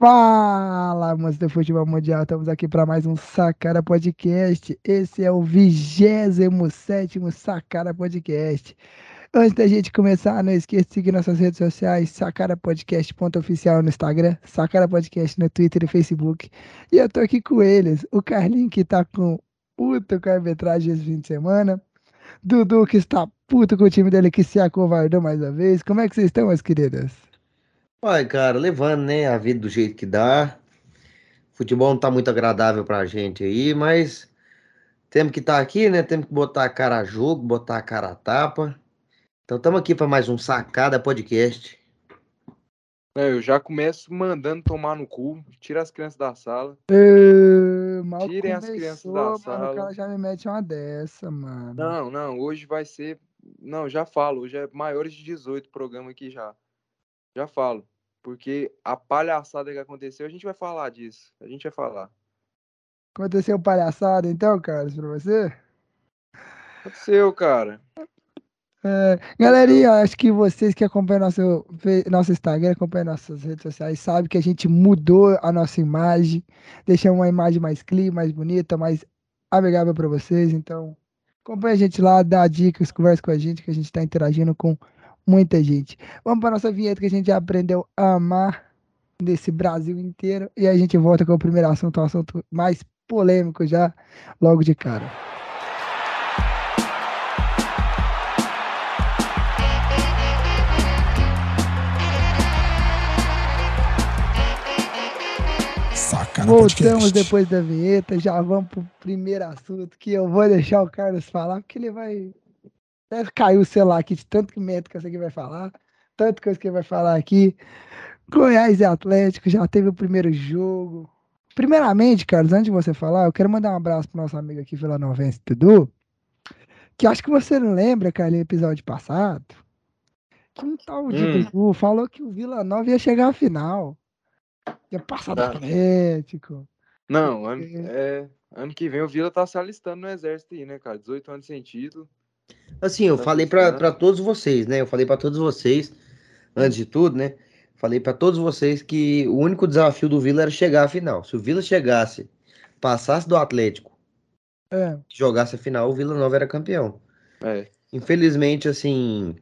Fala, amantes do futebol mundial, estamos aqui para mais um Sacara Podcast. Esse é o 27 Sacara Podcast. Antes da gente começar, não esqueça de seguir nossas redes sociais, Sacara Podcast oficial no Instagram, Sacara Podcast no Twitter e Facebook. E eu tô aqui com eles, o Carlinho que tá com puta com a arbitragem esse fim de semana, Dudu que está puto com o time dele que se acovardou mais uma vez. Como é que vocês estão, meus queridas? Uai, cara, levando, né, a vida do jeito que dá. Futebol não tá muito agradável pra gente aí, mas temos que estar tá aqui, né? Temos que botar a cara a jogo, botar a cara a tapa. Então estamos aqui para mais um Sacada Podcast. É, eu já começo mandando tomar no cu, tira as crianças da sala. mal Tirem começou, as crianças da sala. O cara já me mete uma dessa, mano. Não, não, hoje vai ser. Não, já falo, hoje é maiores de 18 programa aqui já. Já falo. Porque a palhaçada que aconteceu, a gente vai falar disso. A gente vai falar. Aconteceu palhaçada então, Carlos, pra você? Aconteceu, cara. É, galerinha, acho que vocês que acompanham nosso, nosso Instagram, acompanham nossas redes sociais, sabem que a gente mudou a nossa imagem, deixamos uma imagem mais clean, mais bonita, mais amigável para vocês. Então, acompanha a gente lá, dá dicas, conversa com a gente, que a gente está interagindo com muita gente. Vamos para nossa vinheta que a gente já aprendeu a amar nesse Brasil inteiro. E a gente volta com o primeiro assunto, o assunto mais polêmico já, logo de cara. Voltamos depois da vinheta, já vamos pro primeiro assunto que eu vou deixar o Carlos falar, porque ele vai até caiu o celular aqui de tanto que medo que aqui vai falar. Tanta coisa que ele vai falar aqui. Goiás e Atlético já teve o primeiro jogo. Primeiramente, Carlos, antes de você falar, eu quero mandar um abraço pro nosso amigo aqui, Vila Novense Dudu. Que acho que você não lembra, cara, no episódio passado. Que um tal de hum. Dudu falou que o Vila Nova ia chegar à final. Ia passar do Atlético. Não, ano, é, ano que vem o Vila tá se alistando no exército aí, né, cara? 18 anos sem título. Assim, eu tá falei para todos vocês, né? Eu falei para todos vocês, antes de tudo, né? Falei para todos vocês que o único desafio do Vila era chegar à final. Se o Vila chegasse, passasse do Atlético, é. jogasse a final, o Vila Nova era campeão. É. Infelizmente, assim,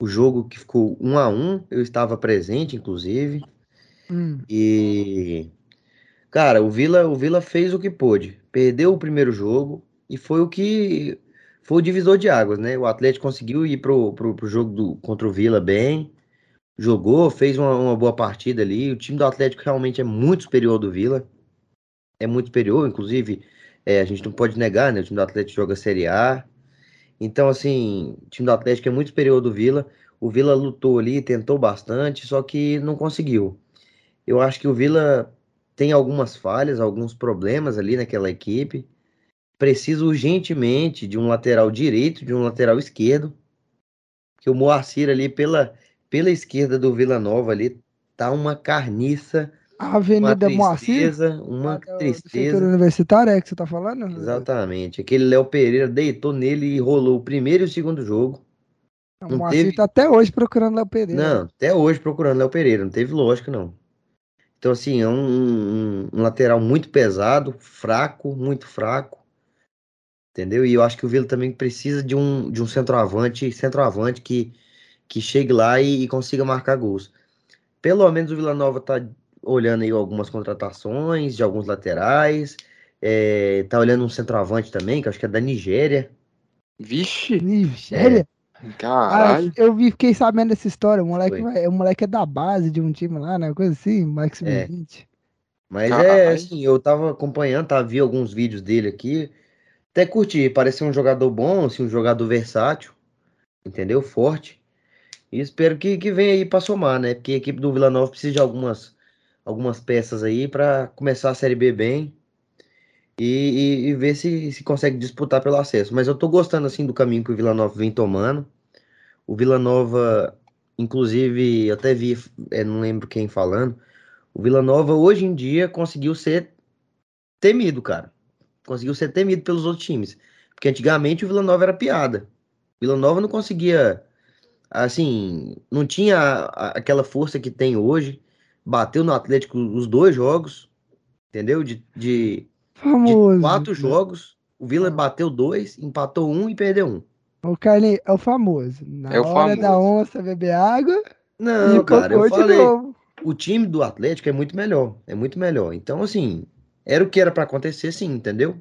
o jogo que ficou um a um, eu estava presente, inclusive. Hum. E cara, o Vila, o Vila fez o que pôde. Perdeu o primeiro jogo e foi o que foi o divisor de águas, né? O Atlético conseguiu ir pro, pro, pro jogo do, contra o Vila bem, jogou, fez uma, uma, boa partida ali. O time do Atlético realmente é muito superior do Vila, é muito superior, inclusive é, a gente não pode negar, né? O time do Atlético joga Série A. Então, assim, o time do Atlético é muito superior do Vila. O Vila lutou ali, tentou bastante, só que não conseguiu. Eu acho que o Vila tem algumas falhas, alguns problemas ali naquela equipe precisa urgentemente de um lateral direito, de um lateral esquerdo. Que o Moacir ali pela, pela esquerda do Vila Nova ali tá uma carniça. A Avenida uma tristeza, Moacir? Uma é, tristeza. universitário é que você tá falando? Exatamente. Aquele Léo Pereira deitou nele e rolou o primeiro e o segundo jogo. O Moacir teve... tá até hoje procurando Léo Pereira. Não, até hoje procurando Léo Pereira. Não teve lógica, não. Então, assim, é um, um, um lateral muito pesado, fraco, muito fraco entendeu? E eu acho que o Vila também precisa de um, de um centroavante, centroavante que, que chegue lá e, e consiga marcar gols. Pelo menos o Vila Nova tá olhando aí algumas contratações de alguns laterais, é, tá olhando um centroavante também, que acho que é da Nigéria. Vixe! Nigéria? É. Caralho. Ah, eu vi, fiquei sabendo dessa história. O moleque, vai, o moleque é da base de um time lá, né? Coisa assim, sub-20. É. Mas Caralho. é assim, eu tava acompanhando, tá? Vi alguns vídeos dele aqui. Até curti, parece um jogador bom, assim, um jogador versátil, entendeu? Forte. E espero que, que venha aí para somar, né? Porque a equipe do Vila Nova precisa de algumas, algumas peças aí para começar a Série B bem e, e, e, ver se, se consegue disputar pelo acesso. Mas eu tô gostando, assim, do caminho que o Vila Nova vem tomando. O Vila Nova, inclusive, eu até vi, é, não lembro quem falando, o Vila Nova hoje em dia conseguiu ser temido, cara conseguiu ser temido pelos outros times. Porque antigamente o Vila Nova era piada. O Vila Nova não conseguia, assim, não tinha aquela força que tem hoje bateu no Atlético os dois jogos, entendeu? De, de, de quatro jogos, o Vila bateu dois, empatou um e perdeu um. O Carlinhos é o famoso. Na é o hora famoso. da onça beber água. Não, cara, eu falei. O time do Atlético é muito melhor. É muito melhor. Então, assim, era o que era para acontecer, sim, entendeu?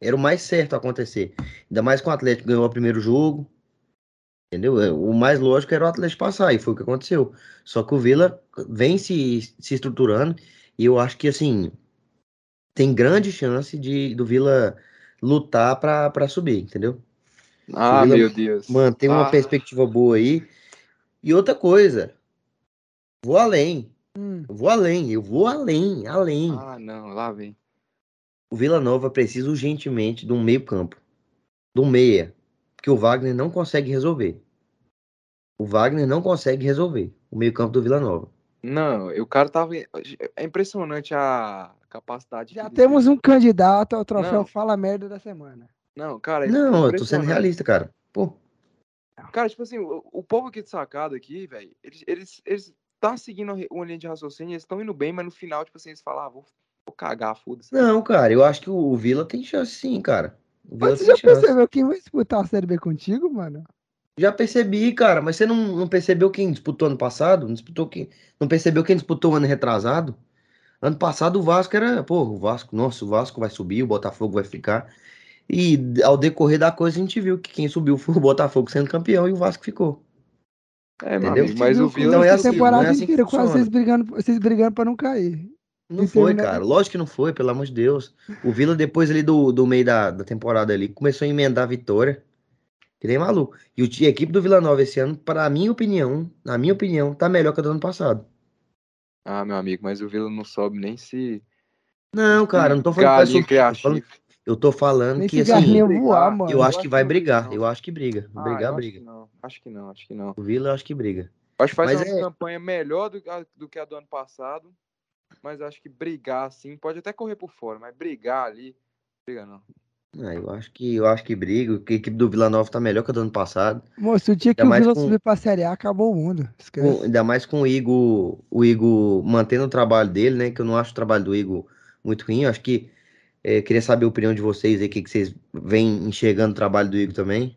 Era o mais certo acontecer. Ainda mais com o Atlético ganhou o primeiro jogo. Entendeu? É, o mais lógico era o Atlético passar, e foi o que aconteceu. Só que o Vila vem se, se estruturando, e eu acho que, assim, tem grande chance de do Vila lutar para subir, entendeu? Ah, meu Deus. Manter ah. uma perspectiva boa aí. E outra coisa, vou além. Hum. Vou além, eu vou além, além. Ah, não, lá vem. O Vila Nova precisa urgentemente de um meio-campo, de um meia, que o Wagner não consegue resolver. O Wagner não consegue resolver o meio-campo do Vila Nova. Não, o cara tava. É impressionante a capacidade. Já temos um candidato ao troféu não. Fala Merda da semana. Não, cara. É não, eu tô sendo realista, cara. Pô. Cara, tipo assim, o, o povo aqui de sacada aqui, velho, eles, eles, eles tá seguindo uma linha de raciocínio, eles estão indo bem, mas no final, tipo assim, eles falam, ah, vou, vou cagar, foda-se. Não, cara, eu acho que o Vila tem chance sim, cara. O Vila mas você já chance. percebeu quem vai disputar a Série B contigo, mano? Já percebi, cara, mas você não, não percebeu quem disputou ano passado? Não, disputou quem, não percebeu quem disputou ano retrasado? Ano passado o Vasco era, pô, o Vasco, nossa, o Vasco vai subir, o Botafogo vai ficar. E ao decorrer da coisa a gente viu que quem subiu foi o Botafogo sendo campeão e o Vasco ficou. É, Entendeu? Amigo, mas o Vila então é assim, temporada é assim inteira quase vocês brigando, vocês brigando para não cair. Não foi, cara. Lógico que não foi, pelo amor de Deus. O Vila, depois ali do, do meio da, da temporada ali, começou a emendar a vitória. Que nem maluco. E o, a equipe do Vila Nova esse ano, para a minha opinião, na minha opinião, tá melhor que a do ano passado. Ah, meu amigo, mas o Vila não sobe nem se. Não, cara, não tô falando que vai subir. Eu tô falando Nem que assim, voar, mano. eu acho que vai brigar. Eu acho que briga. Ah, brigar, briga. Acho que, não. acho que não, acho que não. O Vila eu acho que briga. Acho que faz mas uma é... campanha melhor do, do que a do ano passado. Mas acho que brigar assim, pode até correr por fora, mas brigar ali, briga não. Ah, eu acho que eu acho que briga, que a equipe do Vila Nova tá melhor que a do ano passado. Moço, o dia que ainda o Vila com... subir pra Série A, acabou o mundo. Com, ainda mais com o Igor, o Igor mantendo o trabalho dele, né? Que eu não acho o trabalho do Igor muito ruim. Eu acho que é, queria saber a opinião de vocês aí, o que, que vocês vêm enxergando o trabalho do Igor também.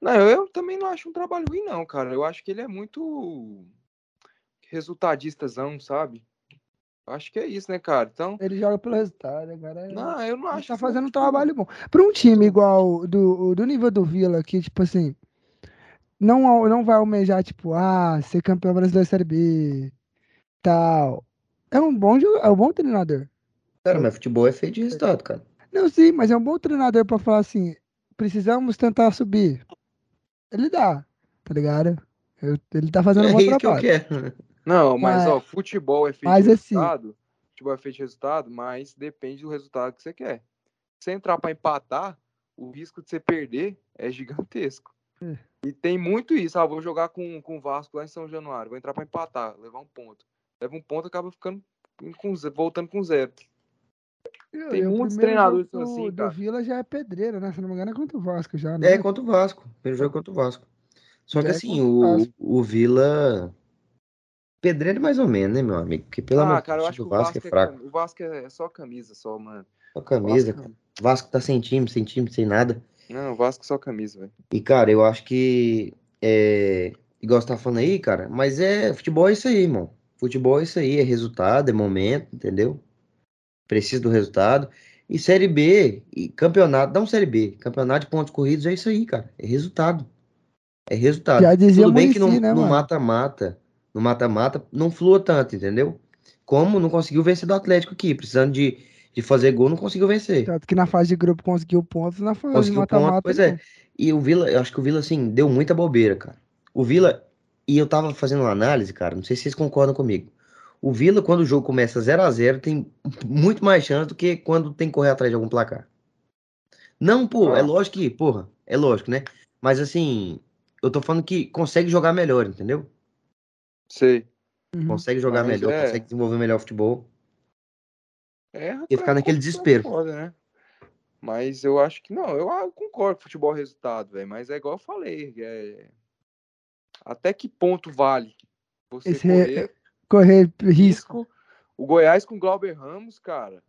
Não, eu também não acho um trabalho ruim, não, cara. Eu acho que ele é muito resultadistazão, sabe? Eu acho que é isso, né, cara? Então. Ele joga pelo resultado, né, cara. Não, eu não acho. Tá fazendo um trabalho bom. Para um time igual do, do nível do Vila, que, tipo assim, não, não vai almejar, tipo, ah, ser campeão brasileiro da Série B, tal. É um bom, é um bom treinador. Cara, mas futebol é feito de resultado, cara. Não, sim, mas é um bom treinador pra falar assim: precisamos tentar subir. Ele dá, tá ligado? Eu, ele tá fazendo é um bom isso trabalho. que eu quero. Não, mas, mas ó, futebol é feito de assim, resultado. Futebol é feito de resultado, mas depende do resultado que você quer. Se você entrar pra empatar, o risco de você perder é gigantesco. É. E tem muito isso. Ah, vou jogar com, com o Vasco lá em São Januário. Vou entrar pra empatar, levar um ponto. Leva um ponto acaba ficando com, voltando com zero. Tem muitos treinadores do, assim, cara. Do Vila já é pedreira, né? Se não me engano, é contra o Vasco já, né? É, contra o Vasco. Primeiro jogo é contra o Vasco. Só que é assim, o, o Vila. Pedreiro mais ou menos, né, meu amigo? Porque pelo ah, amor cara, eu acho que o Vasco, é, é fraco. O Vasco é só camisa, só, mano. Só camisa, Vasco... cara. O Vasco tá sem time, sem time, sem nada. Não, o Vasco só camisa, velho. E, cara, eu acho que. É... Igual você tá falando aí, cara, mas é. Futebol é isso aí, irmão. Futebol é isso aí, é resultado, é momento, entendeu? Precisa do resultado. E Série B, e campeonato, não Série B, campeonato de pontos corridos é isso aí, cara. É resultado. É resultado. Já dizia Tudo bem que no né, mata-mata, no mata-mata, não flua tanto, entendeu? Como não conseguiu vencer do Atlético aqui, precisando de, de fazer gol, não conseguiu vencer. Tanto que na fase de grupo conseguiu pontos, na fase conseguiu de mata-mata. Pois é. E o Vila, eu acho que o Vila, assim, deu muita bobeira, cara. O Vila, e eu tava fazendo uma análise, cara, não sei se vocês concordam comigo. O Vila, quando o jogo começa 0 a 0 tem muito mais chance do que quando tem que correr atrás de algum placar. Não, pô, é ah. é lógico que, porra, é lógico, né? Mas assim, eu tô falando que consegue jogar melhor, entendeu? Sei. Uhum. Consegue jogar Mas melhor, é... consegue desenvolver melhor o futebol. É, e ficar naquele desespero. Foda, né? Mas eu acho que não, eu concordo com futebol é resultado, velho. Mas é igual eu falei. É... Até que ponto vale você Esse correr correr risco. O Goiás com o Glauber Ramos, cara.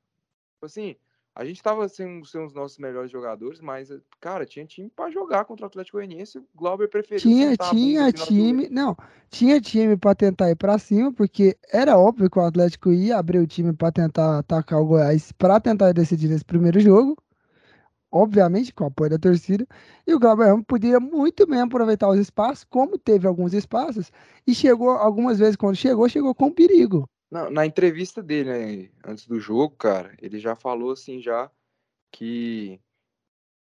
Tipo assim, a gente tava sem, sem os nossos melhores jogadores, mas, cara, tinha time para jogar contra o Atlético Goianiense. O Glauber preferiu. Tinha, tinha time. Não, tinha time para tentar ir para cima, porque era óbvio que o Atlético ia abrir o time para tentar atacar o Goiás, para tentar decidir nesse primeiro jogo. Obviamente, com o apoio da torcida. E o Glauber Ramos podia muito bem aproveitar os espaços, como teve alguns espaços, e chegou, algumas vezes, quando chegou, chegou com perigo. Não, na entrevista dele, né, antes do jogo, cara, ele já falou assim já que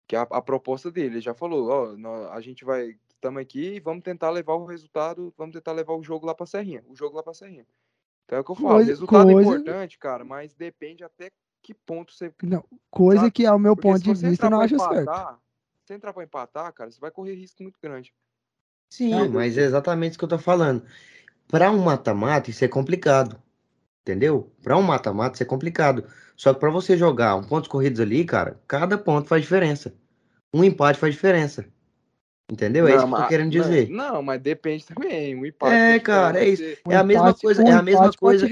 que a, a proposta dele, ele já falou, ó, a gente vai, estamos aqui e vamos tentar levar o resultado, vamos tentar levar o jogo lá para Serrinha, o jogo lá para Serrinha. Então é o que eu falo, coisa, resultado coisa... é importante, cara, mas depende até que ponto você Não, coisa sabe? que ao meu Porque ponto de vista eu não acho empatar, certo. Se entrar para empatar, cara, você vai correr risco muito grande. Sim, é, mas é exatamente isso que eu tô falando. Para um mata-mata, isso é complicado. Entendeu? Para um mata-mata isso é complicado. Só que para você jogar um pontos corridos ali, cara, cada ponto faz diferença. Um empate faz diferença. Entendeu? Não, é isso que eu tô querendo dizer. Não, não, mas depende também. Um empate. É, cara, é isso. É a mesma empate, coisa. Um é a mesma coisa.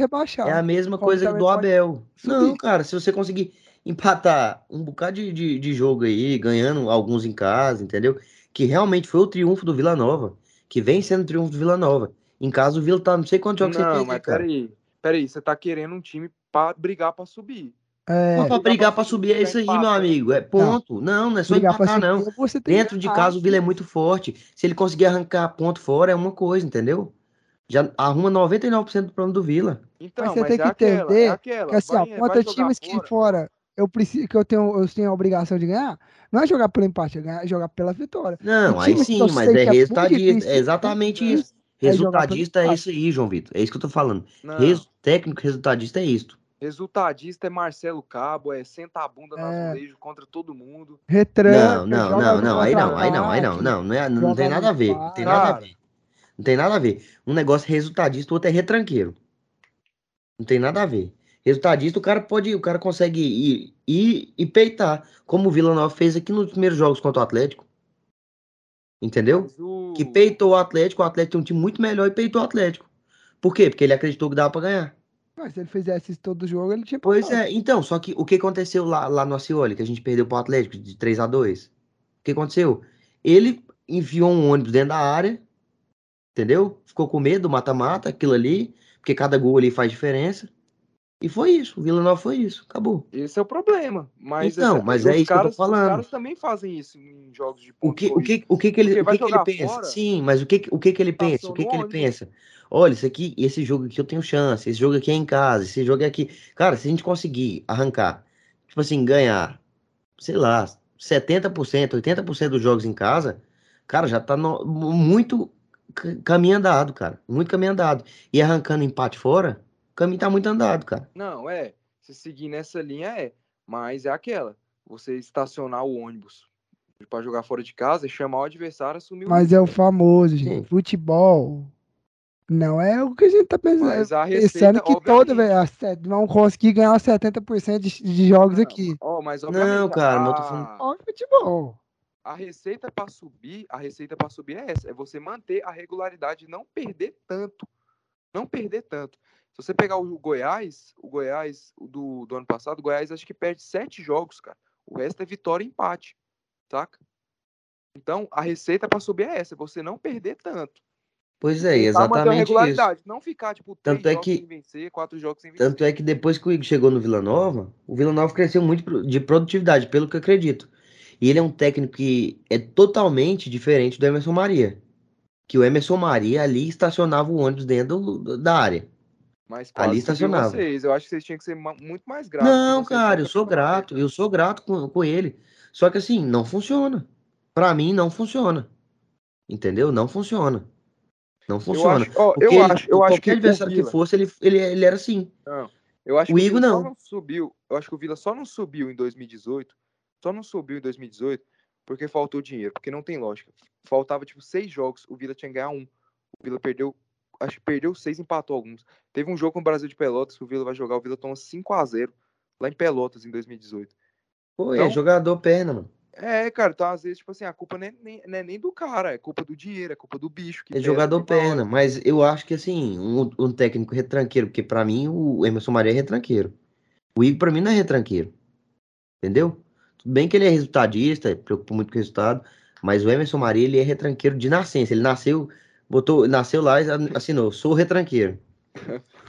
É a mesma coisa do Abel. Não, cara, se você conseguir empatar um bocado de, de, de, jogo aí, ganhando alguns em casa, entendeu? Que realmente foi o triunfo do Vila Nova. Que vem sendo o triunfo do Vila Nova. Em casa o Vila tá, não sei quantos jogos não, você fez, mas cara. Peraí peraí, você tá querendo um time para brigar para subir. É... Mas pra brigar para subir é isso aí, meu amigo. É ponto. Não, não, é só brigar empatar, não. Dentro de casa o Vila é muito forte. Se ele conseguir arrancar ponto fora, é uma coisa, entendeu? Já arruma 99% do plano do Vila. Então, mas você mas tem é que aquela, entender é aquela. que assim, vai, ó, contra times fora. que fora eu preciso que eu tenho, eu tenho a obrigação de ganhar, não é jogar pelo empate, é, ganhar, é jogar pela vitória. Não, aí sim, mas é, é resultadista, é exatamente isso. Resultadista é, é isso aí, João Vitor. É isso que eu tô falando. Res... Técnico resultadista é isso. Resultadista é Marcelo Cabo, é senta a bunda no é. azulejo contra todo mundo. Retranca. Não, não, não, não, aí não, aí não, aí não, não, não, é, não tem nada a ver. Não tem nada a ver. Não tem nada a ver. Um negócio resultadista, o outro é retranqueiro. Não tem nada a ver. Resultadista, o cara pode, o cara consegue ir, ir e peitar, como o Vila Nova fez aqui nos primeiros jogos contra o Atlético. Entendeu? O... Que peitou o Atlético, o Atlético tem um time muito melhor e peitou o Atlético. Por quê? Porque ele acreditou que dava pra ganhar. Mas se ele fizesse isso todo jogo, ele tinha Pois é, então, só que o que aconteceu lá, lá no Acioli, que a gente perdeu pro Atlético de 3 a 2 O que aconteceu? Ele enfiou um ônibus dentro da área, entendeu? Ficou com medo do mata-mata, aquilo ali, porque cada gol ali faz diferença. E foi isso, o Vila Nova foi isso, acabou. Esse é o problema. Mas não, mas é isso caras, que eu tô falando. Os caras também fazem isso em jogos de ponto. O que, o que, o que, que ele, o que, que ele pensa? Fora, Sim, mas o que, o que, que ele pensa? O que, que ele pensa? Olha, isso aqui, esse jogo aqui eu tenho chance, esse jogo aqui é em casa, esse jogo é aqui. Cara, se a gente conseguir arrancar, tipo assim, ganhar, sei lá, 70%, 80% dos jogos em casa, cara, já tá no, muito caminho andado, cara. Muito caminho andado. E arrancando empate fora caminho tá muito andado, cara. Não, é. Se seguir nessa linha, é. Mas é aquela. Você estacionar o ônibus para jogar fora de casa e chamar o adversário assumir o. Mas é o famoso, gente. Futebol. Não é o que a gente tá pensando. Mas a receita, pensando que todo vão conseguir ganhar 70% de, de jogos não, aqui. Oh, mas não, cara, a... não tô falando. Ó, futebol. A receita para subir, a receita para subir é essa, é você manter a regularidade, não perder tanto. Não perder tanto. Se você pegar o Goiás, o Goiás do, do ano passado, o Goiás acho que perde sete jogos, cara. O resto é vitória e empate, saca? Então, a receita para subir é essa, é você não perder tanto. Pois é, exatamente isso. Não ficar, tipo, três tanto é que, sem vencer, quatro jogos sem vencer. Tanto é que depois que o Igor chegou no Vila Nova, o Vila Nova cresceu muito de produtividade, pelo que eu acredito. E ele é um técnico que é totalmente diferente do Emerson Maria. Que o Emerson Maria ali estacionava o ônibus dentro do, da área. Mas ali estacionava. Vocês. Eu acho que vocês tinham que ser muito mais gratos. Não, cara, eu sou grato. Eu sou grato com, com ele. Só que assim, não funciona. Para mim, não funciona. Entendeu? Não funciona. Não funciona. Eu acho, oh, eu ele, acho, eu acho que adversário que fosse, ele, ele, ele era assim. Não, eu acho o Igor não. não subiu. Eu acho que o Vila só não subiu em 2018. Só não subiu em 2018 porque faltou dinheiro, porque não tem lógica. Faltava tipo seis jogos, o Vila tinha que ganhar um. O Vila perdeu acho que perdeu seis, empatou alguns. Teve um jogo no Brasil de Pelotas que o Vila vai jogar, o Vila toma 5 a 0 lá em Pelotas em 2018. Pô, é então, é jogador perna, mano. É, cara, então às vezes, tipo assim, a culpa não é nem, não é nem do cara, é culpa do dinheiro, é culpa do bicho. é jogador pena, mas eu acho que assim, um, um técnico retranqueiro, porque para mim o Emerson Maria é retranqueiro. O Igor pra mim não é retranqueiro. Entendeu? Tudo bem que ele é resultadista, preocupa muito com o resultado, mas o Emerson Maria ele é retranqueiro de nascença. Ele nasceu, botou, nasceu lá e assinou, sou retranqueiro.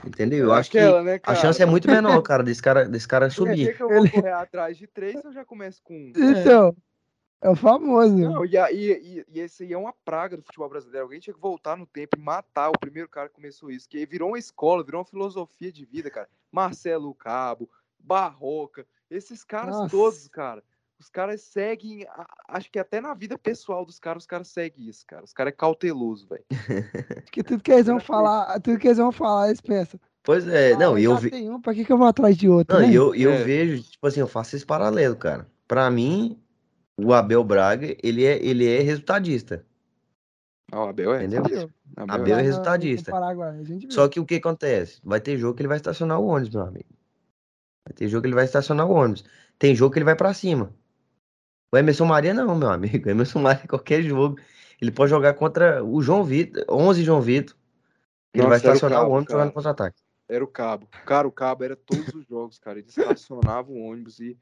Entendeu? Eu acho Aquela, que né, a chance é muito menor, cara, desse cara, desse cara subir. que eu vou correr atrás de três, eu já começo com. Então, é o famoso. Não, e, e, e, esse aí é uma praga do futebol brasileiro. Alguém tinha que voltar no tempo e matar o primeiro cara que começou isso. Que virou uma escola, virou uma filosofia de vida, cara. Marcelo Cabo, Barroca, esses caras Nossa. todos, cara. Os caras seguem, acho que até na vida pessoal dos caras, os caras seguem isso, cara. Os caras é cauteloso, velho. que tudo que eles vão falar, tudo que eles vão falar, eles pensam. Pois é, ah, não, e eu vi. Tem um, pra que, que eu vou atrás de outro? Não, né? eu, eu é. vejo, tipo assim, eu faço esse paralelo, cara. Pra mim, o Abel Braga, ele é, ele é resultadista. Ah, o Abel é. Entendeu? Abel, Abel é resultadista. Só que o que acontece? Vai ter jogo que ele vai estacionar o ônibus, meu amigo. Vai ter jogo que ele vai estacionar o ônibus. Tem jogo que ele vai para cima. O Emerson Maria não, meu amigo. O Emerson Maria, qualquer jogo, ele pode jogar contra o João Vitor, 11 João Vitor. Ele Nossa, vai estacionar o, cabo, o ônibus jogando contra-ataque. Era o cabo. Cara, o cabo era todos os jogos, cara. Ele estacionava o ônibus e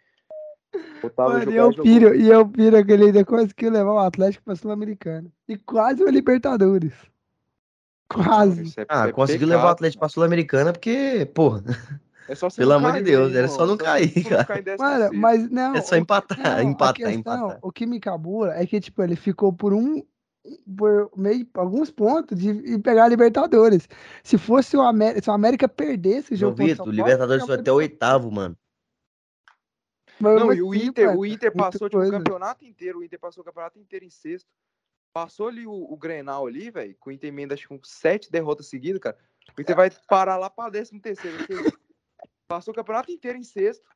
botava Mano, e eu piro, e eu piro que ele ainda conseguiu levar o Atlético pra Sul-Americana. E quase o Libertadores. Quase. É, ah, é conseguiu levar o Atlético pra Sul-Americana porque, porra. É só Pelo amor de Deus, aí, era só não cair, cara. Mano, mas não. É só empatar, não, empatar, questão, empatar. O que me cabula é que, tipo, ele ficou por um. Por meio, alguns pontos de pegar a Libertadores. Se fosse o América, se o América perdesse o jogo. Vitor, o Libertadores foi até o oitavo, mano. Não, e o Inter, o Inter passou tipo, o campeonato inteiro, o Inter passou o campeonato inteiro em sexto. Passou ali o, o Grenal ali, velho, com o Inter emenda acho que com sete derrotas seguidas, cara. O Inter vai parar lá pra décimo terceiro. Passou o campeonato inteiro em sexto.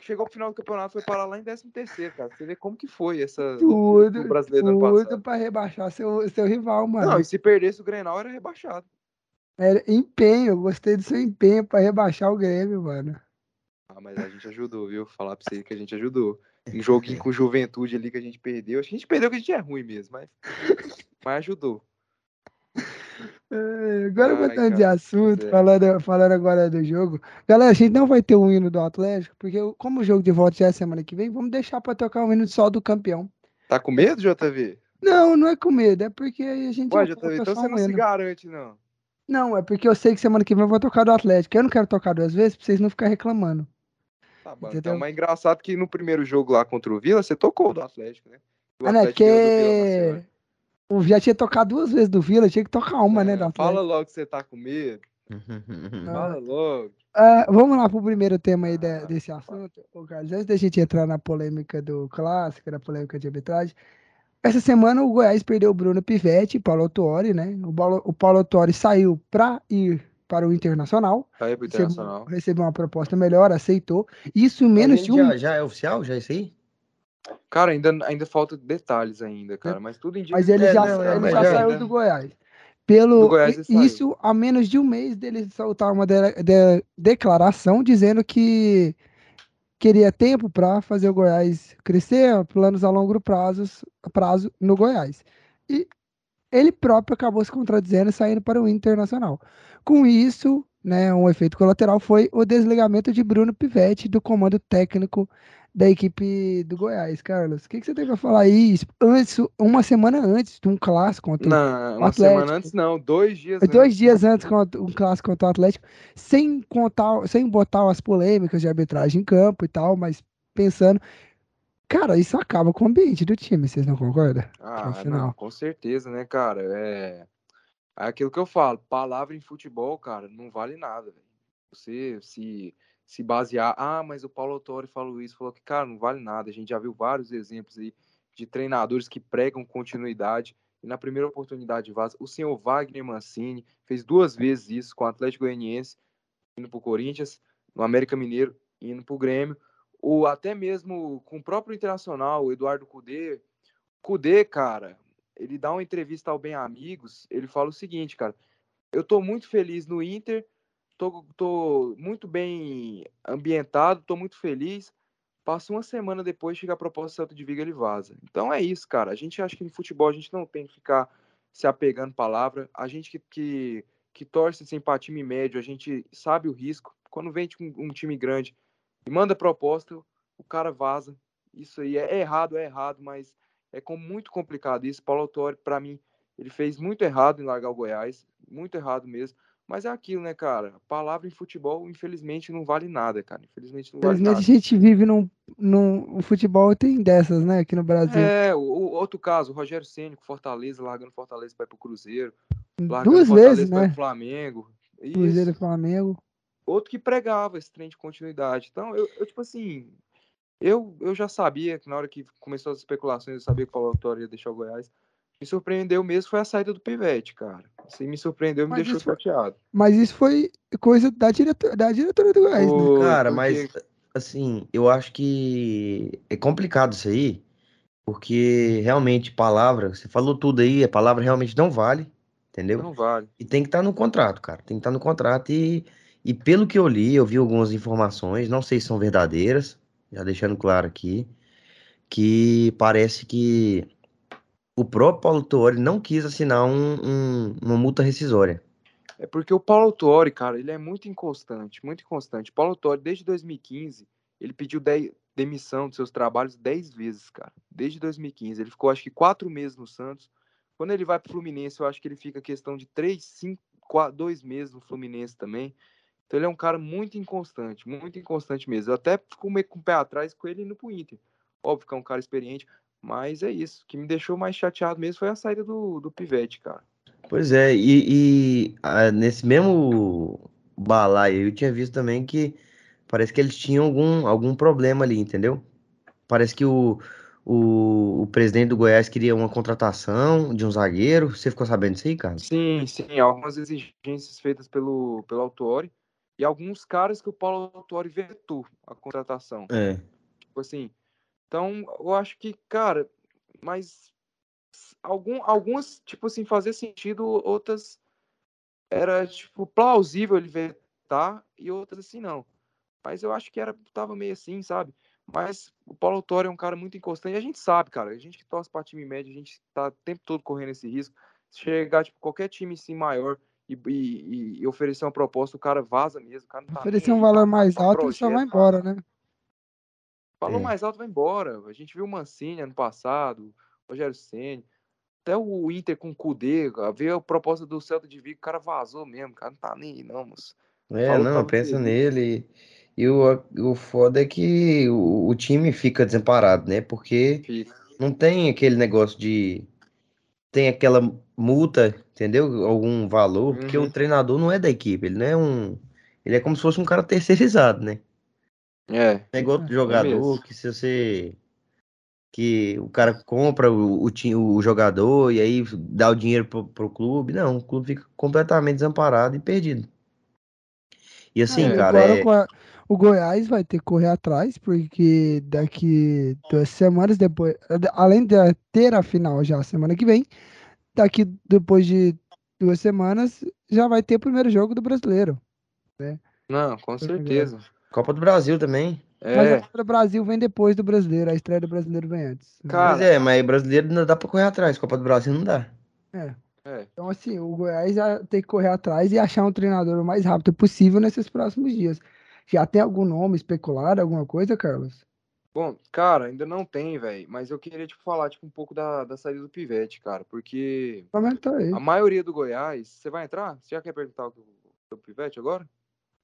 Chegou pro final do campeonato, foi parar lá em 13 terceiro, cara. Você vê como que foi essa tudo, o brasileiro tudo ano pra rebaixar seu, seu rival, mano. Não, e se perdesse o Grenal, era rebaixado. Era empenho, gostei do seu empenho pra rebaixar o Grêmio, mano. Ah, mas a gente ajudou, viu? Falar pra você que a gente ajudou. Um joguinho com juventude ali que a gente perdeu. A gente perdeu que a gente é ruim mesmo, mas, mas ajudou. É, agora Ai, botando de assunto, falando, falando agora do jogo. Galera, a gente não vai ter o um hino do Atlético, porque como o jogo de volta já é semana que vem, vamos deixar para tocar o um hino só do campeão. Tá com medo, JV? Não, não é com medo, é porque a gente. Ué, JV, então você não se garante, não. Não, é porque eu sei que semana que vem eu vou tocar do Atlético. Eu não quero tocar duas vezes pra vocês não ficarem reclamando. Tá bom, então, mas é engraçado que no primeiro jogo lá contra o Vila, você tocou do Atlético, né? O ah, né? Que eu já tinha tocado duas vezes do Vila, tinha que tocar uma, né, é, né? Fala logo que você tá com medo. fala logo. Uh, vamos lá pro primeiro tema aí de, ah, desse assunto, Ô, Carlos. Antes da gente entrar na polêmica do clássico, na polêmica de arbitragem. Essa semana o Goiás perdeu o Bruno Pivetti e Paulo Tuori, né? O Paulo, o Paulo saiu para ir para o Internacional. Saiu pro Internacional. Recebeu, recebeu uma proposta melhor, aceitou. Isso em menos de um. Já, já é oficial? Já é isso aí? Cara, ainda, ainda falta detalhes ainda, cara, mas tudo indica. Mas ele é, já, não, é, ele já, já saiu né? do Goiás. Pelo do Goiás isso há menos de um mês dele soltar uma de, de, declaração dizendo que queria tempo para fazer o Goiás crescer, planos a longo prazo, prazo no Goiás. E ele próprio acabou se contradizendo e saindo para o Internacional. Com isso, né, um efeito colateral foi o desligamento de Bruno Pivetti do comando técnico da equipe do Goiás, Carlos. O que, que você tem para falar aí? Antes, uma semana antes de um clássico contra não, o Atlético. Uma semana antes não, dois dias antes. Dois dias antes contra um clássico contra o Atlético, sem contar, sem botar as polêmicas de arbitragem em campo e tal, mas pensando, cara, isso acaba com o ambiente do time, vocês não concordam? Ah, não, com certeza, né, cara? É... é aquilo que eu falo, palavra em futebol, cara, não vale nada. Você se se basear, ah, mas o Paulo Autori falou isso, falou que, cara, não vale nada. A gente já viu vários exemplos aí de treinadores que pregam continuidade e na primeira oportunidade vaza. O senhor Wagner Mancini fez duas vezes isso com o Atlético Goianiense, indo para o Corinthians, no América Mineiro, indo para o Grêmio, ou até mesmo com o próprio Internacional, o Eduardo Cudê. Cudê, cara, ele dá uma entrevista ao Bem Amigos, ele fala o seguinte, cara, eu tô muito feliz no Inter, tô, tô muito bem ambientado, tô muito feliz. Passa uma semana depois, chega a proposta do Celta de Vigo, ele vaza. Então é isso, cara. A gente acha que no futebol a gente não tem que ficar se apegando palavra. A gente que, que, que torce assim para time médio, a gente sabe o risco. Quando vem um, um time grande e manda proposta, o cara vaza. Isso aí é, é errado, é errado, mas é com, muito complicado isso. Paulo Autori, para mim, ele fez muito errado em largar o Goiás, muito errado mesmo. Mas é aquilo, né, cara? Palavra em futebol, infelizmente, não vale nada, cara. Infelizmente não vale nada. a gente vive num, num. O futebol tem dessas, né, aqui no Brasil. É, o, o outro caso, o Rogério Ceni Fortaleza, largando Fortaleza para ir pro Cruzeiro. Duas vezes, né? Pro Flamengo. Cruzeiro e Flamengo. Outro que pregava esse trem de continuidade. Então, eu, eu, tipo assim. Eu, eu já sabia que na hora que começou as especulações, eu sabia que o Paulo Autório ia deixar o Goiás me surpreendeu mesmo foi a saída do Pivete, cara. Assim, me surpreendeu, me mas deixou chateado. Mas isso foi coisa da, diretor, da diretora do Goiás, né? Cara, mas assim, eu acho que é complicado isso aí, porque realmente palavra, você falou tudo aí, a palavra realmente não vale, entendeu? Não vale. E tem que estar tá no contrato, cara. Tem que estar tá no contrato e, e pelo que eu li, eu vi algumas informações, não sei se são verdadeiras, já deixando claro aqui, que parece que o próprio Paulo Tuori não quis assinar um, um, uma multa rescisória. É porque o Paulo Tuori, cara, ele é muito inconstante, muito inconstante. Paulo Tuori, desde 2015, ele pediu demissão dos seus trabalhos 10 vezes, cara. Desde 2015. Ele ficou, acho que, quatro meses no Santos. Quando ele vai pro Fluminense, eu acho que ele fica questão de três, cinco, quatro, dois meses no Fluminense também. Então ele é um cara muito inconstante, muito inconstante mesmo. Eu até fico meio com o pé atrás com ele indo pro Inter. Óbvio que é um cara experiente, mas é isso. O que me deixou mais chateado mesmo foi a saída do, do Pivete, cara. Pois é, e, e a, nesse mesmo balaio eu tinha visto também que parece que eles tinham algum, algum problema ali, entendeu? Parece que o, o, o, presidente do Goiás queria uma contratação de um zagueiro. Você ficou sabendo disso aí, cara? Sim, sim. Algumas exigências feitas pelo, pelo Autori e alguns caras que o Paulo Autori vetou a contratação. É. Tipo assim, então, eu acho que, cara, mas algum, algumas, tipo assim, fazia sentido, outras era, tipo, plausível ele vetar e outras assim não. Mas eu acho que era, tava meio assim, sabe? Mas o Paulo Autório é um cara muito inconstante. E a gente sabe, cara, a gente que torce para time médio, a gente tá o tempo todo correndo esse risco. Se chegar, tipo, qualquer time assim maior e, e, e oferecer uma proposta, o cara vaza mesmo. O cara tá oferecer um valor mais alto, ele só vai embora, né? Falou é. mais alto, vai embora. A gente viu o Mancini ano passado, o Rogério Senna, até o Inter com o Kudê, veio a proposta do Celta de Vigo, o cara vazou mesmo, o cara não tá nem aí, não, moço. É, Falou não, pensa nele. E o, o foda é que o, o time fica desamparado, né? Porque fica. não tem aquele negócio de. Tem aquela multa, entendeu? Algum valor, uhum. porque o uhum. treinador não é da equipe, ele não é um. Ele é como se fosse um cara terceirizado, né? É. É igual é jogador que se você. Que o cara compra o, o, o jogador e aí dá o dinheiro pro, pro clube. Não, o clube fica completamente desamparado e perdido. E assim, é, cara. Agora, é... O Goiás vai ter que correr atrás, porque daqui duas semanas depois. Além de ter a final já semana que vem, daqui depois de duas semanas já vai ter o primeiro jogo do brasileiro. Né? Não, com certeza. Copa do Brasil também. É. Mas a Copa do Brasil vem depois do brasileiro, a estreia do brasileiro vem antes. Cara, é, mas brasileiro não dá pra correr atrás, Copa do Brasil não dá. É. é. Então, assim, o Goiás já tem que correr atrás e achar um treinador o mais rápido possível nesses próximos dias. Já tem algum nome especulado, alguma coisa, Carlos? Bom, cara, ainda não tem, velho. Mas eu queria, tipo, falar, tipo, um pouco da, da saída do Pivete, cara. Porque a maioria do Goiás... Você vai entrar? Você já quer perguntar o Pivete agora?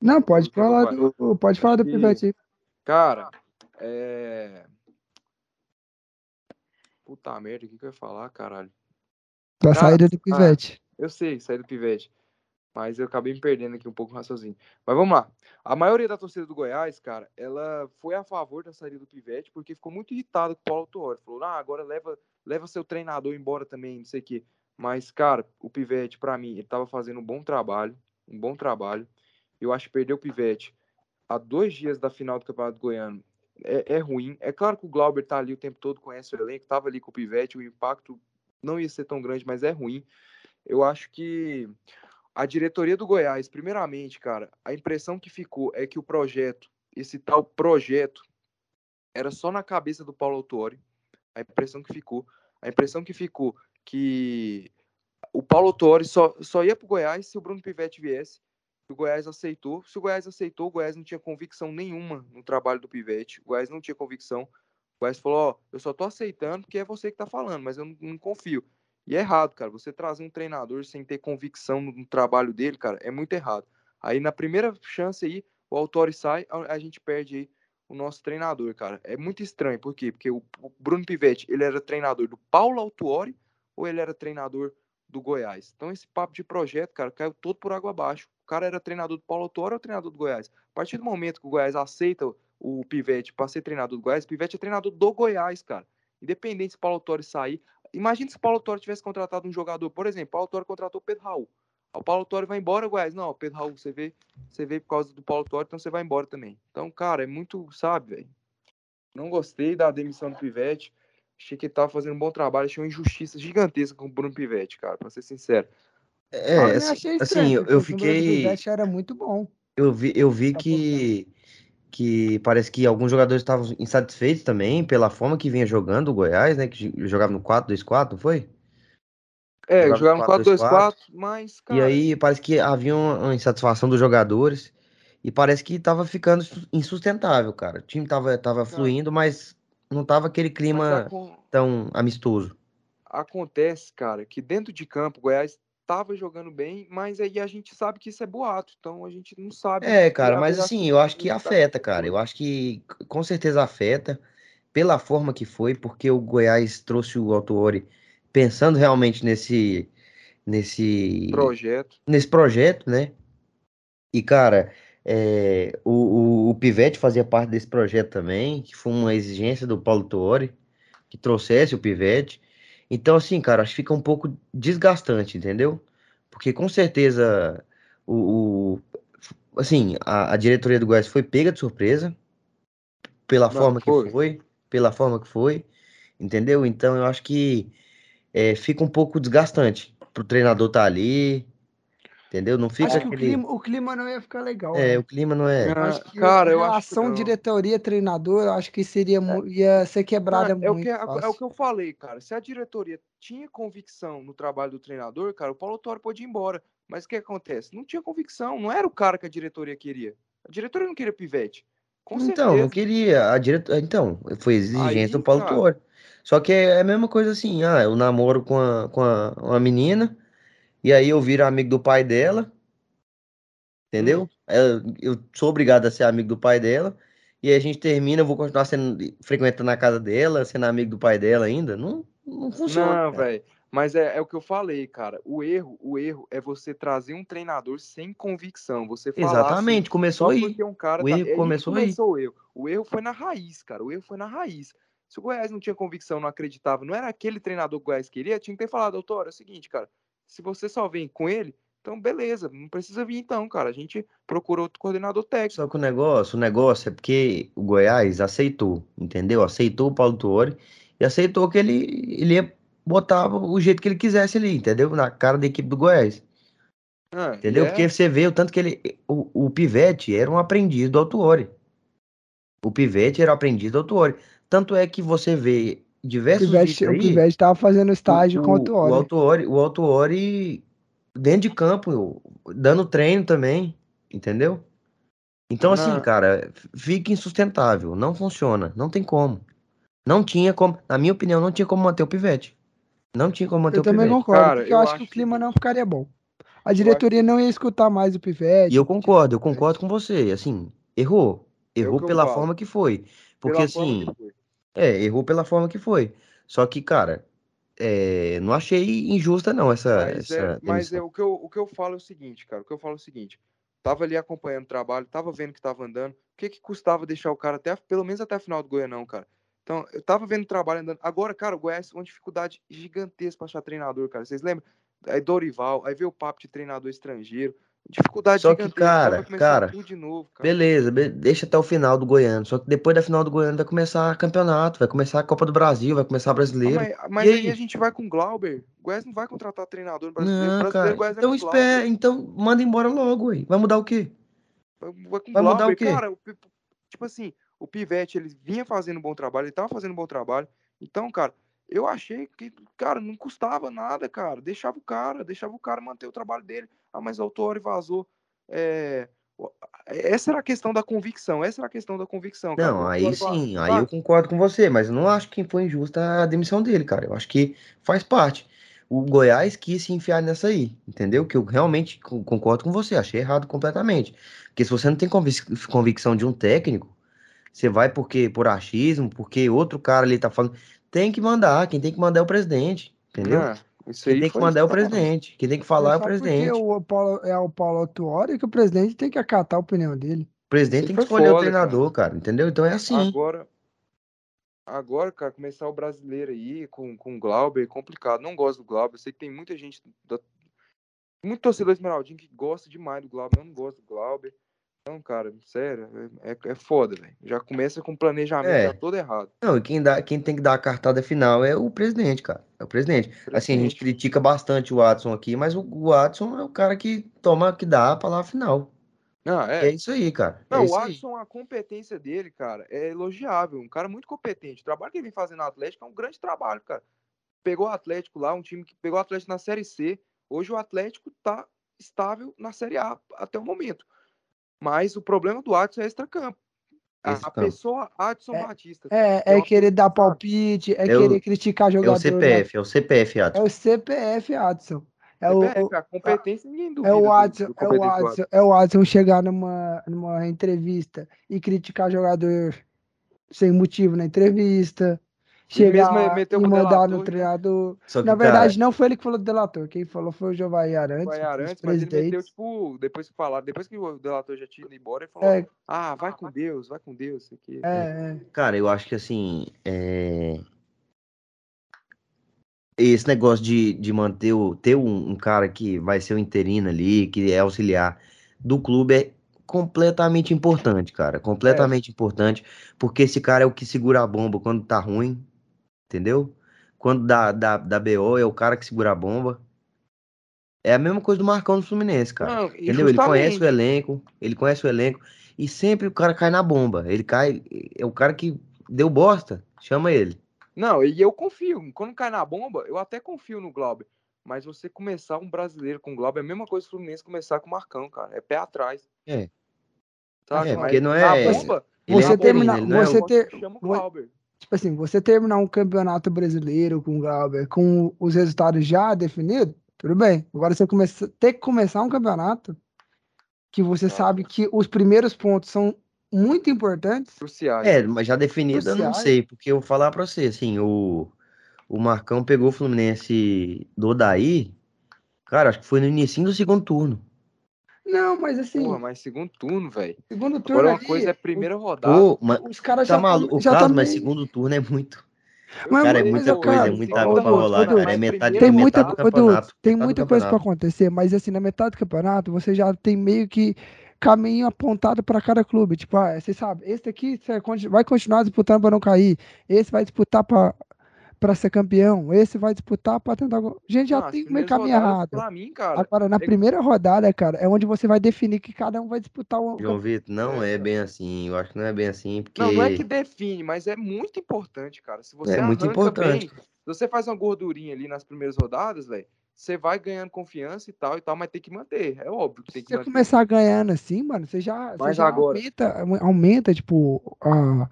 Não, pode falar do, pode falar do Pivete aí. Cara, é. Puta merda, o que, que eu ia falar, caralho? Da cara, saída do Pivete. Ah, eu sei, saída do Pivete. Mas eu acabei me perdendo aqui um pouco no raciocínio. Mas vamos lá. A maioria da torcida do Goiás, cara, ela foi a favor da saída do Pivete porque ficou muito irritado com o Paulo Tuori. Falou, ah, agora leva, leva seu treinador embora também, não sei o quê. Mas, cara, o Pivete, para mim, ele tava fazendo um bom trabalho. Um bom trabalho. Eu acho que perder o Pivete a dois dias da final do Campeonato Goiano é, é, ruim. É claro que o Glauber tá ali o tempo todo, conhece o elenco, tava ali com o Pivete, o impacto não ia ser tão grande, mas é ruim. Eu acho que a diretoria do Goiás, primeiramente, cara, a impressão que ficou é que o projeto, esse tal projeto, era só na cabeça do Paulo Autori. A impressão que ficou, a impressão que ficou que o Paulo Autori só, só ia pro Goiás se o Bruno Pivetti viesse. O Goiás aceitou. Se o Goiás aceitou, o Goiás não tinha convicção nenhuma no trabalho do Pivetti. O Goiás não tinha convicção. O Goiás falou: Ó, eu só tô aceitando porque é você que tá falando, mas eu não, não confio. E é errado, cara. Você trazer um treinador sem ter convicção no, trabalho dele, cara, é muito errado. Aí na primeira chance aí, o Autori sai, a, a gente perde aí o nosso treinador, cara. É muito estranho. Por quê? Porque o, o Bruno Pivetti, ele era treinador do Paulo Autuori ou ele era treinador do Goiás? Então esse papo de projeto, cara, caiu todo por água abaixo. O cara era treinador do Paulo Autuori ou treinador do Goiás? A partir do momento que o Goiás aceita o Pivete para ser treinador do Goiás, o Pivete é treinador do Goiás, cara. Independente se o Paulo Autuori sair. Imagina se o Paulo Autuori tivesse contratado um jogador, por exemplo, o Paulo Autuori contratou o Pedro Raul. O Paulo Torre vai embora, Goiás. Não, Pedro Raul, você vê, você vê por causa do Paulo Torre, então você vai embora também. Então, cara, é muito, sabe, velho. Não gostei da demissão do Pivete. Achei que ele tava fazendo um bom trabalho. Achei uma injustiça gigantesca com o Bruno Pivete, cara, pra ser sincero. É, ah, assim, assim eu, eu fiquei. O Pivete era muito bom. Eu vi, eu vi tá que, que parece que alguns jogadores estavam insatisfeitos também pela forma que vinha jogando o Goiás, né? Que jogava no 4-2-4, não foi? É, jogaram no 4-2-4, mas. Cara... E aí parece que havia uma insatisfação dos jogadores. E parece que tava ficando insustentável, cara. O time tava, tava fluindo, mas não tava aquele clima tão amistoso. Acontece, cara, que dentro de campo o Goiás tava jogando bem, mas aí a gente sabe que isso é boato, então a gente não sabe. É, cara, mas assim, eu acho que afeta, cara. Eu acho que com certeza afeta pela forma que foi, porque o Goiás trouxe o Autuori pensando realmente nesse nesse projeto, nesse projeto, né? E cara, é, o, o, o, Pivete fazia parte desse projeto também, que foi uma exigência do Paulo Tuori, que trouxesse o Pivete. Então, assim, cara, acho que fica um pouco desgastante, entendeu? Porque com certeza o, o assim, a, a, diretoria do Goiás foi pega de surpresa pela Não, forma foi. que foi, pela forma que foi, entendeu? Então eu acho que é, fica um pouco desgastante pro treinador estar tá ali, entendeu? Não fica Acho aquele... que o clima, o clima não ia ficar legal. É, né? o clima não é. Ah, acho que cara, eu relação acho diretoria treinador, eu acho que seria é. ia ser quebrada é, muito. O que, é, é, o que eu falei, cara. Se a diretoria tinha convicção no trabalho do treinador, cara, o Paulo Toro pode ir embora. Mas o que acontece? Não tinha convicção, não era o cara que a diretoria queria. A diretoria não queria pivete. Com então, certeza. não queria. A diretoria, então, foi exigência Aí, do Paulo Toro. Só que é a mesma coisa assim, ah, eu namoro com, a, com a, uma menina, e aí eu viro amigo do pai dela, entendeu? Hum. Eu, eu sou obrigado a ser amigo do pai dela, e aí a gente termina, eu vou continuar sendo, frequentando a casa dela, sendo amigo do pai dela ainda. Não, não funciona. Não, velho. Mas é, é, o que eu falei, cara. O erro, o erro é você trazer um treinador sem convicção. Você falar Exatamente, assim, começou aí. Um cara o tá, erro começou, começou aí. O erro. o erro foi na raiz, cara. O erro foi na raiz. Se o Goiás não tinha convicção, não acreditava, não era aquele treinador que o Goiás queria, tinha que ter falado, doutor, é o seguinte, cara, se você só vem com ele, então beleza, não precisa vir então, cara. A gente procura outro coordenador técnico. Só que o negócio, o negócio é porque o Goiás aceitou, entendeu? Aceitou o Paulo Tuori e aceitou que ele, ele ia botar o jeito que ele quisesse ali, entendeu? Na cara da equipe do Goiás. Ah, entendeu? É... Porque você vê o tanto que ele. O, o Pivete era um aprendiz do Altuori. O Pivete era um aprendiz do Altuori. Tanto é que você vê diversos o Pivete, aí, o Pivete estava fazendo estágio o, com o Autuori. O Autuori, o Autuori dentro de campo, dando treino também, entendeu? Então, assim, cara, fica insustentável, não funciona, não tem como. Não tinha como, na minha opinião, não tinha como manter o Pivete. Não tinha como manter eu o Pivete. Eu também concordo, cara, porque eu, eu acho que o clima não ficaria bom. A diretoria não ia escutar mais o Pivete. E eu concordo, eu concordo com você, assim, errou. Errou pela forma que foi. Porque, pela assim, é, errou pela forma que foi. Só que, cara, é, não achei injusta, não, essa. Mas, essa é, mas é, o, que eu, o que eu falo é o seguinte, cara. O que eu falo é o seguinte. Tava ali acompanhando o trabalho, tava vendo que tava andando. O que que custava deixar o cara até, pelo menos até a final do Goianão, cara? Então, eu tava vendo o trabalho andando. Agora, cara, o Goiás uma dificuldade gigantesca pra achar treinador, cara. Vocês lembram? Aí Dorival, aí veio o papo de treinador estrangeiro. Dificuldade Só que, cara, cara, novo, cara, beleza, deixa até o final do Goiano. Só que depois da final do Goiano vai começar campeonato, vai começar a Copa do Brasil, vai começar brasileiro. Ah, mas, mas aí? aí? a gente vai com o Glauber. O Goiás não vai contratar treinador brasileiro. Não, brasileiro cara, então espera, então manda embora logo, aí. Vai mudar o quê? Vai, vai, vai mudar o quê? Cara, tipo assim, O Pivete, ele vinha fazendo um bom trabalho, ele tava fazendo um bom trabalho. Então, cara, eu achei que, cara, não custava nada, cara. Deixava o cara, deixava o cara manter o trabalho dele. Ah, mas o Autori vazou. É... Essa era a questão da convicção. Essa era a questão da convicção. Cara. Não, aí sim, aí eu concordo com você, mas eu não acho que foi injusta a demissão dele, cara. Eu acho que faz parte. O Goiás quis se enfiar nessa aí, entendeu? Que eu realmente concordo com você, achei errado completamente. Porque se você não tem convicção de um técnico, você vai porque por achismo, porque outro cara ali tá falando. Tem que mandar, quem tem que mandar é o presidente, entendeu? É, quem tem que mandar é o presidente, quem tem que falar é, o presidente. Porque o Paulo, é o Paulo Autuori que o presidente tem que acatar a opinião dele. O presidente tem que escolher foda, o treinador, cara. cara. entendeu? Então é assim. Agora, agora, cara, começar o brasileiro aí com, com o Glauber é complicado. Não gosto do Glauber. Eu sei que tem muita gente, da, muito torcedor esmeraldinho que gosta demais do Glauber. Eu não gosto do Glauber. Não, cara, sério, é, é, é foda, velho. Já começa com o planejamento é. já todo errado. Não, e quem, dá, quem tem que dar a cartada final é o presidente, cara. É o presidente. presidente. Assim, a gente critica bastante o Watson aqui, mas o, o Watson é o cara que toma, que dá a palavra final. Não, é. é isso aí, cara. Não, é o Watson, a competência dele, cara, é elogiável. Um cara muito competente. O trabalho que ele vem fazendo no Atlético é um grande trabalho, cara. Pegou o Atlético lá, um time que pegou o Atlético na Série C. Hoje o Atlético tá estável na Série A até o momento. Mas o problema do Adson é extra-campo. A, a pessoa Adson é, Batista. É, é, é querer dar palpite, é, é querer o, criticar jogador. É o CPF, né? é o CPF, Adson. É o CPF, Adson. É CPF, o, a competência ninguém duvida. É o Adson, é o Adson, é o Adson chegar numa, numa entrevista e criticar jogador sem motivo na entrevista chegar e, e mandar no né? treinador. Que, Na verdade, cara... não foi ele que falou do delator. Quem falou foi o Giovanni Arantes. Giovanni Arantes, mas ele meteu, tipo, depois que falaram, depois que o delator já tinha ido embora, ele falou: é... Ah, vai com Deus, vai com Deus. Isso aqui. É, é. Cara, eu acho que assim. É... Esse negócio de, de manter o, ter um, um cara que vai ser o interino ali, que é auxiliar do clube, é completamente importante, cara. Completamente é. importante, porque esse cara é o que segura a bomba quando tá ruim, entendeu? Quando dá, dá, dá BO, é o cara que segura a bomba. É a mesma coisa do Marcão do Fluminense, cara. Não, entendeu? Ele conhece o elenco, ele conhece o elenco, e sempre o cara cai na bomba. Ele cai, é o cara que deu bosta, chama ele. Não, e eu confio. Quando cai na bomba, eu até confio no Glauber. Mas você começar um brasileiro com o Glauber é a mesma coisa que o Fluminense começar com o Marcão, cara. É pé atrás. É. Sabe? É, porque não é. A bomba, você é terminar. Você é ter. Tipo assim, você terminar um campeonato brasileiro com o Glauber, com os resultados já definidos, tudo bem. Agora você começa, ter que começar um campeonato que você sabe que os primeiros pontos são muito importantes. Cruciais. É, mas já definido eu não sei, porque eu vou falar pra você, assim, o, o Marcão pegou o Fluminense do Daí, cara, acho que foi no início do segundo turno. Não, mas assim. Porra, mas segundo turno, velho. Segundo turno. Agora uma ali, coisa é primeira rodada. Pô, mas os caras tá já maluco. Já caso, tá mas segundo turno é muito. Mas, cara, é muita coisa, cara, é muita água pra rolar, cara. É metade, tem muita, metade do campeonato. tem muita coisa pra acontecer, mas assim, na metade do campeonato, você já tem meio que caminho apontado para cada clube. Tipo, ah, você sabe, esse aqui vai continuar disputando para não cair. Esse vai disputar para para ser campeão. Esse vai disputar para tentar. Gente já tem meio caminho errado. Mim, cara, Agora, na é... primeira rodada, cara, é onde você vai definir que cada um vai disputar o. João Vitor, não é, é bem assim. Eu acho que não é bem assim. Porque... Não, não é que define, mas é muito importante, cara. Se você é muito importante. Bem, se você faz uma gordurinha ali nas primeiras rodadas, velho. Você vai ganhando confiança e tal e tal, mas tem que manter. É óbvio que tem que Se você começar ganhando assim, mano, você já, mas você já agora... aumenta, aumenta, tipo, a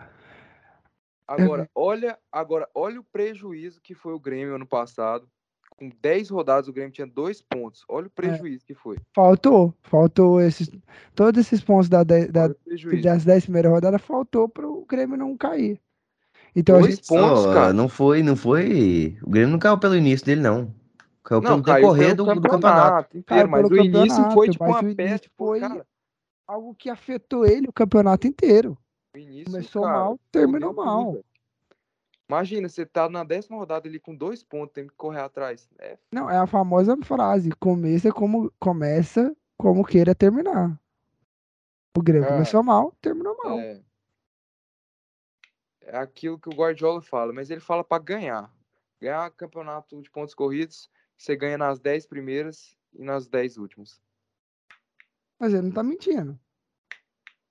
Agora, olha, agora, olha o prejuízo que foi o Grêmio ano passado. Com 10 rodadas, o Grêmio tinha dois pontos. Olha o é. prejuízo é. que foi. Faltou, faltou esses, todos esses pontos da, da, das 10 primeiras rodadas, faltou para o Grêmio não cair. Então, dois gente... pontos, oh, cara. Não foi, não foi. O Grêmio não caiu pelo início dele, não. Caiu não, pelo decorrer do, campeonato, do campeonato. Inteiro, mas o início foi tipo uma peste. Foi cara. algo que afetou ele o campeonato inteiro. Início, Começou cara, mal, terminou mal. Tudo, Imagina, você tá na décima rodada ali com dois pontos, tem que correr atrás. É. Não, é a famosa frase: começa como começa como queira terminar. O Grêmio é, começou mal, terminou mal. É. é aquilo que o Guardiola fala, mas ele fala para ganhar. Ganhar campeonato de pontos corridos, você ganha nas 10 primeiras e nas 10 últimas. Mas ele não tá mentindo.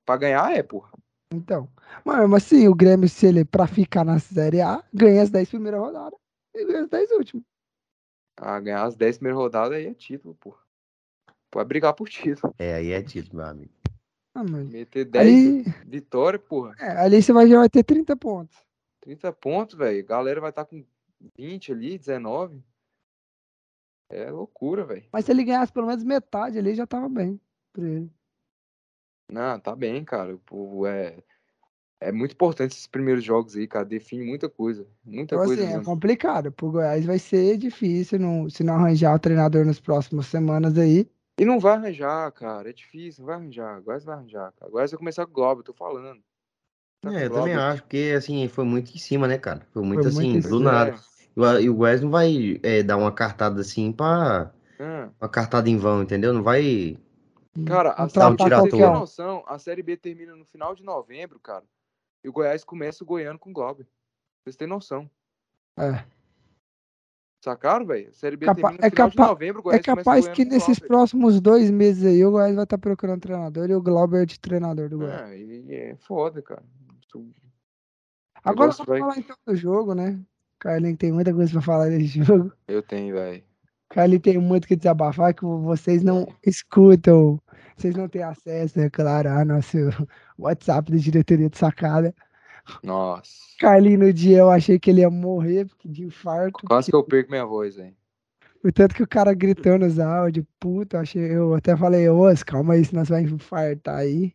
Pra ganhar é, porra. Então, mas assim, o Grêmio, se ele, pra ficar na Série A, ganha as 10 primeiras rodadas e ganha as 10 últimas. Ah, ganhar as 10 primeiras rodadas aí é título, pô. Pode brigar por título. É, aí é título, meu amigo. Ah, mas... Meter 10 aí... vitórias, porra. É, ali você vai, já vai ter 30 pontos. 30 pontos, velho. Galera vai estar tá com 20 ali, 19. É loucura, velho. Mas se ele ganhasse pelo menos metade ali, já tava bem pra ele. Não, tá bem, cara. Pô, é, é muito importante esses primeiros jogos aí, cara. Define muita coisa. Muita então, coisa. Assim, é complicado. Pro Goiás vai ser difícil não, se não arranjar o treinador nas próximas semanas aí. E não vai arranjar, cara. É difícil, não vai arranjar. Goiás vai arranjar, cara. Goiás vai começar com o Globo, eu tô falando. Tá é, eu também acho, porque assim, foi muito em cima, né, cara? Foi muito foi assim, muito do nada. É. E o Goiás não vai é, dar uma cartada assim pra. É. Uma cartada em vão, entendeu? Não vai Cara, a série, tem noção, a Série B termina no final de novembro, cara. E o Goiás começa o Goiano com o Globo. Vocês têm noção. É. Sacaram, velho? Série B Capa termina no é final de novembro, É capaz que nesses próximos dois meses aí o Goiás vai estar tá procurando treinador e o Glauber de treinador do Goiás. É, é foda, cara. Agora vamos vai... falar então do jogo, né? Carlinhos tem muita coisa pra falar desse jogo. Eu tenho, velho. Carlinhos tem muito que desabafar que vocês não escutam vocês não têm acesso, é claro, ao nosso WhatsApp da diretoria de sacada. Nossa. Carlinho, no dia eu achei que ele ia morrer de infarto. Quase que eu perco minha voz, hein? O tanto que o cara gritou nos áudios, puta, achei, eu até falei, ô, calma aí, senão você vai infartar aí.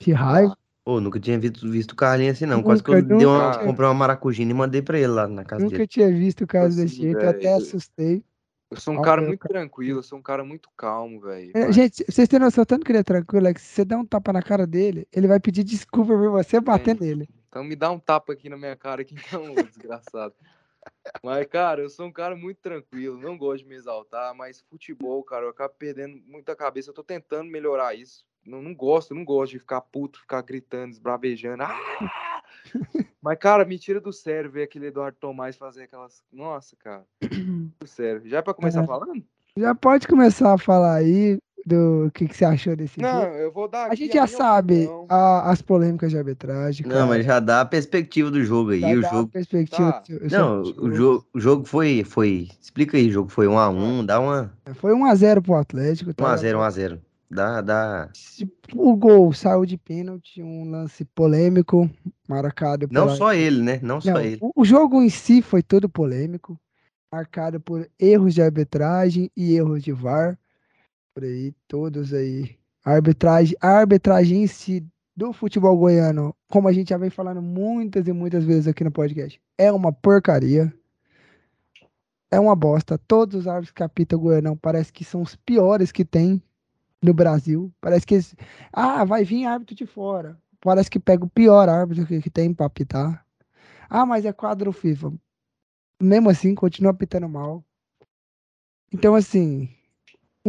De raiva. Pô, nunca tinha visto, visto o Carlinhos assim, não. Nunca, Quase que eu dei uma, comprei uma maracujina e mandei pra ele lá na casa nunca dele. Nunca tinha visto o caso desse jeito, eu até assustei. Eu sou um cara muito tranquilo, eu sou um cara muito calmo, velho. É, gente, vocês têm noção tanto que ele é tranquilo, é que se você der um tapa na cara dele, ele vai pedir desculpa por você bater é. nele. Então me dá um tapa aqui na minha cara aqui, então, desgraçado. Mas, cara, eu sou um cara muito tranquilo, não gosto de me exaltar, mas futebol, cara, eu acabo perdendo muita cabeça. Eu tô tentando melhorar isso. Não, não gosto, não gosto de ficar puto, ficar gritando, esbravejando. Ah! Mas, cara, me tira do sério ver aquele Eduardo Tomás fazer aquelas. Nossa, cara. Do sério. Já é pra começar é. falando? Já pode começar a falar aí do que, que você achou desse Não, jogo. eu vou dar. A gente já sabe a, as polêmicas de arbitragem. Cara. Não, mas já dá a perspectiva do jogo aí. Já o jogo. perspectiva tá. do... Não, o jogo, o jogo foi, foi. Explica aí, o jogo foi 1x1, dá uma. Foi 1x0 pro Atlético. 1x0, tá? 1x0. Dá, dá. O gol saiu de pênalti, um lance polêmico, marcado Não só ele, né? Não só Não, ele. O jogo em si foi todo polêmico, marcado por erros de arbitragem e erros de VAR. Por aí, todos aí. A arbitragem, a arbitragem em si do futebol goiano, como a gente já vem falando muitas e muitas vezes aqui no podcast, é uma porcaria. É uma bosta. Todos os árbitros que apitam o Goianão parece que são os piores que tem no Brasil. Parece que. Ah, vai vir árbitro de fora. Parece que pega o pior árbitro que, que tem pra apitar. Ah, mas é quadro FIFA. Mesmo assim, continua apitando mal. Então, assim,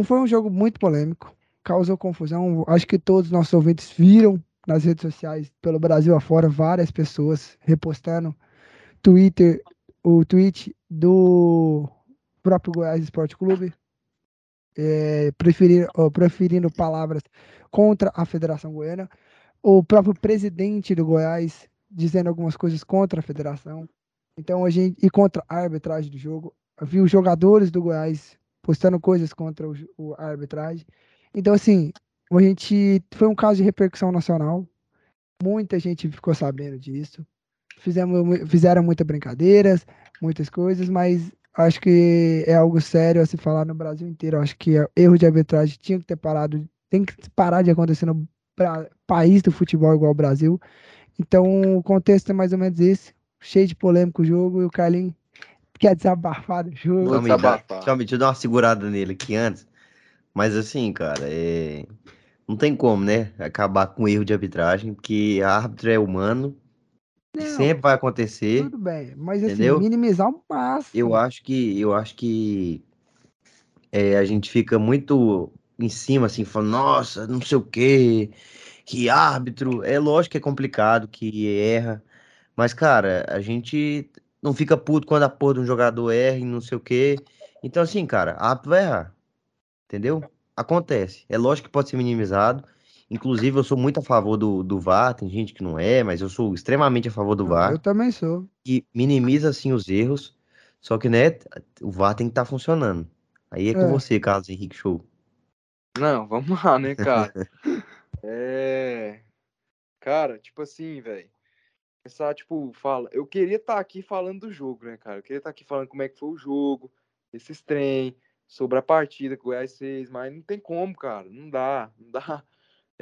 foi um jogo muito polêmico. Causou confusão. Acho que todos os nossos ouvintes viram nas redes sociais, pelo Brasil afora, várias pessoas repostando Twitter, o tweet do próprio Goiás Esporte Clube, é, preferir, preferindo palavras contra a Federação Goiana, o próprio presidente do Goiás dizendo algumas coisas contra a federação. Então a gente e contra a arbitragem do jogo, vi os jogadores do Goiás postando coisas contra o, o, a arbitragem. Então assim, a gente foi um caso de repercussão nacional. Muita gente ficou sabendo disso. Fizemos, fizeram muitas brincadeiras, muitas coisas, mas acho que é algo sério a se falar no Brasil inteiro. Acho que erro de arbitragem tinha que ter parado, tem que parar de acontecer no país do futebol igual o Brasil. Então, o contexto é mais ou menos esse. Cheio de polêmico o jogo e o Carlinhos quer desabafar do jogo. Vou desabafar. Deixa, deixa eu dar uma segurada nele aqui antes. Mas assim, cara, é... não tem como, né? Acabar com erro de arbitragem, porque árbitro é humano não, sempre vai acontecer. Tudo bem, mas assim, entendeu? minimizar o máximo. Eu acho que eu acho que é, a gente fica muito em cima, assim, falando, nossa, não sei o quê, que árbitro. É lógico que é complicado, que erra. Mas, cara, a gente não fica puto quando a porra de um jogador erra e não sei o quê. Então, assim, cara, árbitro vai errar. Entendeu? Acontece. É lógico que pode ser minimizado. Inclusive, eu sou muito a favor do, do VAR, tem gente que não é, mas eu sou extremamente a favor do VAR. Eu também sou. Que minimiza, assim, os erros, só que, né, o VAR tem que estar tá funcionando. Aí é com é. você, Carlos Henrique Show. Não, vamos lá, né, cara? é... Cara, tipo assim, velho. Essa, tipo, fala. Eu queria estar tá aqui falando do jogo, né, cara? Eu queria estar tá aqui falando como é que foi o jogo, esses trem, sobre a partida que o Goiás fez, mas não tem como, cara. Não dá, não dá.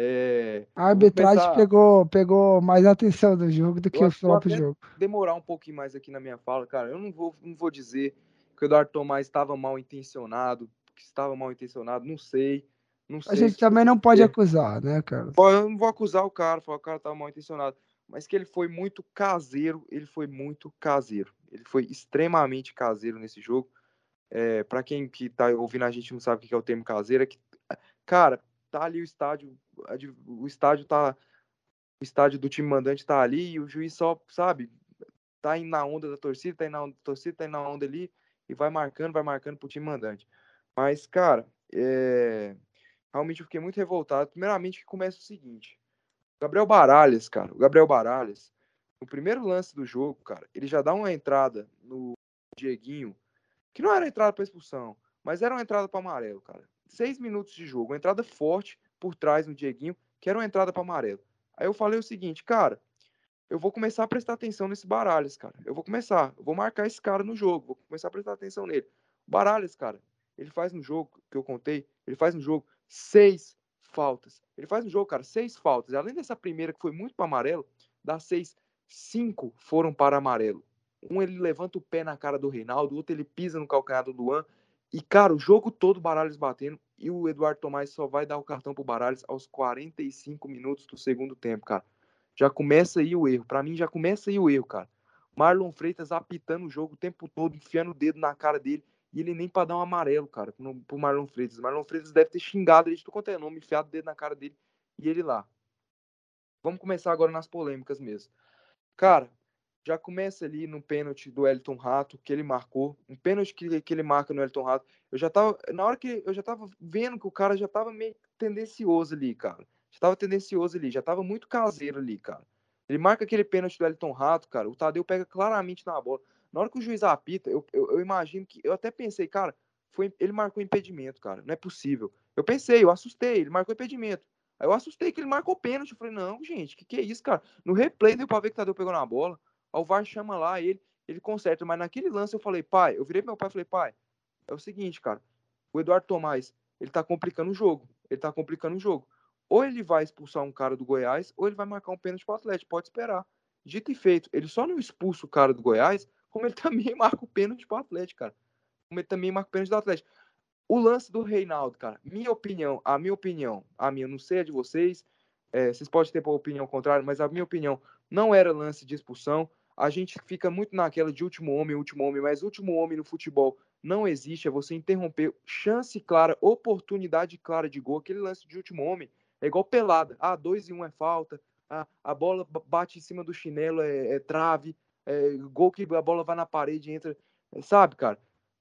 É... A arbitragem começar... pegou, pegou mais atenção do jogo do que o próprio jogo. Demorar um pouquinho mais aqui na minha fala, cara. Eu não vou, não vou dizer que o Eduardo Tomás estava mal intencionado, que estava mal intencionado, não sei. Não sei a gente também não pode acusar, né, cara? Eu não vou acusar o cara, falar que o cara estava mal intencionado mas que ele foi muito caseiro, ele foi muito caseiro. Ele foi extremamente caseiro nesse jogo. É, para quem que tá ouvindo a gente não sabe o que é o termo caseiro, é que, cara, tá ali o estádio, o estádio tá, o estádio do time mandante tá ali e o juiz só, sabe, tá indo na onda da torcida, tá indo na onda da torcida, tá indo na onda ali e vai marcando, vai marcando pro time mandante. Mas, cara, é... realmente eu fiquei muito revoltado. Primeiramente que começa o seguinte, Gabriel Baralhas, cara, o Gabriel Baralhas, no primeiro lance do jogo, cara, ele já dá uma entrada no Dieguinho, que não era entrada para expulsão, mas era uma entrada para amarelo, cara. Seis minutos de jogo, uma entrada forte por trás no Dieguinho, que era uma entrada para amarelo. Aí eu falei o seguinte, cara, eu vou começar a prestar atenção nesse Baralhas, cara. Eu vou começar, eu vou marcar esse cara no jogo, vou começar a prestar atenção nele. Baralhas, cara, ele faz no jogo que eu contei, ele faz no jogo seis faltas. Ele faz um jogo, cara, seis faltas. Além dessa primeira que foi muito para amarelo, das seis, cinco foram para amarelo. Um ele levanta o pé na cara do Reinaldo, o outro ele pisa no calcanhar do Luan. E, cara, o jogo todo Baralhos batendo e o Eduardo Tomás só vai dar o cartão pro Baralhos aos 45 minutos do segundo tempo, cara. Já começa aí o erro. Para mim, já começa aí o erro, cara. Marlon Freitas apitando o jogo o tempo todo, enfiando o dedo na cara dele. E ele nem pra dar um amarelo, cara, pro Marlon Freitas. Marlon Freitas deve ter xingado ele de tudo quanto é nome, enfiado o dedo na cara dele e ele lá. Vamos começar agora nas polêmicas mesmo. Cara, já começa ali no pênalti do Elton Rato, que ele marcou. Um pênalti que, que ele marca no Elton Rato. Eu já tava. Na hora que eu já tava vendo que o cara já tava meio tendencioso ali, cara. Já tava tendencioso ali, já tava muito caseiro ali, cara. Ele marca aquele pênalti do Elton Rato, cara. O Tadeu pega claramente na bola. Na hora que o juiz apita, eu, eu, eu, imagino que. Eu até pensei, cara, foi, ele marcou impedimento, cara. Não é possível. Eu pensei, eu assustei, ele marcou impedimento. Aí eu assustei que ele marcou pênalti. Eu falei, não, gente, que que é isso, cara? No replay deu pra ver que o Tadeu pegou na bola. O VAR chama lá ele, ele conserta. Mas naquele lance eu falei, pai, eu virei pro meu pai e falei, pai, é o seguinte, cara. O Eduardo Tomás, ele tá complicando o jogo. Ele tá complicando o jogo. Ou ele vai expulsar um cara do Goiás, ou ele vai marcar um pênalti pro Atlético. Pode esperar. Dito e feito, ele só não expulsa o cara do Goiás como ele também marca o pênalti pro Atlético, cara. Como ele também marca o pênalti do Atlético. O lance do Reinaldo, cara, minha opinião, a minha opinião, a minha, não sei a de vocês, é, vocês podem ter uma opinião contrária, mas a minha opinião não era lance de expulsão. A gente fica muito naquela de último homem, último homem, mas último homem no futebol não existe. É você interromper chance clara, oportunidade clara de gol. Aquele lance de último homem é igual pelada. Ah, dois e um é falta. Ah, a bola bate em cima do chinelo, é, é trave é, gol que a bola vai na parede entra, sabe, cara?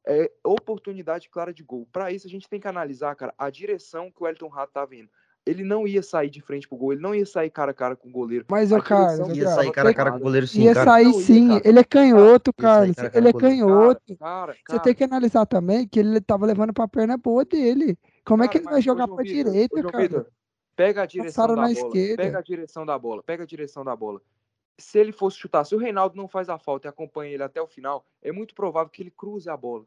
É oportunidade clara de gol. Para isso, a gente tem que analisar, cara, a direção que o Elton Rato tá vindo. Ele não ia sair de frente pro gol, ele não ia sair cara a cara com o goleiro. Mas, o cara, ia sair cara a cara com o goleiro sim, Ia cara. sair sim, ia, ele é canhoto, cara. Carlos. ele é canhoto. Cara, cara, Você tem que analisar também que ele tava levando pra perna boa dele. Como é que ele vai jogar pra Vitor, direita, cara? Vitor, pega a direção da bola. Esquerda. Pega a direção da bola. Pega a direção da bola se ele fosse chutar, se o Reinaldo não faz a falta e acompanha ele até o final, é muito provável que ele cruze a bola.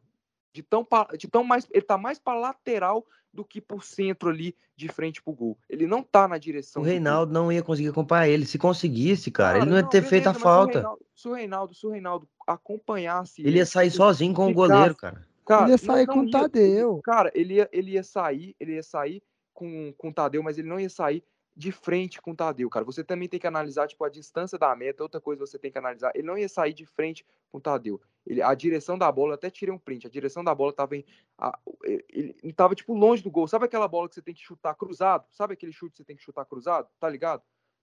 De tão, de tão mais. Ele tá mais para lateral do que por centro ali, de frente pro gol. Ele não tá na direção. O Reinaldo não ia conseguir acompanhar ele. Se conseguisse, cara, cara ele não ia ter beleza, feito a falta. Se o, Reinaldo, se o Reinaldo acompanhasse. Ele ia sair sozinho com o goleiro, cara. cara. Ele ia sair não com o Tadeu. Cara, ele ia, ele ia sair, ele ia sair com, com o Tadeu, mas ele não ia sair de frente com o Tadeu, cara. Você também tem que analisar, tipo, a distância da meta. Outra coisa você tem que analisar. Ele não ia sair de frente com o Tadeu. Ele, a direção da bola, até tirei um print. A direção da bola tava em. A, ele, ele tava, tipo, longe do gol. Sabe aquela bola que você tem que chutar cruzado? Sabe aquele chute que você tem que chutar cruzado? Tá ligado?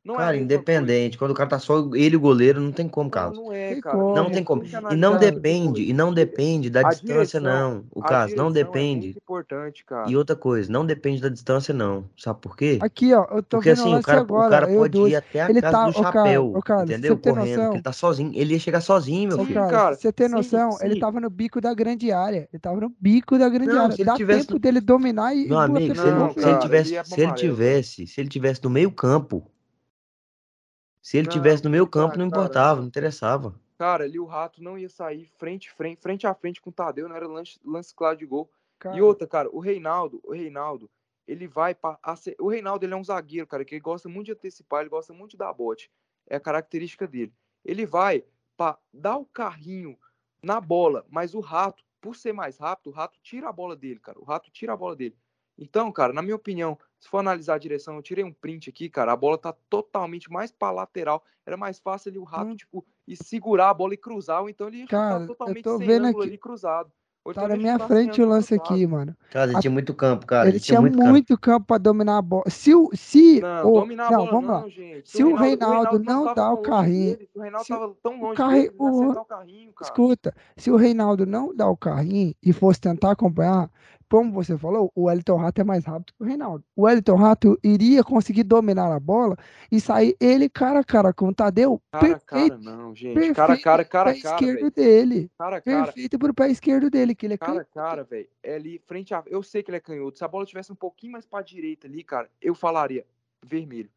Não cara, é independente. Quando o cara tá só ele e o goleiro, não tem como, Carlos. Não, não é, cara. Não tem como. E não depende, e não depende da a distância, direção, não. O caso não depende. É importante, cara. E outra coisa, não depende da distância, não. Sabe por quê? Aqui, ó, eu tô Porque vendo assim, o cara, agora, o cara pode ir até a ele casa tá, do chapéu, cara, cara, entendeu? Correndo, ele tá sozinho. Ele ia chegar sozinho, meu filho. Cara, você tem noção? Sim, sim. Ele tava no bico da grande área. Ele tava no bico da grande não, área. Dá tivesse... tempo dele dominar e. Meu amigo, se ele, se ele tivesse, se ele tivesse, se ele tivesse no meio campo se ele tivesse no meio campo, não importava, não interessava. Cara, ali o Rato não ia sair frente, frente, frente a frente com o Tadeu, não era lance, lance claro de gol. Cara. E outra, cara, o Reinaldo, o Reinaldo, ele vai para o Reinaldo ele é um zagueiro, cara, que ele gosta muito de antecipar, ele gosta muito de dar bote. É a característica dele. Ele vai para dar o carrinho na bola, mas o Rato, por ser mais rápido, o Rato tira a bola dele, cara. O Rato tira a bola dele. Então, cara, na minha opinião, se for analisar a direção, eu tirei um print aqui, cara, a bola tá totalmente mais para lateral. Era mais fácil ali o rato, hum. tipo, e segurar a bola e cruzar, ou então ele ia cara, totalmente eu tô vendo aqui. ali cruzado. Tá na minha frente o lance aqui, mano. Cara, ele a... tinha muito campo, cara. Ele, ele tinha, muito, muito campo. campo para dominar a bola. Se o. Se não, o... dominar a bola, não, vamos lá. Gente. Se, o Reinaldo, Reinaldo não, dá o carrinho. Dele, o Reinaldo se tava tão longe o carrinho, o... o carrinho, cara. Escuta, se o Reinaldo não dá o carrinho e fosse tentar acompanhar, como você falou, o Wellington Rato é mais rápido que o Reinaldo. O Wellington Rato iria conseguir dominar a bola e sair ele cara a cara com o Tadeu. Cara a cara, não, gente. Cara a cara, cara a cara. esquerdo véio. dele. Cara a cara. Perfeito pro pé esquerdo dele, que ele é Cara a cara, velho. É ali, frente a. Eu sei que ele é canhoto. Se a bola tivesse um pouquinho mais pra direita ali, cara, eu falaria vermelho.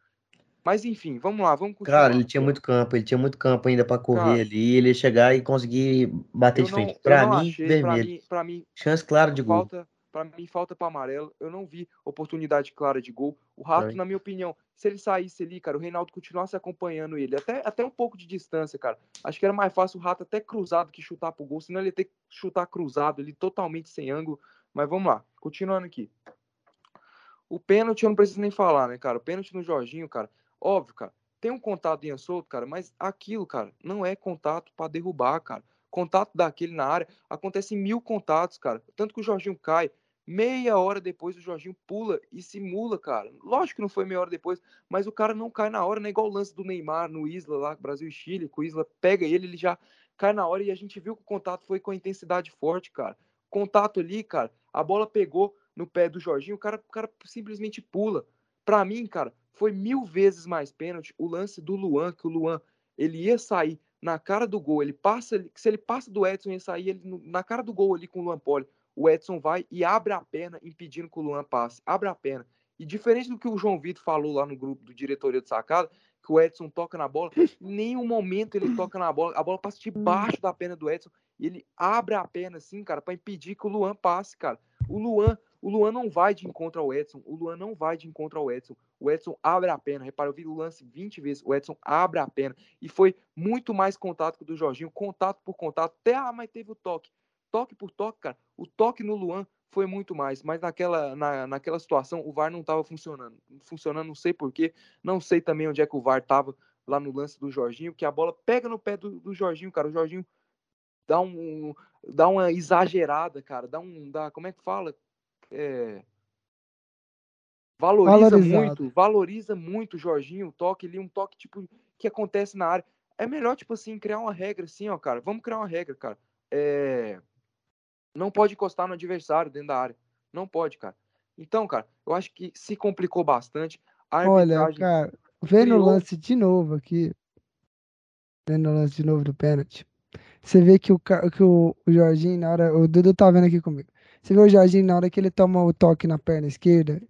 Mas enfim, vamos lá, vamos continuar. Cara, ele tinha muito campo, ele tinha muito campo ainda para correr cara, ali, ele ia chegar e conseguir bater de frente. Para mim, achei, vermelho. Pra mim, pra mim, chance clara de falta, gol. Para mim, falta para amarelo. Eu não vi oportunidade clara de gol. O Rato, na minha opinião, se ele saísse ali, cara, o Reinaldo continuasse acompanhando ele, até, até um pouco de distância, cara. Acho que era mais fácil o Rato até cruzado que chutar pro gol, senão ele ia ter que chutar cruzado ali, totalmente sem ângulo. Mas vamos lá, continuando aqui. O pênalti eu não preciso nem falar, né, cara? O pênalti no Jorginho, cara, óbvio, cara. Tem um contato em solto, cara, mas aquilo, cara, não é contato para derrubar, cara. Contato daquele na área, acontece mil contatos, cara. Tanto que o Jorginho cai, Meia hora depois o Jorginho pula e simula, cara. Lógico que não foi meia hora depois, mas o cara não cai na hora, né? Igual o lance do Neymar no Isla lá, Brasil e Chile, que o Isla pega ele, ele já cai na hora e a gente viu que o contato foi com intensidade forte, cara. Contato ali, cara, a bola pegou no pé do Jorginho, o cara, o cara simplesmente pula. Pra mim, cara, foi mil vezes mais pênalti o lance do Luan, que o Luan ele ia sair na cara do gol, ele passa, se ele passa do Edson, ia sair ele na cara do gol ali com o Luan Poli o Edson vai e abre a perna, impedindo que o Luan passe. Abre a perna. E diferente do que o João Vitor falou lá no grupo do diretoria de sacada, que o Edson toca na bola, em nenhum momento ele toca na bola. A bola passa debaixo da perna do Edson e ele abre a perna assim, cara, para impedir que o Luan passe, cara. O Luan, o Luan não vai de encontro ao Edson. O Luan não vai de encontro ao Edson. O Edson abre a perna. Repara, eu vi o lance 20 vezes. O Edson abre a perna. E foi muito mais contato que o do Jorginho. Contato por contato. Até, ah, mas teve o toque toque por toque, cara, o toque no Luan foi muito mais, mas naquela, na, naquela situação o VAR não estava funcionando. Funcionando, não sei porquê, não sei também onde é que o VAR estava lá no lance do Jorginho, que a bola pega no pé do, do Jorginho, cara. O Jorginho dá um dá uma exagerada, cara, dá um dá, como é que fala? É, valoriza Valorizado. muito, valoriza muito o Jorginho, o toque ali, um toque tipo que acontece na área. É melhor tipo assim criar uma regra assim, ó, cara. Vamos criar uma regra, cara. É não pode encostar no adversário dentro da área. Não pode, cara. Então, cara, eu acho que se complicou bastante. Olha, cara, vendo o lance de novo aqui. Vendo o lance de novo do pênalti. Você vê que o, que o, o Jorginho, na hora. O Dudu tá vendo aqui comigo. Você vê o Jorginho, na hora que ele toma o toque na perna esquerda,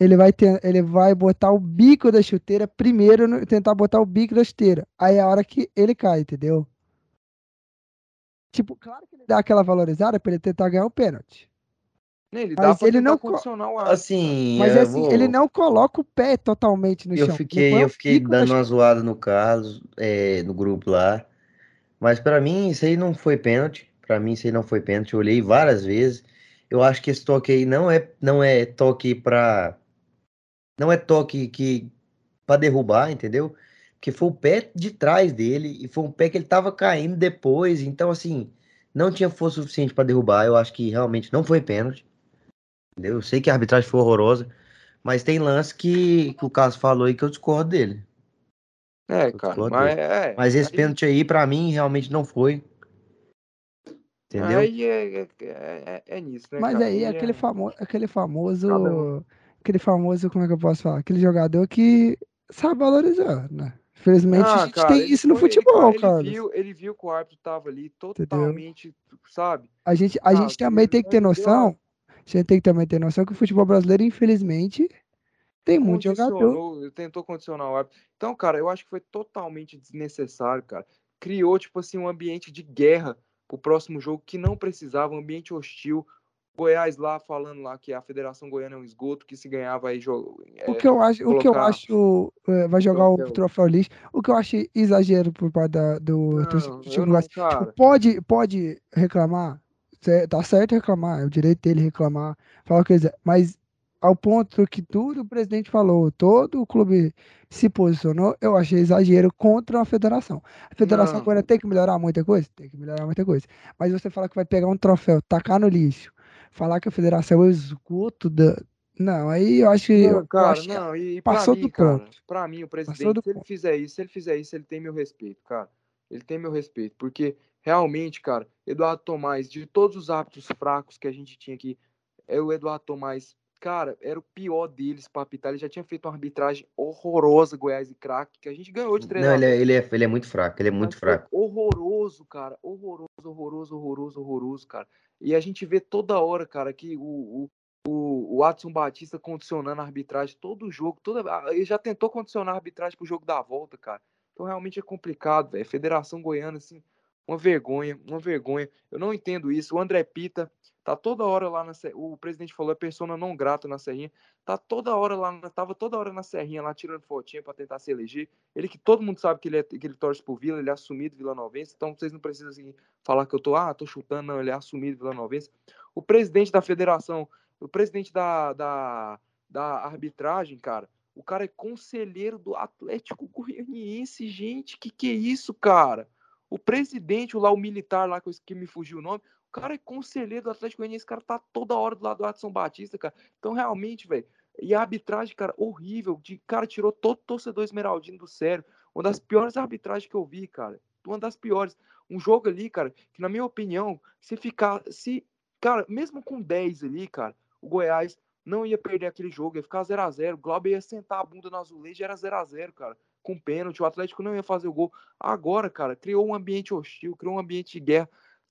ele vai, ter, ele vai botar o bico da chuteira primeiro, tentar botar o bico da chuteira. Aí é a hora que ele cai, entendeu? Tipo, claro que ele dá aquela valorizada pra ele tentar ganhar o pênalti. Ele dá mas ele não condicional assim, mas assim, vou... ele não coloca o pé totalmente no eu chão. Fiquei, eu fiquei dando uma zoada no Carlos, é, no grupo lá. Mas para mim isso aí não foi pênalti. Para mim isso aí não foi pênalti. Eu olhei várias vezes. Eu acho que esse toque aí não é não é toque para não é toque que para derrubar, entendeu? Porque foi o pé de trás dele e foi um pé que ele tava caindo depois, então assim, não tinha força suficiente para derrubar. Eu acho que realmente não foi pênalti. Entendeu? Eu sei que a arbitragem foi horrorosa, mas tem lance que, que o Carlos falou e que eu discordo dele. É, cara, mas, é, mas esse aí... pênalti aí, pra mim, realmente não foi. Entendeu? Aí é, é, é, é nisso, né? Mas aí é aquele, famo aquele famoso. Aquele famoso, como é que eu posso falar? Aquele jogador que sabe valorizar, né? Infelizmente, ah, a gente cara, tem isso no foi, futebol, ele, cara. Ele viu, ele viu que o árbitro tava ali totalmente, Entendeu? sabe? A gente, a ah, gente também tem que ter noção. A gente tem que também ter noção que o futebol brasileiro, infelizmente, tem muito jogador. Tentou condicionar o árbitro. Então, cara, eu acho que foi totalmente desnecessário, cara. Criou, tipo assim, um ambiente de guerra pro próximo jogo que não precisava, um ambiente hostil. Goiás lá falando lá que a Federação Goiana é um esgoto, que se ganhava aí jogo. É, o que eu acho, colocar... o que eu acho é, vai jogar o troféu lixo. O que eu acho exagero por parte da, do não, time não, tipo, pode pode reclamar, tá certo reclamar, é o direito dele reclamar, falar o que quiser, mas ao ponto que tudo o presidente falou, todo o clube se posicionou, eu achei exagero contra a federação. A federação agora tem que melhorar muita coisa? Tem que melhorar muita coisa. Mas você fala que vai pegar um troféu, tacar no lixo, falar que a federação é o esgoto da. Não, aí eu acho que. Não, cara, acho não, e passou mim, do cara, ponto. Pra mim, o presidente, se ele fizer isso, se ele fizer isso, ele tem meu respeito, cara. Ele tem meu respeito, porque realmente, cara, Eduardo Tomás, de todos os hábitos fracos que a gente tinha aqui, é o Eduardo Tomás cara, era o pior deles para apitar. Ele já tinha feito uma arbitragem horrorosa, Goiás e craque, que a gente ganhou de treinador. Não, ele é, ele é, ele é muito fraco, ele é muito fraco. Horroroso, cara. Horroroso, horroroso, horroroso, horroroso, cara. E a gente vê toda hora, cara, que o, o, o, o Adson Batista condicionando a arbitragem todo o jogo. Toda, ah, ele já tentou condicionar a arbitragem pro jogo da volta, cara. Então realmente é complicado, velho. Federação Goiana, assim, uma vergonha, uma vergonha. Eu não entendo isso. O André Pita tá toda hora lá na o presidente falou é persona não grata na Serrinha. Tá toda hora lá, tava toda hora na Serrinha lá tirando fotinha para tentar se eleger. Ele que todo mundo sabe que ele é, que ele torce pro Vila, ele é assumido Vila Novense. Então vocês não precisam assim, falar que eu tô, ah, tô chutando, não, ele é assumido Vila Novense. O presidente da federação, o presidente da, da, da arbitragem, cara, o cara é conselheiro do Atlético Goianiense, gente, que que é isso, cara? O presidente, lá, o militar lá, que me fugiu o nome, o cara é conselheiro do Atlético Goianiense, cara tá toda hora do lado do Adson Batista, cara. Então, realmente, velho, e a arbitragem, cara, horrível. De, cara, tirou todo torcedor esmeraldino do sério. Uma das piores arbitragens que eu vi, cara. Uma das piores. Um jogo ali, cara, que na minha opinião, se ficar. Se, cara, mesmo com 10 ali, cara, o Goiás não ia perder aquele jogo, ia ficar 0x0. O Glauber ia sentar a bunda no azulejo era 0x0, cara com pênalti, o Atlético não ia fazer o gol. Agora, cara, criou um ambiente hostil, criou um ambiente de guerra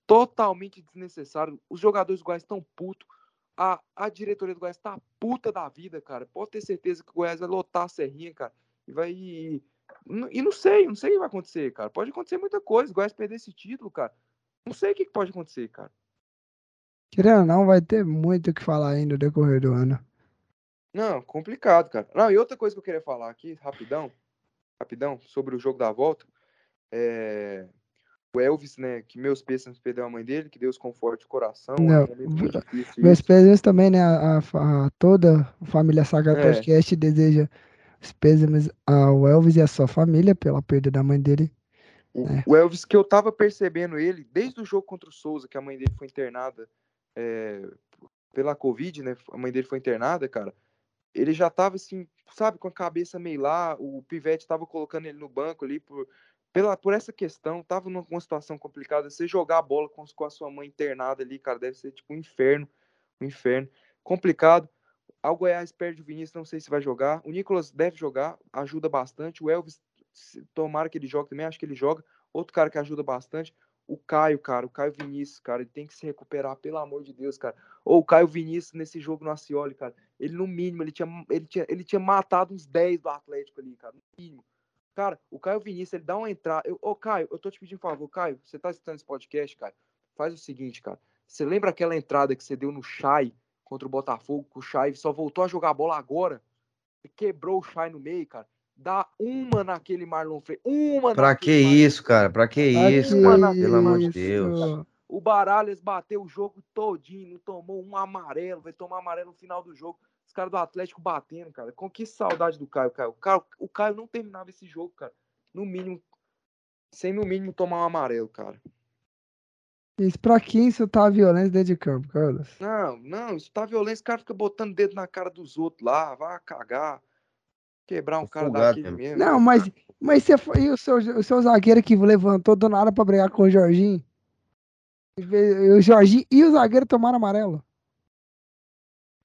totalmente desnecessário. Os jogadores do Goiás estão putos. A, a diretoria do Goiás tá puta da vida, cara. Pode ter certeza que o Goiás vai lotar a serrinha, cara. E vai. E, e não sei, não sei o que vai acontecer, cara. Pode acontecer muita coisa. O Goiás perder esse título, cara. Não sei o que pode acontecer, cara. Querendo ou não, vai ter muito o que falar ainda no decorrer do ano. Não, complicado, cara. Não, e outra coisa que eu queria falar aqui, rapidão rapidão, sobre o jogo da volta. É, o Elvis, né, que meus pêsames perdeu a mãe dele, que Deus conforte o coração. Não, é meus pêsames também, né, a, a, toda a família Sagrada é. Podcast deseja os pêsames ao Elvis e a sua família pela perda da mãe dele. O, é. o Elvis, que eu tava percebendo ele, desde o jogo contra o Souza, que a mãe dele foi internada é, pela Covid, né, a mãe dele foi internada, cara, ele já tava assim, sabe, com a cabeça meio lá, o Pivete tava colocando ele no banco ali por, pela, por essa questão, tava numa situação complicada, você jogar a bola com, com a sua mãe internada ali, cara, deve ser tipo um inferno, um inferno, complicado, ao Goiás perde o Vinícius, não sei se vai jogar, o Nicolas deve jogar, ajuda bastante, o Elvis, tomara que ele jogue também, acho que ele joga, outro cara que ajuda bastante, o Caio, cara, o Caio Vinícius, cara, ele tem que se recuperar, pelo amor de Deus, cara. Ou o Caio Vinícius nesse jogo no Acioli, cara. Ele, no mínimo, ele tinha, ele tinha, ele tinha matado uns 10 do Atlético ali, cara. No mínimo. Cara, o Caio Vinícius, ele dá uma entrada. Ô, Caio, eu tô te pedindo um favor, Caio, você tá assistindo esse podcast, cara? Faz o seguinte, cara. Você lembra aquela entrada que você deu no Chay contra o Botafogo, que o Chay só voltou a jogar bola agora? Quebrou o Chay no meio, cara dá uma naquele Marlon Freire. Uma Pra que isso, cara? Pra que isso, cara? Pelo amor de Deus. O Baralhas bateu o jogo todinho, não tomou um amarelo, vai tomar amarelo no final do jogo. Caras do Atlético batendo, cara. Com que saudade do Caio, Caio. O Caio, o Caio não terminava esse jogo, cara. No mínimo, sem no mínimo tomar um amarelo, cara. Isso pra quem isso tá violência dentro de campo, Carlos? Não, não, isso tá violência, o cara fica botando dedo na cara dos outros lá, vai cagar. Quebrar um cara daquele mesmo. Não, mas, mas você foi e o seu, o seu zagueiro que levantou do nada pra brigar com o Jorginho? O Jorginho e o zagueiro tomaram amarelo.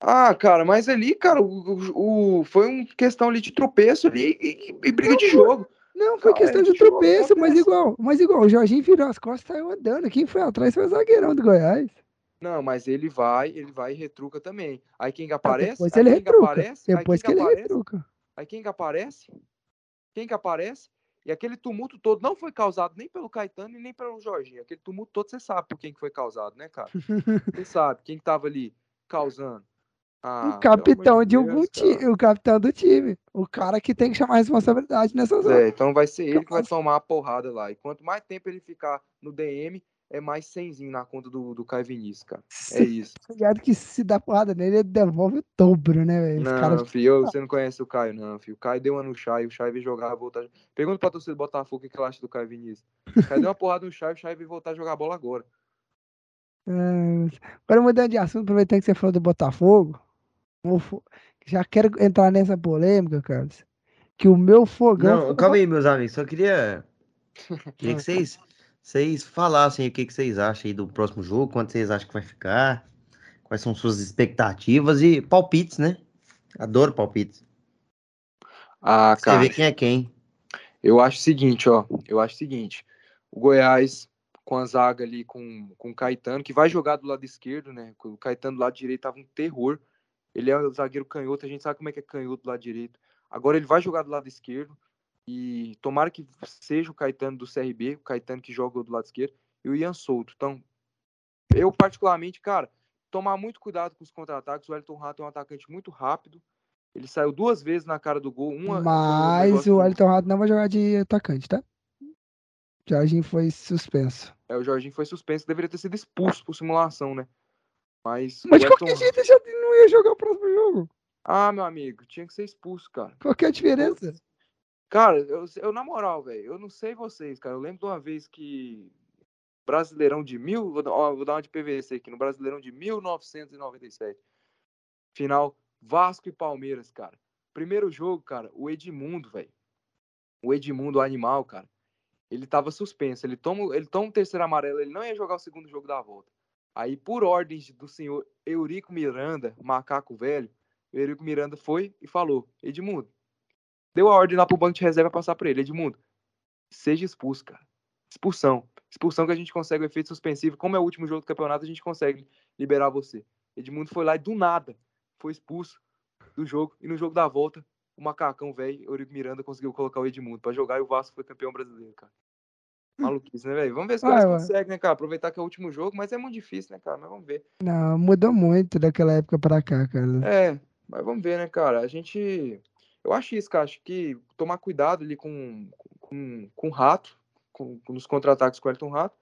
Ah, cara, mas ali, cara, o, o, foi uma questão ali de tropeço ali e, e briga não, de jogo. Não, foi questão de, de tropeço, mas igual, mas igual, o Jorginho virou as costas e saiu andando. Quem foi atrás foi o zagueirão do Goiás. Não, mas ele vai, ele vai e retruca também. Aí quem que aparece? depois ele retruca. Aparece, depois que, que, ele aparece, retruca. Aí quem que aparece? Quem que aparece? E aquele tumulto todo não foi causado nem pelo Caetano e nem pelo Jorginho. Aquele tumulto todo você sabe por quem que foi causado, né, cara? Você sabe quem que tava ali causando. Ah, o capitão de algum time, o capitão do time. O cara que tem que chamar a responsabilidade nessas horas. É, então vai ser ele que vai tomar a porrada lá. E quanto mais tempo ele ficar no DM, é mais 100 na conta do, do Caio Vinícius, cara. É isso. Ligado que se dá porrada nele, ele devolve o dobro, né, velho? Não, cara... filho, você não conhece o Caio, não, filho. O Caio deu uma no Chay, o Chay veio jogar, voltar. Pergunta pra torcida do Botafogo o que, que ela acha do Caio Vinícius. O Caio deu uma porrada no Chay, o Chay veio voltar a jogar bola agora. É... Agora mudando de assunto, aproveitando que você falou do Botafogo. Já quero entrar nessa polêmica, Carlos. Que o meu fogão. Não, calma aí, meus amigos. Só queria. Queria que vocês, vocês falassem o que, que vocês acham aí do próximo jogo, quanto vocês acham que vai ficar, quais são suas expectativas e palpites, né? Adoro palpites. Ah, Você cara. vê quem é quem. Eu acho o seguinte, ó. Eu acho o seguinte. O Goiás, com a zaga ali com, com o Caetano, que vai jogar do lado esquerdo, né? O Caetano do lado direito tava um terror. Ele é o zagueiro canhoto, a gente sabe como é que é canhoto do lado direito. Agora ele vai jogar do lado esquerdo. E tomara que seja o Caetano do CRB, o Caetano que joga do lado esquerdo, e o Ian Souto. Então, eu particularmente, cara, tomar muito cuidado com os contra-ataques. O Elton Rato é um atacante muito rápido. Ele saiu duas vezes na cara do gol. Uma, Mas o Elton Rato não vai jogar de atacante, tá? O Jorginho foi suspenso. É, o Jorginho foi suspenso. Deveria ter sido expulso por simulação, né? Mas, Mas de qualquer jeito ele já não ia jogar o próximo jogo. Ah, meu amigo, tinha que ser expulso, cara. Qual que é a diferença? Cara, eu, eu na moral, velho, eu não sei vocês, cara. Eu lembro de uma vez que Brasileirão de mil, vou, ó, vou dar uma de PVC aqui, no Brasileirão de 1997. Final Vasco e Palmeiras, cara. Primeiro jogo, cara, o Edmundo, velho. O Edmundo, o animal, cara. Ele tava suspenso. Ele toma, ele toma o terceiro amarelo, ele não ia jogar o segundo jogo da volta. Aí, por ordens do senhor Eurico Miranda, macaco velho, Eurico Miranda foi e falou: Edmundo, deu a ordem lá pro banco de reserva passar por ele. Edmundo, seja expulso, cara. Expulsão. Expulsão que a gente consegue o efeito suspensivo. Como é o último jogo do campeonato, a gente consegue liberar você. Edmundo foi lá e do nada foi expulso do jogo. E no jogo da volta, o macacão velho, Eurico Miranda, conseguiu colocar o Edmundo para jogar e o Vasco foi campeão brasileiro, cara. Maluquice, né, velho? Vamos ver se o consegue, né, cara? Aproveitar que é o último jogo, mas é muito difícil, né, cara? Mas vamos ver. Não, mudou muito daquela época pra cá, cara. É, mas vamos ver, né, cara? A gente. Eu acho isso, cara. Acho que tomar cuidado ali com, com, com o Rato, com, com nos contra-ataques com o Elton Rato.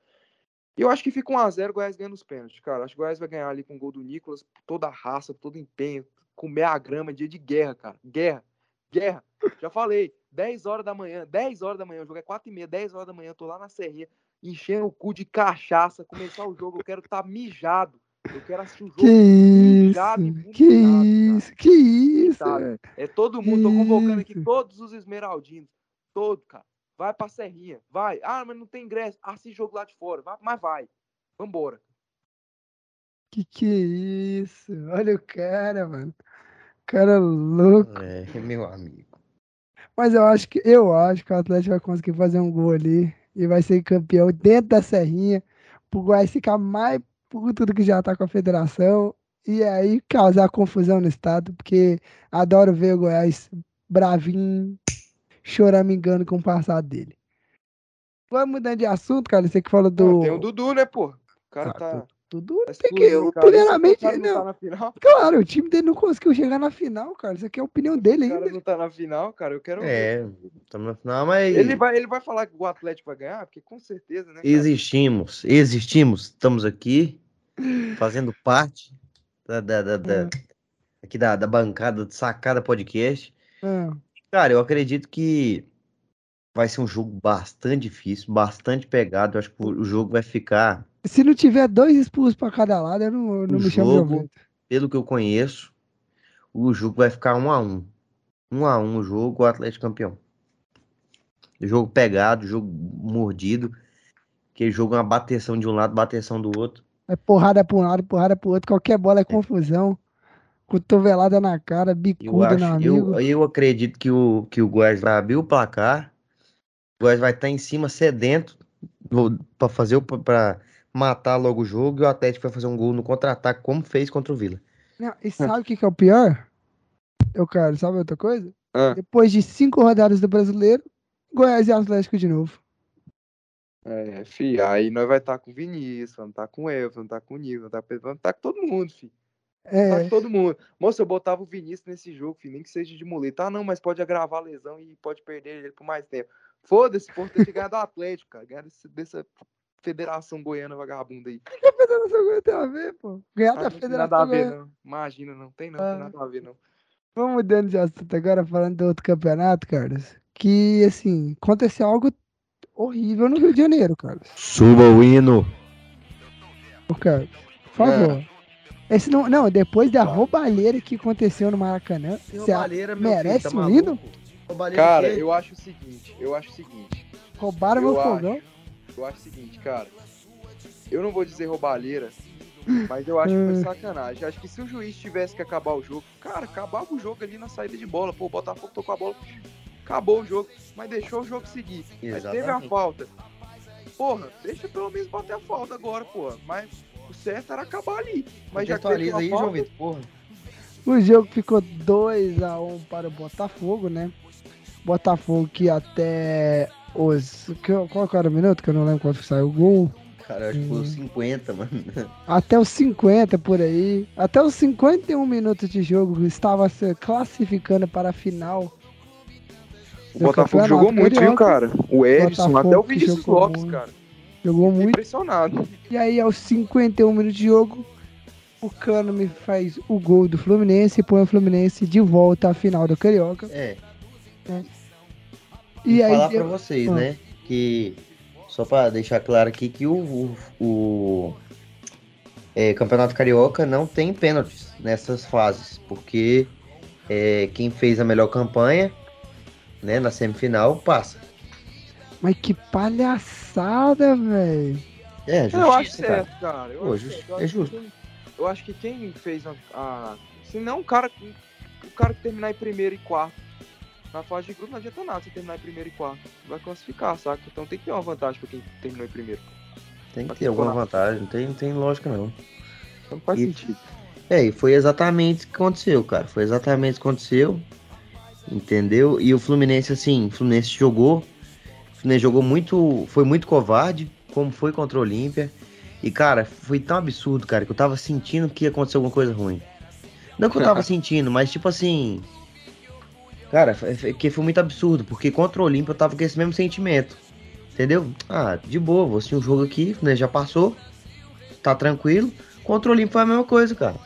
E eu acho que fica 1x0, o Goiás ganha nos pênaltis, cara. Acho que o Goiás vai ganhar ali com o gol do Nicolas, toda a raça, todo empenho, comer a grama, dia de guerra, cara. Guerra, guerra. Já falei, 10 horas da manhã, 10 horas da manhã, o jogo é 4 e meia, 10 horas da manhã, eu tô lá na serrinha, enchendo o cu de cachaça, começar o jogo, eu quero estar tá mijado. Eu quero assistir o jogo que mijado isso, Que isso, que isso. É todo mundo, tô convocando aqui todos os esmeraldinos. Todo, cara. Vai pra serrinha, vai. Ah, mas não tem ingresso. Assiste jogo lá de fora. Vai, mas vai. Vambora. Que que é isso? Olha o cara, mano. Cara louco. É, meu amigo. Mas eu acho que eu acho que o Atlético vai conseguir fazer um gol ali e vai ser campeão dentro da Serrinha. Pro Goiás ficar mais puto do que já tá com a federação. E aí causar confusão no estado, porque adoro ver o Goiás bravinho, choramingando com o passado dele. Vamos mudando de assunto, cara. Você que falou do. tem o Dudu, né, pô? O cara ah, tá. Tudo é tem que, eu, primeiramente, não, tá claro, o time dele não conseguiu chegar na final, cara. Isso aqui é a opinião dele ainda. O cara não tá na final, cara. Eu quero. É, estamos na final, mas. Ele vai, ele vai falar que o Atlético vai ganhar, porque com certeza, né? Cara? Existimos, existimos. Estamos aqui fazendo parte da, da, da, da é. aqui da, da bancada de Sacada Podcast. É. Cara, eu acredito que vai ser um jogo bastante difícil, bastante pegado. Eu acho que o jogo vai ficar se não tiver dois expulsos para cada lado, eu não, não me chamo de Pelo que eu conheço, o jogo vai ficar um a um. Um a um o jogo, o Atlético campeão. Jogo pegado, jogo mordido. Que jogo é uma bateção de um lado, bateção do outro. É porrada para um lado, porrada para o outro. Qualquer bola é, é. confusão. Cotovelada na cara, bicuda no amigo. Eu, eu acredito que o, que o Goiás vai abrir o placar. O Goiás vai estar em cima, sedento, para fazer para matar logo o jogo. E o Atlético vai fazer um gol no contra-ataque, como fez contra o Vila. Não, e sabe o que, que é o pior? Eu quero, sabe outra coisa? Ah. Depois de cinco rodadas do brasileiro, Goiás e Atlético de novo. É, fi, aí nós vai estar tá com o Vinícius, vamos estar tá com o Elvis, vamos estar tá com o Nil, vamos estar tá com todo mundo, fi. É. Tá todo mundo. Moça, eu botava o Vinícius nesse jogo, fi, nem que seja de muleta. Ah, não, mas pode agravar a lesão e pode perder ele por mais tempo. Foda-se, por ter chegado ao Atlético, cara. Ganhar desse, dessa Federação Goiana vagabunda aí. O que a Federação Goiana tem a ver, pô? Ganhar ah, da Federação nada a ver, não. Imagina, não tem não, ah. tem nada a ver, não. Vamos mudando de assunto agora, falando do outro campeonato, Carlos. Que, assim, aconteceu algo horrível no Rio de Janeiro, Carlos. Suba o hino. Ô, Carlos, por favor. É. Esse não, não, depois da roubalheira que aconteceu no Maracanã, você merece filho, tá um hino? Cara, eu acho o seguinte, eu acho o seguinte. Roubaram meu fogão? Eu acho o seguinte, cara. Eu não vou dizer roubalheira, mas eu acho que foi hum. sacanagem. Acho que se o juiz tivesse que acabar o jogo, cara, acabava o jogo ali na saída de bola. Pô, o Botafogo tocou a bola, acabou o jogo, mas deixou o jogo seguir. Mas teve a falta. Porra, deixa pelo menos bater a falta agora, porra. Mas o certo era acabar ali. Mas já atualiza aí, falta... João Vitor, porra. O jogo ficou 2x1 um para o Botafogo, né? Botafogo que até os. Qual era o minuto? Que eu não lembro quando saiu o gol. Cara, acho que foi os 50, mano. Até os 50 por aí. Até os 51 minutos de jogo estava se classificando para a final. O Botafogo jogou muito, viu, cara? O Edson, até o Vinícius Lopes, muito. cara. Jogou muito. Impressionado. E aí, aos 51 minutos de jogo, o Cano me faz o gol do Fluminense e põe o Fluminense de volta à final do Carioca. É. é. E, e aí, falar pra vocês, ah. né? Que só para deixar claro aqui que o, o, o é, Campeonato Carioca não tem pênaltis nessas fases, porque é, quem fez a melhor campanha né, na semifinal passa. Mas que palhaçada, velho. É, justiça, eu acho certo, cara. cara. Eu Pô, acho, eu é justo. Quem, eu acho que quem fez a, a. Se não, o cara, o cara que terminar em primeiro e quarto na fase de grupo não adianta nada você terminar em primeiro e quarto. Vai classificar, saca? Então tem que ter uma vantagem pra quem terminou em primeiro. Tem que ter alguma vantagem, não tem, não tem lógica não. Não faz e, sentido. É, e foi exatamente o que aconteceu, cara. Foi exatamente o que aconteceu. Entendeu? E o Fluminense, assim, o Fluminense jogou. O Fluminense jogou muito. Foi muito covarde, como foi contra o Olímpia. E, cara, foi tão absurdo, cara, que eu tava sentindo que ia acontecer alguma coisa ruim. Não que eu tava sentindo, mas tipo assim. Cara, que foi muito absurdo, porque contra o eu tava com esse mesmo sentimento. Entendeu? Ah, de boa, vou assistir um jogo aqui, né? Já passou. Tá tranquilo. Contra o Olímpio foi a mesma coisa, cara.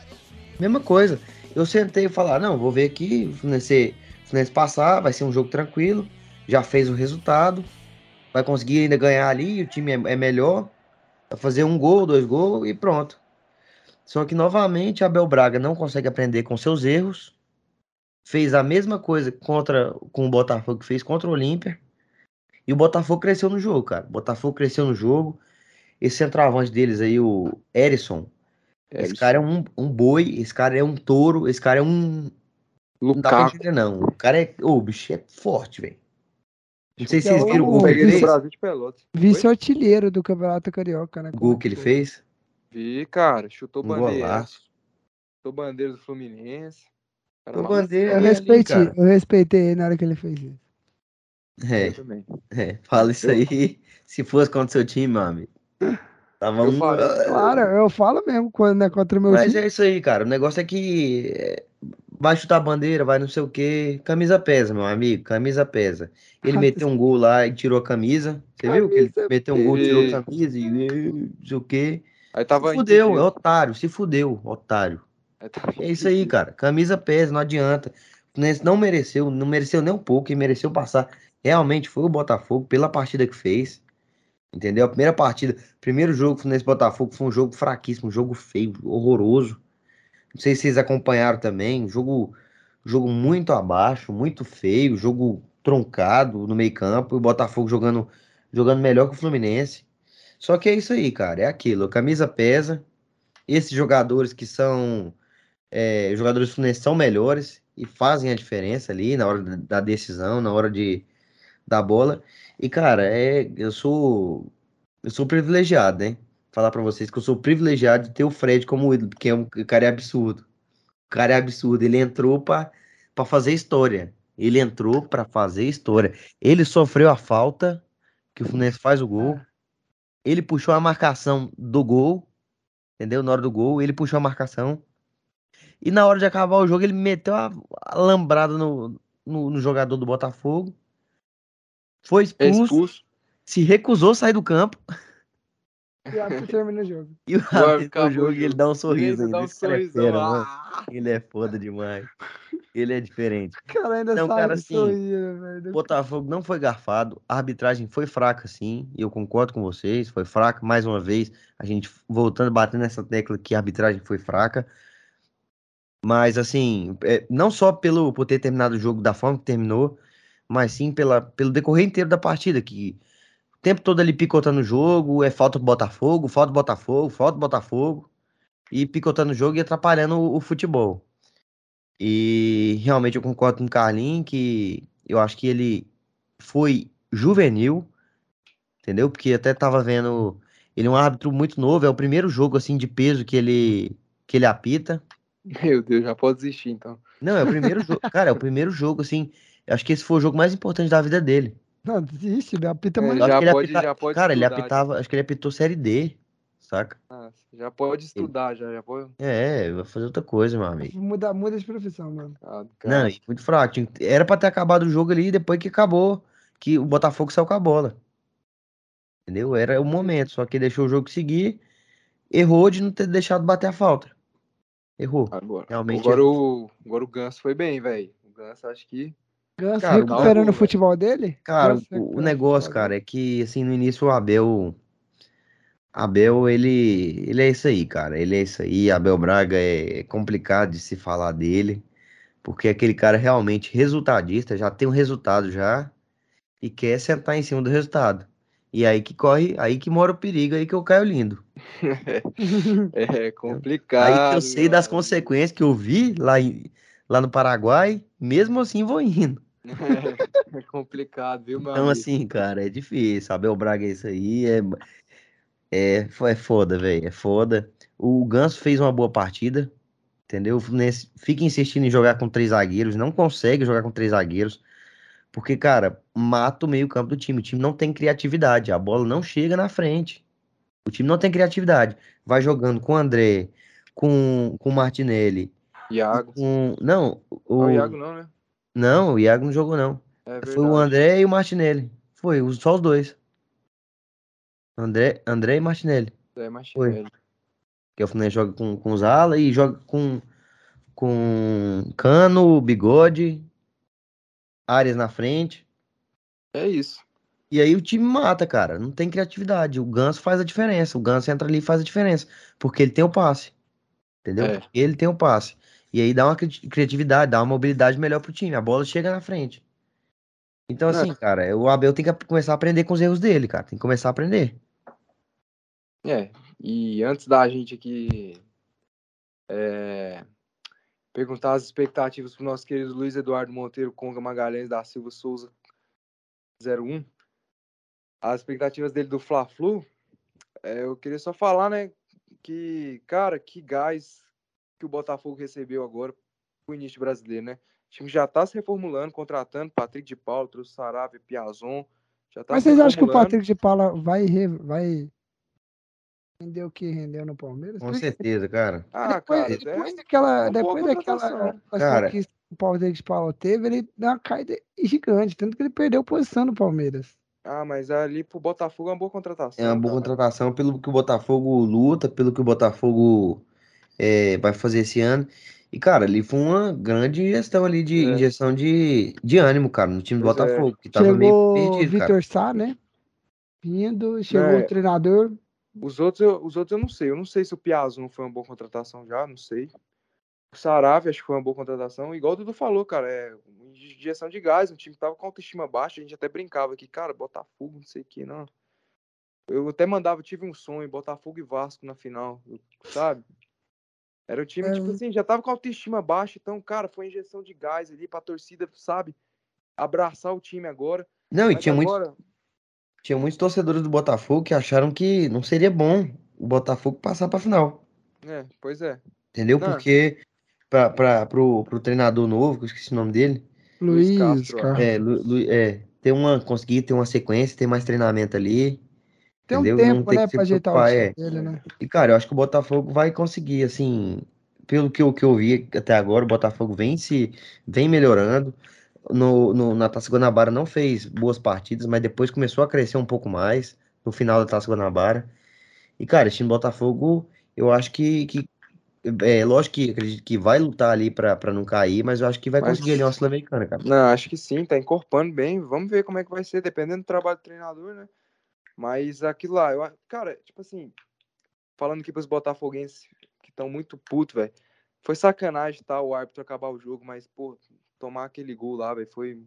Mesma coisa. Eu sentei e falar, não, vou ver aqui, o Fluminense passar, vai ser um jogo tranquilo. Já fez o resultado. Vai conseguir ainda ganhar ali, o time é, é melhor. Vai fazer um gol, dois gols e pronto. Só que novamente Abel Braga não consegue aprender com seus erros fez a mesma coisa contra com o Botafogo que fez contra o Olímpia. E o Botafogo cresceu no jogo, cara. O Botafogo cresceu no jogo. Esse centroavante deles aí, o Erisson. Esse cara é um, um boi, esse cara é um touro, esse cara é um. Lukaku. Não dá pra entender, não. O cara é. Ô, oh, o bicho é forte, velho. Não sei se vocês viram o gol que ele fez. Vice-artilheiro do Campeonato Carioca, né? O gol que ele fez? Vi, cara. Chutou um bandeira. Chutou bandeira do Fluminense. O bandeira eu, respeitei, ali, eu respeitei ele na hora que ele fez isso. É, é fala isso aí. Se fosse contra o seu time, meu amigo. Tava um... Claro, eu falo mesmo quando é contra o meu Mas time. é isso aí, cara. O negócio é que é, vai chutar a bandeira, vai não sei o quê. Camisa pesa, meu amigo. Camisa pesa. Ele meteu um gol lá e tirou a camisa. Você viu que ele meteu um gol, tirou a camisa e não sei o quê. Aí tava se fudeu, é otário, se fudeu, otário. É, tá é isso aí, cara. Camisa pesa, não adianta. O Fluminense não mereceu, não mereceu nem um pouco e mereceu passar. Realmente foi o Botafogo pela partida que fez. Entendeu? A primeira partida, primeiro jogo Fluminense Botafogo foi um jogo fraquíssimo, um jogo feio, horroroso. Não sei se vocês acompanharam também. Um jogo jogo muito abaixo, muito feio, jogo troncado no meio-campo, o Botafogo jogando, jogando melhor que o Fluminense. Só que é isso aí, cara, é aquilo, a camisa pesa. Esses jogadores que são é, jogadores do Fluminense são melhores e fazem a diferença ali na hora da decisão, na hora de da bola. E cara, é, eu sou eu sou privilegiado, né? Falar para vocês que eu sou privilegiado de ter o Fred como ídolo, porque é um cara é absurdo. O cara é absurdo, ele entrou para para fazer história. Ele entrou para fazer história. Ele sofreu a falta que o Fluminense faz o gol. Ele puxou a marcação do gol, entendeu? Na hora do gol, ele puxou a marcação. E na hora de acabar o jogo, ele meteu a, a lambrada no, no, no, jogador do Botafogo. Foi expulso, expulso. Se recusou a sair do campo. E o árbitro termina o jogo. E o árbitro o jogo e ele dá um sorriso. Ele, dá um sorriso. É ah! ele é foda demais. Ele é diferente. Cara, ainda então, cara, assim, sorrir, Botafogo não foi garfado, a arbitragem foi fraca, sim, e eu concordo com vocês, foi fraca, mais uma vez, a gente voltando, batendo nessa tecla que a arbitragem foi fraca, mas, assim, é, não só pelo, por ter terminado o jogo da forma que terminou, mas sim pela, pelo decorrer inteiro da partida, que o tempo todo ali picotando o jogo, é falta do Botafogo, falta do Botafogo, falta do Botafogo, e picotando o jogo e atrapalhando o, o futebol. E realmente eu concordo com o Carlinhos que eu acho que ele foi juvenil, entendeu? Porque até tava vendo. Ele é um árbitro muito novo, é o primeiro jogo assim de peso que ele que ele apita. Meu Deus, já pode desistir então. Não, é o primeiro jogo, cara, é o primeiro jogo assim. Acho que esse foi o jogo mais importante da vida dele. Não, desiste, ele apita é, Já pode, apita... já pode Cara, ele apitava, acho que ele apitou série D saca? Ah, já pode estudar, já, já pode. É, vai fazer outra coisa, meu amigo. Muda, muda de profissão, mano. Ah, não, muito fraco. Era pra ter acabado o jogo ali depois que acabou, que o Botafogo saiu com a bola. Entendeu? Era o momento, só que deixou o jogo seguir, errou de não ter deixado bater a falta. Errou. Agora, Realmente agora, errou. O, agora o Ganso foi bem, velho. O Ganso acho que. Ganso cara, recuperando o futebol dele? Cara, o, o negócio, cara, é que assim, no início o Abel Abel, ele, ele é isso aí, cara. Ele é isso aí. Abel Braga é complicado de se falar dele, porque aquele cara realmente resultadista, já tem um resultado já e quer sentar em cima do resultado. E aí que corre, aí que mora o perigo, aí que eu caio lindo. é complicado. Aí que eu sei das consequências que eu vi lá, em, lá no Paraguai, mesmo assim vou indo. É, é complicado, viu, meu Então, amigo? assim, cara, é difícil. Abel Braga é isso aí. É, é, é foda, velho. É foda. O Ganso fez uma boa partida, entendeu? Fica insistindo em jogar com três zagueiros, não consegue jogar com três zagueiros, porque, cara, mata o meio-campo do time. O time não tem criatividade, a bola não chega na frente. O time não tem criatividade. Vai jogando com o André, com, com o Martinelli. Iago. Com, não, o, não, o Iago não, né? Não, o Iago não jogou, não. É Foi o André e o Martinelli. Foi, só os dois. André, André e Martinelli. André Martinelli. Que é o Fluminense joga com, com Zala e joga com, com Cano, Bigode, Arias na frente. É isso. E aí o time mata, cara. Não tem criatividade. O Ganso faz a diferença. O Ganso entra ali e faz a diferença. Porque ele tem o passe. Entendeu? É. Ele tem o passe. E aí dá uma criatividade, dá uma mobilidade melhor pro time. A bola chega na frente. Então, assim, é. cara, o Abel tem que começar a aprender com os erros dele, cara. Tem que começar a aprender. É, e antes da gente aqui é, perguntar as expectativas para o nosso querido Luiz Eduardo Monteiro Conga Magalhães da Silva Souza 01, as expectativas dele do Fla-Flu, é, eu queria só falar, né, que, cara, que gás que o Botafogo recebeu agora pro início brasileiro, né? O time já tá se reformulando, contratando Patrick de Paula, trouxe Sarave, Piazon, já tá Mas vocês acham que o Patrick de Paula vai, vai Rendeu o que rendeu no Palmeiras? Com certeza, cara. Ah, depois, cara, depois é daquela, depois daquela cara, que o Palmeiras Paulo teve, ele deu uma caída gigante, tanto que ele perdeu posição no Palmeiras. Ah, mas ali pro Botafogo é uma boa contratação. É uma boa cara. contratação pelo que o Botafogo luta, pelo que o Botafogo é, vai fazer esse ano. E, cara, ali foi uma grande gestão ali de é. injeção de, de ânimo, cara, no time do pois é. Botafogo, é. que tava chegou meio perdido, Vitor Sá, né? Vindo, chegou é. o treinador, os outros, eu, os outros eu não sei. Eu não sei se o Piazon foi uma boa contratação já, não sei. O Saravia, acho que foi uma boa contratação. Igual o Dudu falou, cara, é injeção de gás. O time tava com autoestima baixa. A gente até brincava aqui, cara, Botafogo, não sei o que, não. Eu até mandava, tive um sonho, Botafogo e Vasco na final, sabe? Era o time, tipo é. tipo assim, já tava com autoestima baixa, então, cara, foi injeção de gás ali pra torcida, sabe? Abraçar o time agora. Não, e tinha agora... muito. Tinha muitos torcedores do Botafogo que acharam que não seria bom o Botafogo passar pra final. É, pois é. Entendeu? Não. Porque pra, pro, pro treinador novo, que eu esqueci o nome dele. Luiz Castro. É, Lu, Lu, é, ter uma, conseguir ter uma sequência, ter mais treinamento ali. Tem entendeu? um tempo, né, pra ajeitar o é. dele, né? E, cara, eu acho que o Botafogo vai conseguir, assim, pelo que eu, que eu vi até agora, o Botafogo vem se vem melhorando. No, no, na Taça Guanabara não fez boas partidas, mas depois começou a crescer um pouco mais no final da Taça Guanabara. E, cara, esse time do Botafogo, eu acho que, que é lógico que acredito que vai lutar ali para não cair, mas eu acho que vai mas... conseguir ali uma Sul-Americana, cara. Não, acho que sim, tá encorpando bem. Vamos ver como é que vai ser, dependendo do trabalho do treinador, né? Mas aquilo lá, eu, cara, tipo assim, falando aqui pros botafoguenses que estão muito putos, velho. Foi sacanagem, tá, o árbitro acabar o jogo, mas, pô, tomar aquele gol lá, velho, foi.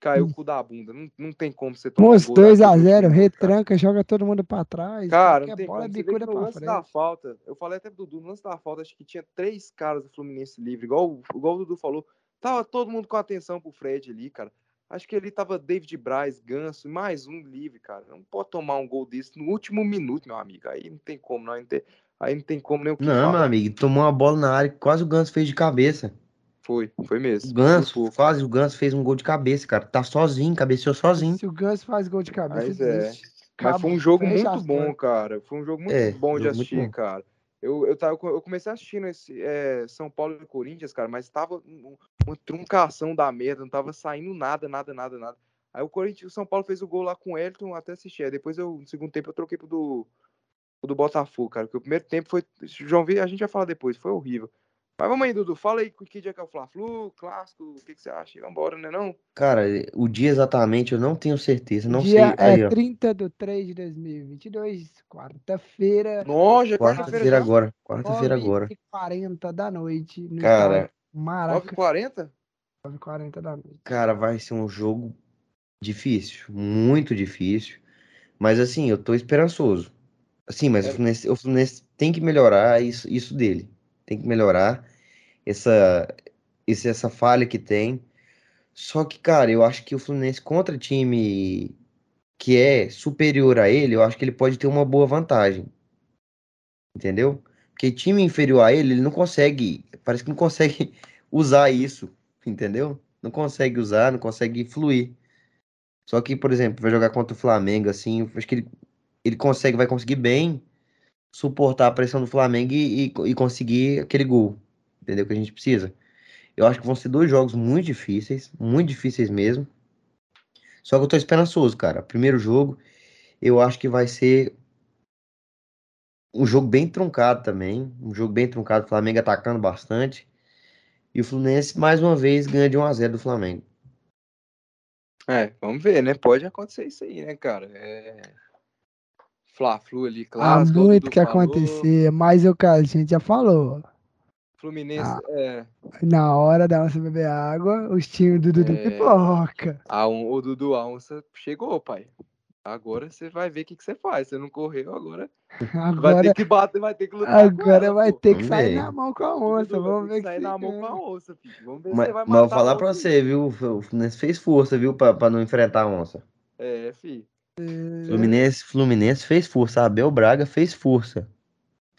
Caiu o cu da bunda. Não, não tem como você tomar Moço, um 2x0, retranca, cara. joga todo mundo pra trás. Cara, não tem bola como. Bicuda no lance frente. da falta, eu falei até pro Dudu, no lance da falta, acho que tinha três caras do Fluminense livre, igual, igual o Dudu falou. Tava todo mundo com atenção pro Fred ali, cara. Acho que ali tava David Braz, Ganso, mais um livre, cara. Não pode tomar um gol desse no último minuto, meu amigo. Aí não tem como, não. Aí não tem como nem o que Não, falar. meu amigo, tomou uma bola na área que quase o Ganso fez de cabeça. Foi, foi mesmo. O Ganso, quase o Ganso fez um gol de cabeça, cara. Tá sozinho, cabeceou sozinho. Se o Ganso faz gol de cabeça, Mas, é. Mas foi um jogo muito bom, cara. Foi um jogo muito é, bom de assistir, bom. cara. Eu, eu, tava, eu comecei assistindo esse é, São Paulo e Corinthians, cara, mas tava uma truncação da merda, não tava saindo nada, nada, nada, nada. Aí o Corinthians, o São Paulo fez o gol lá com o Elton, até assisti. Aí depois eu, no segundo tempo, eu troquei pro do, pro do Botafogo, cara. Porque o primeiro tempo foi. João Vi, a gente vai falar depois, foi horrível. Mas vamos aí, Dudu. Fala aí que dia que é o Fla-Flu, clássico, o que, que você acha? Vambora, né não? Cara, o dia exatamente eu não tenho certeza, não dia sei. É 30 de 3 de 2022, quarta-feira. Nossa, quarta-feira agora. Quarta-feira agora. 40 da noite. Cara, Maraca. 9h40? 9h40 da noite. Cara, vai ser um jogo difícil, muito difícil. Mas assim, eu tô esperançoso. Assim, mas é. o, Fluminense, o, Fluminense, tem que melhorar isso, isso dele. Tem que melhorar essa, esse, essa falha que tem. Só que, cara, eu acho que o Fluminense contra time que é superior a ele, eu acho que ele pode ter uma boa vantagem. Entendeu? Porque time inferior a ele, ele não consegue, parece que não consegue usar isso, entendeu? Não consegue usar, não consegue fluir. Só que, por exemplo, vai jogar contra o Flamengo, assim, acho que ele, ele consegue, vai conseguir bem suportar a pressão do Flamengo e, e, e, conseguir aquele gol, entendeu? Que a gente precisa. Eu acho que vão ser dois jogos muito difíceis, muito difíceis mesmo. Só que eu tô esperançoso, cara. Primeiro jogo, eu acho que vai ser um jogo bem truncado também. Um jogo bem truncado, o Flamengo atacando bastante. E o Fluminense, mais uma vez, ganha de 1x0 do Flamengo. É, vamos ver, né? Pode acontecer isso aí, né, cara? É... Fla-Flu ali, claro. Há muito que falou. acontecer, mas o cara, a gente já falou. Fluminense, ah, é. Na hora da onça beber água, os times do Dudu é, pipoca. A, o Dudu, a onça chegou, pai. Agora você vai ver o que, que você faz. Você não correu, agora, agora vai ter que bater, vai ter que lutar. Agora ela, vai pô. ter que sair na mão com a onça. Vamos ver que sair na mão com a onça, filho. Vamos ver mas, se vai matar. Mas vou falar pra você, viu? O Fluminense fez força, viu? Pra, pra não enfrentar a onça. É, filho. É... Fluminense, Fluminense fez força. Abel Braga fez força.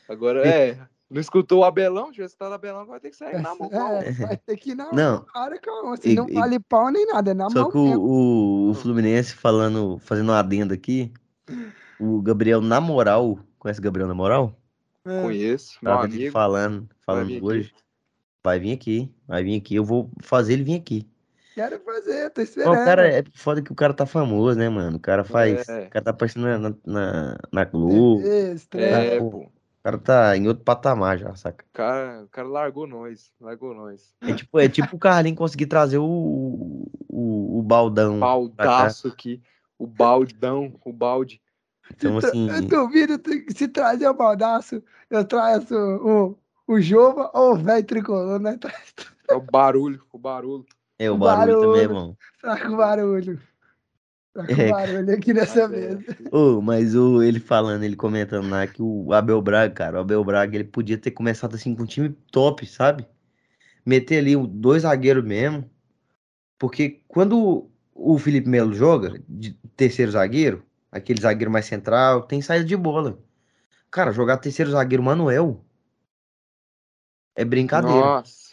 Agora, é. Não escutou o Abelão? Já está o Abelão, vai ter que sair na mão. É, vai ter que ir na não. cara com a onça. E, não vale pau nem nada, é na só mão. Só que o, o, Fluminense falando, fazendo um adendo aqui, o Gabriel, na moral, conhece o Gabriel na moral? É. Conheço, meu Tava amigo. falando, falando vai hoje. Aqui. Vai vir aqui, vai vir aqui. Eu vou fazer ele vir aqui. Quero fazer, tô esperando. o cara, é foda que o cara tá famoso, né, mano? O cara faz. É. O cara tá aparecendo na, na, na Globo. É, é, pô. O cara tá em outro patamar já, saca? O cara, o cara largou nós, largou nós. É tipo, é tipo o Carlinhos conseguir trazer o, o, o baldão. Baldaço aqui. O baldão, o balde. Então, assim. Eu duvido se trazer o baldaço, eu trazo o, o Jova ou o velho tricolor, né? É o barulho, o barulho. É, o, o barulho, barulho, também bom. Tá com barulho. Tá com é. barulho aqui nessa mesa. Oh, mas o, ele falando, ele comentando lá que o Abel Braga, cara, o Abel Braga, ele podia ter começado assim com um time top, sabe? Meter ali dois zagueiros mesmo. Porque quando o Felipe Melo joga, de terceiro zagueiro, aquele zagueiro mais central, tem saída de bola. Cara, jogar terceiro zagueiro Manuel é brincadeira. Nossa.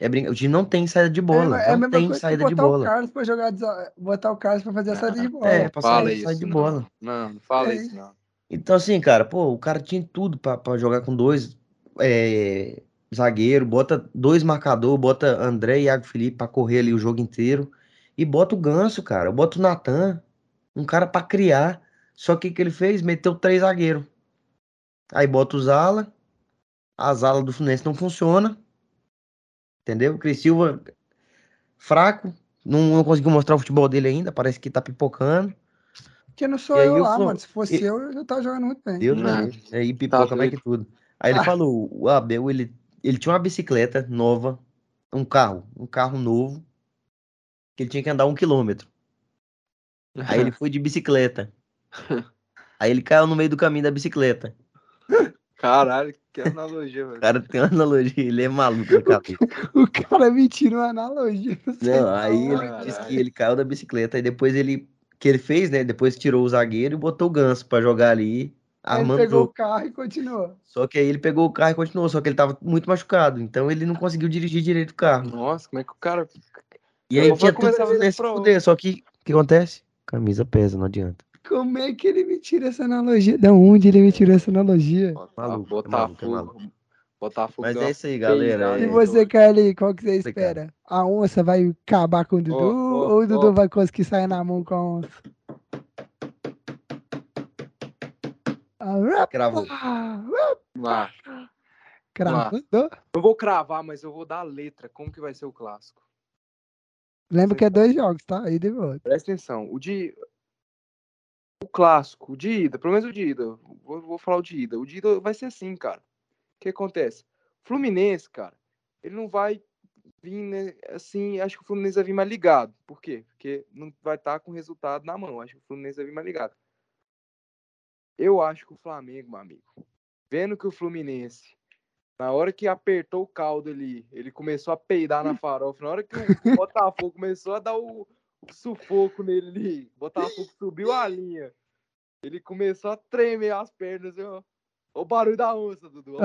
É brin... O time não tem saída de bola. É, é não tem saída de bola. O Carlos pra jogar, botar o Carlos pra fazer a saída de bola. É, pra fala sair, saída de bola. Não, não fala é isso, não. Então, assim, cara, pô, o cara tinha tudo pra, pra jogar com dois é, zagueiro, bota dois marcador, bota André e Iago Felipe pra correr ali o jogo inteiro. E bota o Ganso, cara. Bota o Natan. Um cara pra criar. Só que o que ele fez? Meteu três zagueiros. Aí bota o Zala. As alas do Fluminense não funciona. Entendeu? O Cris Silva fraco. Não, não, conseguiu mostrar o futebol dele ainda. Parece que tá pipocando. Porque não sou eu lá, mano. Se fosse e... eu, eu já tava jogando muito bem. Deus não. Aí pipoca tá mais que tudo. Aí ele ah. falou, o Abel, ele, ele tinha uma bicicleta nova, um carro, um carro novo, que ele tinha que andar um quilômetro. Aí ele foi de bicicleta. Aí ele caiu no meio do caminho da bicicleta. Caralho, que analogia, velho. O cara tem uma analogia, ele é maluco cabelo. o cara me tirou uma analogia. Não, não aí ele Caralho. disse que ele caiu da bicicleta, e depois ele. que ele fez, né? Depois tirou o zagueiro e botou o ganso pra jogar ali. Armando ele pegou o carro e continuou. Só que aí ele pegou o carro e continuou, só que ele tava muito machucado, então ele não conseguiu dirigir direito o carro. Nossa, como é que o cara. E aí tinha tudo pra fuder, só que o que acontece? Camisa pesa, não adianta. Como é que ele me tira essa analogia? Da onde ele me tirou essa analogia? Maluco, Botafogo. Maluco, Botafogo. Mas é isso aí, galera. E você, Carly, qual que você espera? A onça vai acabar com o Dudu oh, oh, ou o Dudu oh. vai conseguir sair na mão com a onça? Cravou. Lá. Cravou? Eu vou cravar, mas eu vou dar a letra. Como que vai ser o clássico? Lembra que é dois jogos, tá? Aí de volta. Presta atenção. O de o clássico, o de ida, pelo menos o de ida, vou, vou falar o de ida. O de ida vai ser assim, cara. O que acontece? Fluminense, cara, ele não vai vir, né, assim, acho que o Fluminense vai vir mais ligado. Por quê? Porque não vai estar tá com resultado na mão. Acho que o Fluminense vai vir mais ligado. Eu acho que o Flamengo, meu amigo, vendo que o Fluminense, na hora que apertou o caldo ali, ele começou a peidar na farofa, na hora que o Botafogo começou a dar o, sufoco nele ali. Botafogo subiu a linha. Ele começou a tremer as pernas. O barulho da onça, Dudu.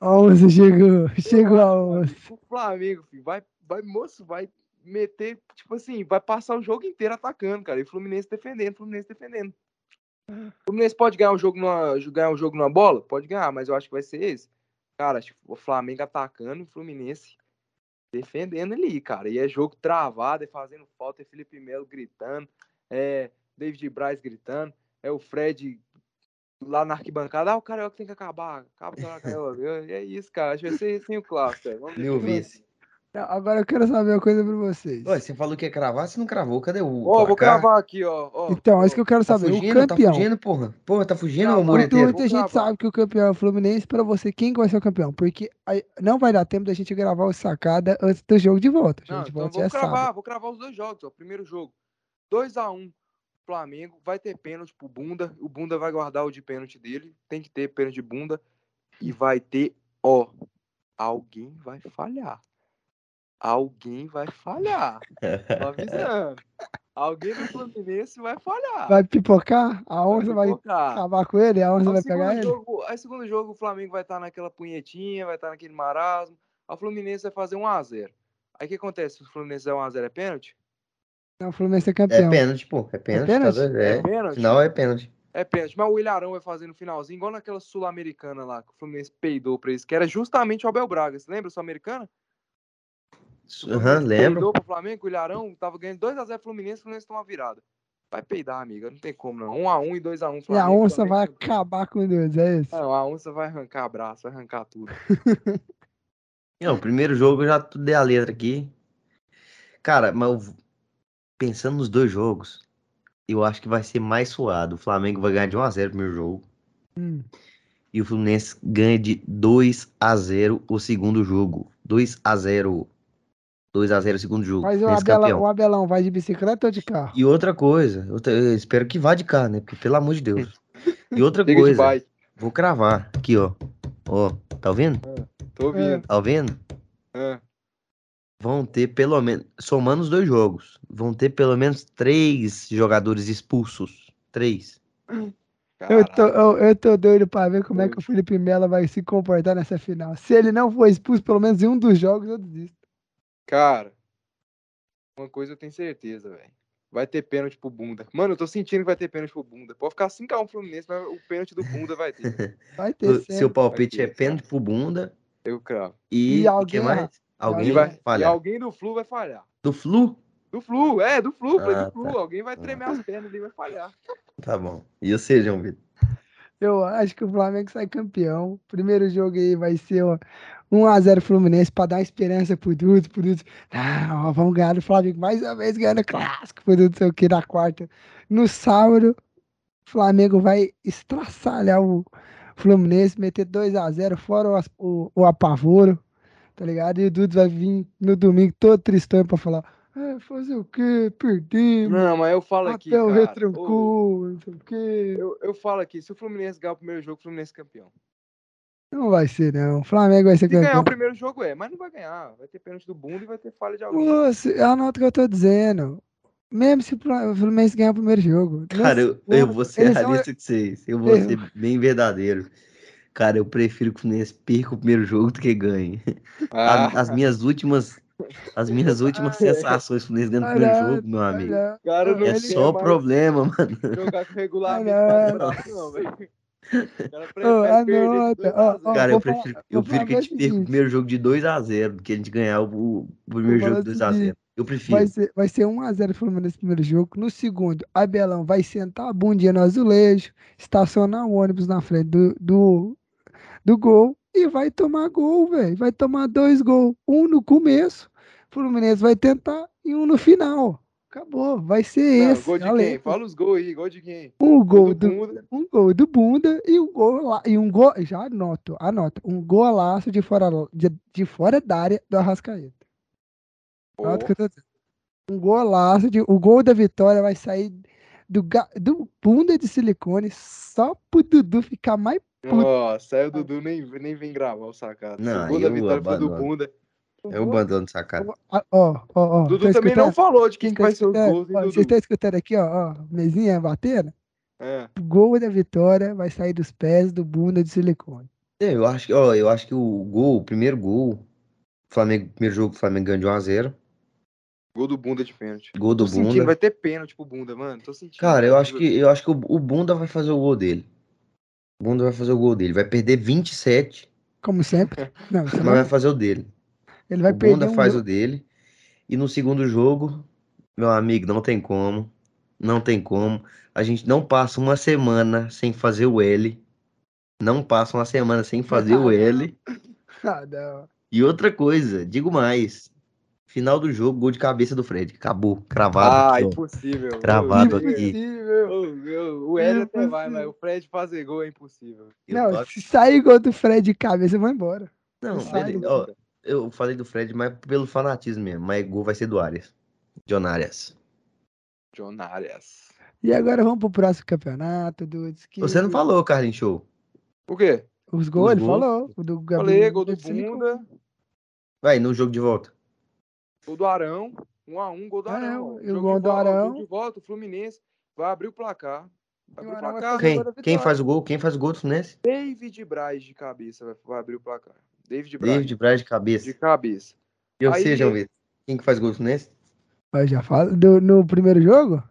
A onça chegou. Chegou a onça. O Flamengo, filho, vai, vai, moço, vai meter, tipo assim, vai passar o jogo inteiro atacando, cara. E o Fluminense defendendo, Fluminense defendendo. O Fluminense pode ganhar um jogo numa, ganhar um jogo numa bola? Pode ganhar, mas eu acho que vai ser esse. Cara, o Flamengo atacando o Fluminense defendendo ali, cara. E é jogo travado, é fazendo falta, é Felipe Melo gritando, é David Braz gritando, é o Fred lá na arquibancada, ah, o Carioca tem que acabar, acaba o Carioca. é isso, cara, acho que vai ser sem o clássico. Meu vice. Agora eu quero saber uma coisa pra vocês. Ué, você falou que ia cravar, você não cravou, cadê o. Ó, oh, vou cravar aqui, ó. Oh, então, é isso que eu quero tá saber. Fugindo, o campeão. Tá fugindo, porra. Porra, tá fugindo, não, Moreteiro? Muita gente sabe que o campeão é o Fluminense. Pra você, quem vai ser o campeão? Porque não vai dar tempo da gente gravar o sacada antes do jogo de volta. A gente não, então vou cravar, sábado. vou cravar os dois jogos, ó. Primeiro jogo, 2x1 um, Flamengo, vai ter pênalti pro Bunda. O Bunda vai guardar o de pênalti dele. Tem que ter pênalti de Bunda. E vai ter, ó. Alguém vai falhar alguém vai falhar. Tô avisando. Alguém do Fluminense vai falhar. Vai pipocar? A onça vai, vai acabar com ele? A onça vai pegar jogo, ele? Aí, segundo jogo, o Flamengo vai estar naquela punhetinha, vai estar naquele marasmo. A Fluminense vai fazer 1x0. Aí o que acontece? Se o Fluminense der 1x0 é pênalti? Não, o Fluminense é campeão. É pênalti, pô. É pênalti. É pênalti? Tá é, é pênalti. Final é pênalti. É pênalti. Mas o Ilharão vai fazer no finalzinho, igual naquela Sul-Americana lá, que o Fluminense peidou pra eles, que era justamente o Abel Braga. Você lembra Sul-Americana? Aham, uhum, lembro. Peidou pro Flamengo, o Ilharão tava ganhando 2x0 Fluminense, o Fluminense toma virada. Vai peidar, amiga. Não tem como, não. 1x1 e 2x1 Flamengo. E a onça Flamengo, vai acabar com Deus, é isso? Não, a onça vai arrancar braço, vai arrancar tudo. não, o primeiro jogo eu já dei a letra aqui. Cara, mas pensando nos dois jogos, eu acho que vai ser mais suado. O Flamengo vai ganhar de 1x0 o primeiro jogo. Hum. E o Fluminense ganha de 2 a 0 o segundo jogo. 2 a 0 2 a 0 o segundo jogo. Mas o Abelão, o Abelão vai de bicicleta ou de carro? E outra coisa, eu, eu espero que vá de carro, né? Porque, pelo amor de Deus. E outra coisa, vou cravar aqui, ó. Ó, tá ouvindo? Ah, tô ouvindo. Tá ouvindo? Ah. Vão ter pelo menos, somando os dois jogos, vão ter pelo menos três jogadores expulsos. Três. Eu tô, eu, eu, tô doido pra ver como é que o Felipe Melo vai se comportar nessa final. Se ele não for expulso pelo menos em um dos jogos, eu desisto. Cara, uma coisa eu tenho certeza, velho. Vai ter pênalti pro Bunda. Mano, eu tô sentindo que vai ter pênalti pro Bunda. Pode ficar 5x1 Fluminense, mas o pênalti do Bunda vai ter. Vai ter, sim. Seu palpite ter, é pênalti pro Bunda. Eu cravo. E, e alguém mais? Alguém vai falhar. E alguém do Flu vai falhar. Do Flu? Do Flu, é, do Flu, ah, do Flu. Tá. Alguém vai tremer ah. as pernas e vai falhar. Tá bom. E você, João Vitor? Eu acho que o Flamengo sai campeão. Primeiro jogo aí vai ser 1x0 Fluminense para dar esperança pro Dudu, pro Dudu. Ah, vamos ganhar do Flamengo mais uma vez ganhando o clássico, pro Dudu, sei o que, na quarta. No sábado, o Flamengo vai estraçalhar o Fluminense, meter 2x0, fora o, o, o apavoro, tá ligado? E o Dudu vai vir no domingo todo tristão pra falar é, fazer o quê? Perdemos. Não, mas eu falo aqui. Até o retrancou, não sei o quê. Eu, eu falo aqui, se o Fluminense ganhar o primeiro jogo, o Fluminense é campeão. Não vai ser, não. O Flamengo vai ser se campeão. ganhar o primeiro jogo é, mas não vai ganhar. Vai ter pênalti do Bunda e vai ter falha de alguém. Nossa, anota o que eu tô dizendo. Mesmo se o Fluminense ganhar o primeiro jogo. Cara, eu, eu vou ser realista são... com vocês. Eu vou eu... ser bem verdadeiro. Cara, eu prefiro que o Fluminense perca o primeiro jogo do que ganhe. Ah. As, as minhas últimas as minhas últimas sensações Fluminense dentro do primeiro jogo, meu amigo. Cara, é só problema, mano. Jogar com regulamento não, velho. Cara, eu prefiro, eu prefiro que a gente perca o primeiro jogo de 2x0 do que a gente ganhar o, o primeiro jogo de 2x0. Eu prefiro. Vai ser, vai ser 1x0 Fluminense no primeiro jogo. No segundo, Abelão vai sentar a bundinha no azulejo, estacionar o ônibus na frente do, do, do gol e vai tomar gol, velho. Vai tomar dois gols. Um no começo, Fluminense vai tentar, e um no final. Acabou, vai ser Não, esse. Gol de quem? Fala os gols aí, gol de quem? Um gol, do, do Bunda. um gol do Bunda e um gol lá, e um gol, já anoto, anota, um golaço de fora de, de fora da área do Arrascaeta. Oh. Anota que eu tô dizendo. Um golaço de, o gol da vitória vai sair do, do Bunda de silicone só pro Dudu ficar mais nossa, aí o Dudu nem, nem vem gravar o sacado. Não, o da vitória foi do Bunda. É o abandono sacado. Ó, ó, ó. Dudu tá também não falou de quem que vai ser os gols. Vocês estão escutando aqui, ó, ó, mesinha batendo? É. O gol da vitória vai sair dos pés do Bunda de silicone. É, eu acho que, ó, eu acho que o gol, o primeiro gol, Flamengo, primeiro jogo, o Flamengo ganhou de 1 a 0. Gol do Bunda de pênalti. Gol do Tô Bunda. Sentindo, vai ter pênalti pro Bunda, mano. Tô sentindo. Cara, eu acho que eu acho que o, o Bunda vai fazer o gol dele. O Bunda vai fazer o gol dele. Vai perder 27. Como sempre. Não, mas vai fazer o dele. Ele vai o perder. Bunda um faz jogo. o dele. E no segundo jogo, meu amigo, não tem como. Não tem como. A gente não passa uma semana sem fazer o L. Não passa uma semana sem fazer o L. Ah, não. E outra coisa, digo mais. Final do jogo, gol de cabeça do Fred. Acabou. Cravado. Ah, aqui, impossível. Cravado aqui. Impossível. O L até vai, mas o Fred fazer gol é impossível. Não, se sair gol do Fred de cabeça, eu vou embora. Não, beleza. Ó, eu falei do Fred, mas pelo fanatismo mesmo. Mas gol vai ser do Arias. John Arias. John Arias. E agora vamos pro próximo campeonato, Dudes. Que... Você não falou, Carlinhos Show. O quê? Os gols, ele falou. O do Gabriel. Falei, gol do Bunda. Vai, no jogo de volta. Gol do Arão, 1 a 1 gol do Arão. É, o gol do Arão. Gol de volta, o Fluminense vai abrir o placar. Vai abrir o placar. Quem? Quem faz o gol? Quem faz o gol do Fluminense? David Braz de cabeça vai, vai abrir o placar. David Braz. David Braz de cabeça. De cabeça. E você, João Vitor? Quem que faz gol do Fluminense? Vai já fala. Do, no primeiro jogo?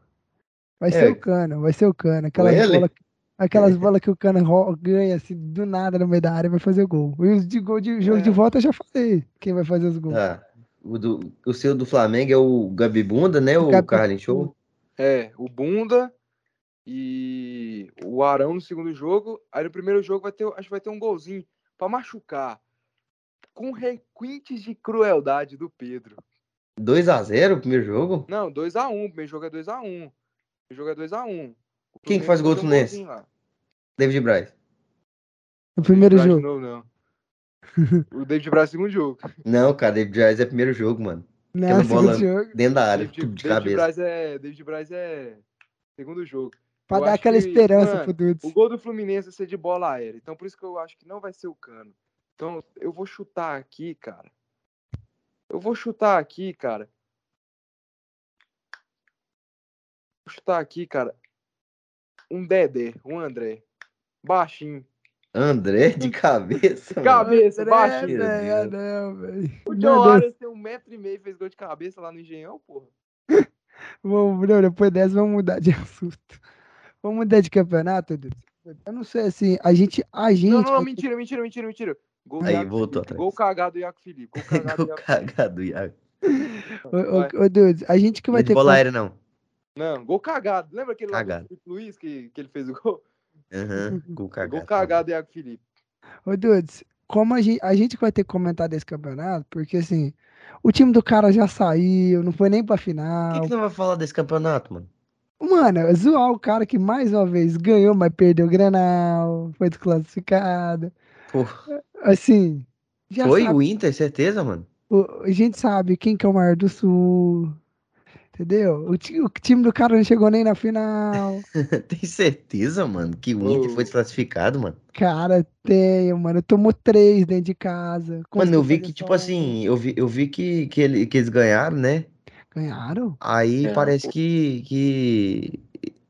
Vai é. ser o Cano, vai ser o Cano. Aquelas bolas aquelas bolas que o Cano ganha assim, do nada no meio da área vai fazer o gol. E os de gol de jogo é. de volta eu já falei. Quem vai fazer os gols? Ah. O, do, o seu do Flamengo é o Gabi Bunda, né? O, o Carlin Show? É, o Bunda e o Arão no segundo jogo. Aí no primeiro jogo vai ter, acho que vai ter um golzinho para machucar. Com requintes de crueldade do Pedro. 2x0 o primeiro jogo? Não, 2x1. O primeiro jogo é 2x1. O primeiro jogo é 2x1. Quem que faz gol do Fluminense? David Braz. No primeiro jogo. Não, não. O David Braz é segundo jogo. Não, cara, David Braz é primeiro jogo, mano. Não, Aquela bola jogo. dentro da área, David, tudo de David cabeça. Braz é, David Braz é segundo jogo. Pra eu dar aquela que, esperança mano, pro Dudes. O gol do Fluminense vai ser de bola aérea. Então por isso que eu acho que não vai ser o Cano. Então eu vou chutar aqui, cara. Eu vou chutar aqui, cara. Vou chutar aqui, cara. Um Dedé, um André. Baixinho. André de cabeça. cabeça, baixinho. Véio, não, velho. O John tem um metro e meio fez gol de cabeça lá no Engenhão, porra. vamos, depois dessa vamos mudar de assunto. Vamos mudar de campeonato, Dudu? Eu não sei assim, a gente. A gente não, não, não mentira, mentira, mentira, mentira. Gol Aí, Iaco voltou atrás. Gol cagado do Iaco Felipe. Gol cagado Gol cagado do Iaco. Ô, Dudu, a gente que vai ter. Bola aérea, não. Não, gol cagado. Lembra aquele cagado. lá do Luiz que, que ele fez o gol? Aham, uhum, gol cagado. Gol cagado do Iaco Felipe. Ô, Dudes, como a gente, a gente vai ter que comentar desse campeonato, porque assim, o time do cara já saiu, não foi nem pra final. Por que, que não vai falar desse campeonato, mano? Mano, é zoar o cara que mais uma vez ganhou, mas perdeu o Grenal, foi desclassificado. Porra. Assim. foi sabe, o Inter, certeza, mano? O, a gente sabe quem que é o maior do Sul. Entendeu? O, o, time do cara não chegou nem na final. Tem certeza, mano, que o Inter foi desclassificado, mano? Cara, tenho, mano. Tomou três dentro de casa. Mano, eu vi que, tipo assim, eu vi, eu vi que, que, ele, que eles ganharam, né? Ganharam? Aí é, parece que, que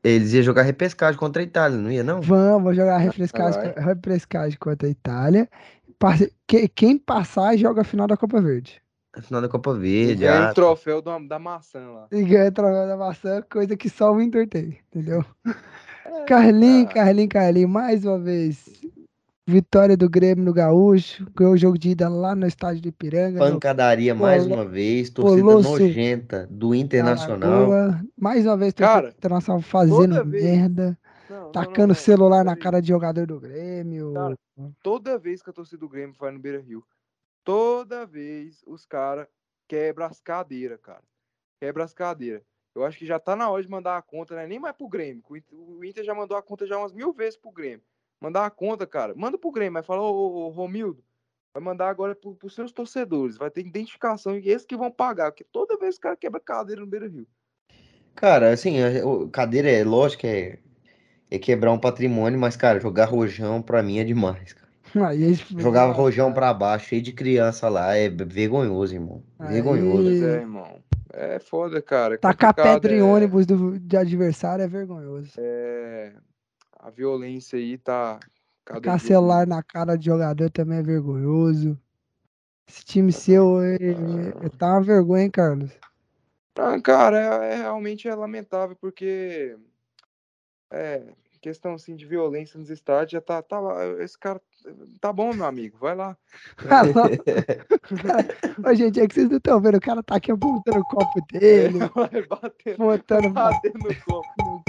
eles iam jogar repescagem contra a Itália, não ia, não? Vamos jogar repescagem, repescagem contra a Itália. Quem passar joga a final da Copa Verde. A final da Copa Verde. E ganha o troféu da, da maçã lá. E ganha o troféu da maçã, coisa que só o Inter tem, entendeu? É, Carlinho, Carlinho, Carlinho, mais uma vez. Vitória do Grêmio no Gaúcho, ganhou o jogo de ida lá no estádio de Ipiranga. Pancadaria no... mais uma vez, torcida nojenta do Internacional. mais uma vez, torcida Internacional fazendo merda. Não, tacando não, celular na cara de jogador do Grêmio. Cara, toda vez que a torcida do Grêmio vai no Beira Rio, toda vez os caras quebram as cadeiras, cara. Quebra as cadeiras. Eu acho que já tá na hora de mandar a conta, né? Nem mais pro Grêmio. O Inter já mandou a conta já umas mil vezes pro Grêmio mandar a conta, cara. Manda pro Grêmio, mas fala, ô, ô, ô Romildo, vai mandar agora pro, pros seus torcedores. Vai ter identificação e esses que vão pagar, porque toda vez o cara quebra cadeira no Beira Rio. Cara, assim, cadeira é lógico, é, é quebrar um patrimônio, mas, cara, jogar rojão pra mim é demais, cara. Aí, Jogava rojão pra baixo, cheio de criança lá, é vergonhoso, irmão. Vergonhoso. Aí... É, irmão. É foda, cara. É Tacar pedra é... em ônibus do, de adversário é vergonhoso. É a violência aí tá. Ficar celular na cara de jogador também é vergonhoso. Esse time seu é, é, tá uma vergonha, hein, Carlos? Ah, cara, é, é, realmente é lamentável, porque é, questão assim de violência nos estádios já tá, tá esse cara tá bom, meu amigo, vai lá. Ô, gente, é que vocês não estão vendo, o cara tá aqui apontando o copo dele, é, batendo, botando, batendo no copo.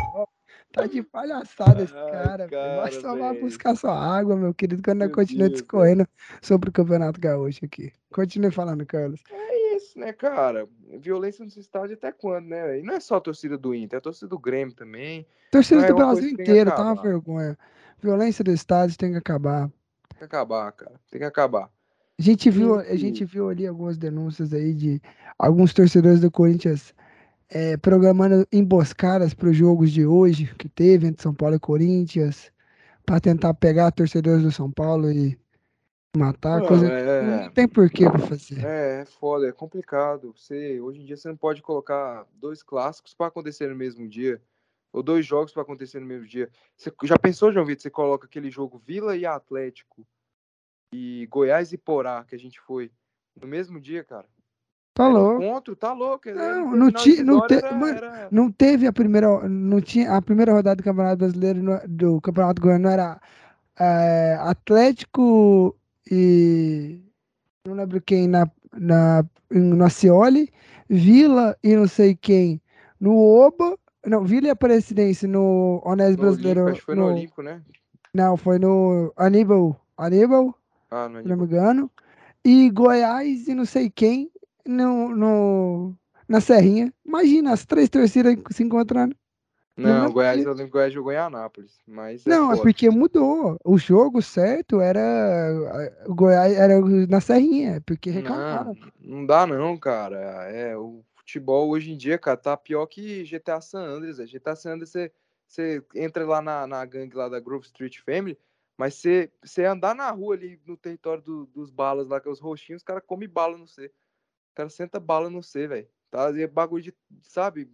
Tá de palhaçada esse cara. cara Vai só lá buscar sua água, meu querido, quando eu continuo discorrendo sobre o Campeonato Gaúcho aqui. Continue falando, Carlos. É né, cara? Violência no estádio até quando, né? E não é só a torcida do Inter, é a torcida do Grêmio também. Torcida é do Brasil inteiro, tá uma vergonha. Violência do estádio tem que acabar. Tem que acabar, cara. Tem que acabar. A gente viu, a gente viu ali algumas denúncias aí de alguns torcedores do Corinthians é, programando emboscadas para os jogos de hoje, que teve entre São Paulo e Corinthians, para tentar pegar torcedores do São Paulo e matar. Não, coisa... é... não tem porquê para fazer. É, é foda, é complicado. Você, hoje em dia você não pode colocar dois clássicos para acontecer no mesmo dia. Ou dois jogos para acontecer no mesmo dia. Você já pensou, João Vitor, você coloca aquele jogo Vila e Atlético e Goiás e Porá, que a gente foi, no mesmo dia, cara? Tá louco. Encontro, tá louco. Não, não, ti, não, te, era, era... não teve a primeira. Não tinha, a primeira rodada do Campeonato Brasileiro do Campeonato Goiano era é, Atlético e. Não lembro quem na, na, no Acioli, Vila e não sei quem no Oba. Não, Vila e Aparecidense no Onésio Brasileiro. Acho que foi no, no Olímpico, né? Não, foi no Aníbal. Aníbal, ah, no Aníbal. não me engano. E Goiás e não sei quem no, no, na Serrinha. Imagina as três torcidas se encontrando. Não, o Goiás, eu lembro que o Goiás jogou em Anápolis, mas... É não, é, é porque mudou. O jogo certo era... O Goiás era na Serrinha, porque reclamaram. Não, não dá não, cara. É, o futebol hoje em dia, cara, tá pior que GTA San Andreas. GTA San Andreas, você, você entra lá na, na gangue lá da Grove Street Family, mas você, você andar na rua ali no território do, dos balas lá, que é os roxinhos, os caras comem bala no C. O cara senta bala no C, velho. Tá? E é bagulho de, sabe?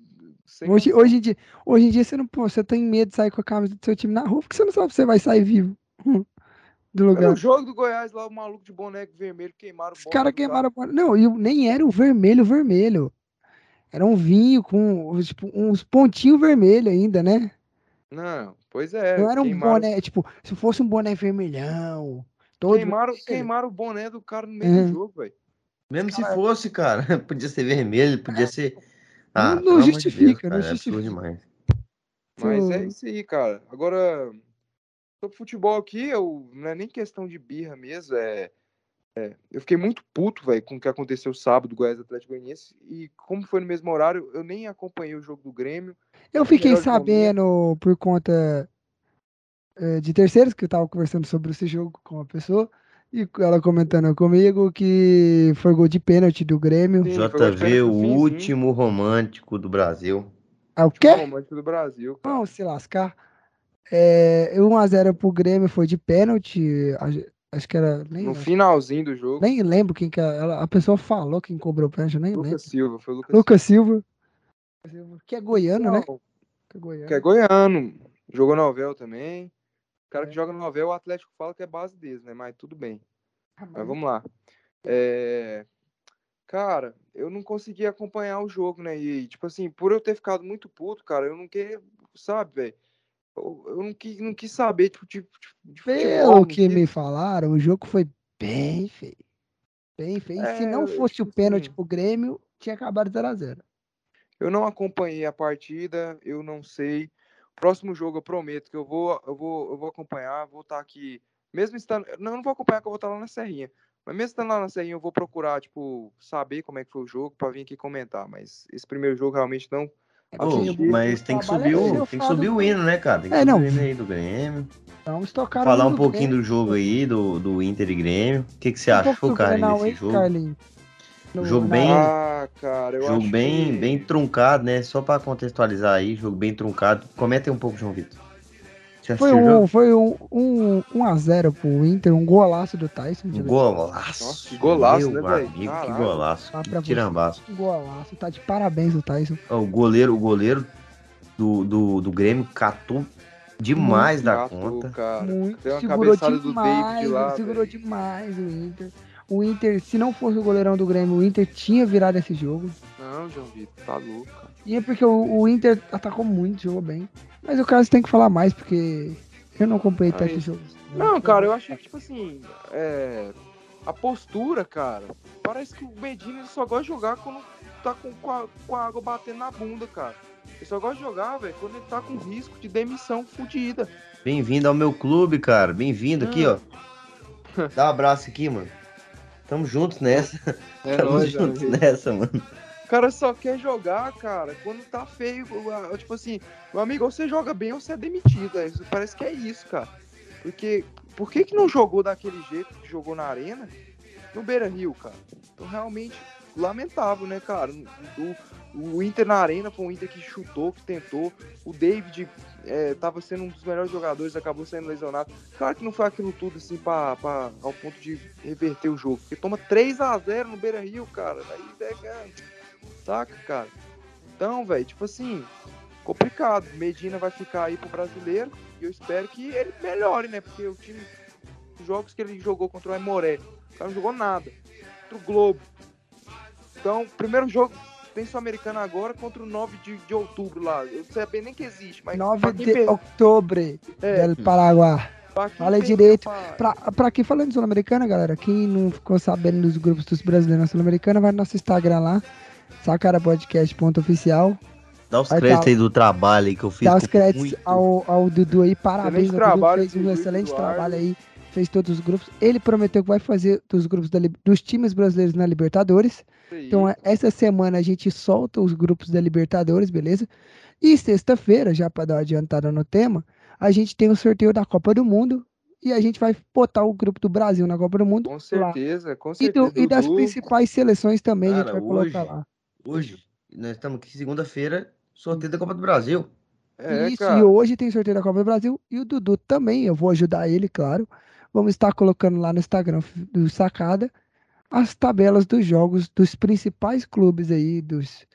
Hoje, hoje, em dia, hoje em dia você não pô, você tem medo de sair com a camisa do seu time na rua, porque você não sabe se você vai sair vivo do lugar. No jogo do Goiás lá, o maluco de boneco vermelho queimaram o Os caras queimaram o boneco. Não, eu, nem era o vermelho, vermelho. Era um vinho com tipo, uns pontinhos vermelhos ainda, né? Não, pois é. Não era um queimaram... boné, tipo, se fosse um boné vermelhão. Todo queimaram, queimaram o boné do cara no meio é. do jogo, velho. Mesmo se fosse, cara, podia ser vermelho, podia ser. Ah, não, não justifica, de Deus, não justifica. É demais. Mas é isso aí, cara. Agora, sobre futebol aqui, eu, não é nem questão de birra mesmo, é. é eu fiquei muito puto, velho, com o que aconteceu sábado, Goiás Atlético Goianiense, e como foi no mesmo horário, eu nem acompanhei o jogo do Grêmio. Eu fiquei sabendo por conta é, de terceiros que eu tava conversando sobre esse jogo com uma pessoa. E ela comentando comigo que foi gol de pênalti do Grêmio. Sim, JV, o último romântico do Brasil. É o quê? romântico do Brasil. Cara. Vamos se lascar. É, 1x0 pro Grêmio foi de pênalti. Acho que era. Nem, no finalzinho do jogo. Nem lembro quem que ela, a pessoa falou quem cobrou o pênalti, nem Lucas lembro. Silva, foi Lucas, Lucas Silva. Silva. Que é goiano, né? Não, né? Que é goiano. Que é goiano. Jogou novel também cara que joga no Novel, o Atlético fala que é base deles, né? Mas tudo bem. Ah, mas vamos lá. É... Cara, eu não consegui acompanhar o jogo, né? E, tipo assim, por eu ter ficado muito puto, cara, eu não queria, sabe, velho? Eu, eu não, quis, não quis saber, tipo, tipo, de Pelo que me falaram, o jogo foi bem feio. Bem feio. É, Se não fosse tipo o pênalti assim, pro Grêmio, tinha acabado 0x0. Eu não acompanhei a partida, eu não sei. Próximo jogo eu prometo que eu vou, eu vou, eu vou acompanhar, vou estar tá aqui, mesmo estando, não, não vou acompanhar que eu vou estar tá lá na Serrinha, mas mesmo estando lá na Serrinha eu vou procurar, tipo, saber como é que foi o jogo para vir aqui comentar, mas esse primeiro jogo realmente não Oh, mas tem que subir o, tem que subir o hino, né, cara? Tem que é, subir não. o hino aí do Grêmio. Vamos tocar Falar um pouquinho do, do jogo aí, do, do Inter e Grêmio. O que, que você achou, cara, desse jogo? Carlinhos. No, jogo bem, ah, cara, jogo bem, que... bem truncado, né? Só para contextualizar aí, jogo bem truncado. Comenta aí um pouco, João Vitor. Foi um, foi um, um, um a 0 pro Inter, um golaço do Tyson. Um golaço. Nossa, que golaço, Meu né, velho? Que golaço. Ah, que tirambaço. Um golaço. Tá de parabéns o Tyson. O goleiro, o goleiro do, do, do Grêmio catou demais Muito da catou, conta. Cara. Muito. Tem uma segurou demais, do David lá. Segurou véio. demais o Inter. O Inter, se não fosse o goleirão do Grêmio, o Inter tinha virado esse jogo. Não, João Vitor, tá louco. E é porque o, o, Inter atacou muito, jogou bem. Mas o caso tem que falar mais, porque eu não acompanhei tanto jogo. Não, cara, eu achei que, tipo assim, é... a postura, cara, parece que o Medina só gosta de jogar quando tá com, com, a, com a água batendo na bunda, cara. Ele só gosta de jogar, velho, quando ele tá com risco de demissão fodida. Bem-vindo ao meu clube, cara. Bem-vindo aqui, ó. Dá um abraço aqui, mano. Tamo juntos nessa. É Tamo juntos nessa, mano. O cara só quer jogar, cara, quando tá feio. Tipo assim, meu amigo, ou você joga bem ou você é demitido. É parece que é isso, cara. Porque por que, que não jogou daquele jeito que jogou na arena no Beira Rio, cara? Então realmente lamentável, né, cara? O, o Inter na arena foi um Inter que chutou, que tentou. O David é, sendo um dos melhores jogadores, acabou sendo lesionado. Claro que não foi aquilo tudo assim pra, pra, ao ponto de reverter o jogo. Porque toma 3 a 0 no Beira Rio, cara. Daí é, saca, cara. Então, velho, tipo assim, complicado. Medina vai ficar aí pro brasileiro. E eu espero que ele melhore, né? Porque o time. Os jogos que ele jogou contra o Aimoré, o cara não jogou nada. Contra o Globo. Então, primeiro jogo, tem Sul-Americana agora contra o 9 de, de outubro lá. Eu não sei nem que existe, mas. 9 de per... outubro é. do Paraguai. Fala direito. Pra, pra quem falando de Sul-Americana, galera, quem não ficou sabendo dos grupos dos brasileiros na Sul-Americana, vai no nosso Instagram lá, sacarapodcast.oficial. Dá os vai créditos tá, aí do trabalho aí que eu fiz. Dá os créditos muito... ao, ao Dudu aí, parabéns. Dudu trabalho, fez um excelente trabalho aí, fez todos os grupos. Ele prometeu que vai fazer dos grupos da, dos times brasileiros na Libertadores. Então, essa semana a gente solta os grupos da Libertadores, beleza? E sexta-feira, já para dar uma adiantada no tema, a gente tem o sorteio da Copa do Mundo e a gente vai botar o grupo do Brasil na Copa do Mundo. Com certeza, lá. com certeza. E, do, e das principais seleções também Cara, a gente vai hoje, colocar lá. Hoje, nós estamos aqui segunda-feira, sorteio da Copa do Brasil. É, Isso, cara. e hoje tem sorteio da Copa do Brasil e o Dudu também, eu vou ajudar ele, claro. Vamos estar colocando lá no Instagram do Sacada as tabelas dos jogos dos principais clubes aí dos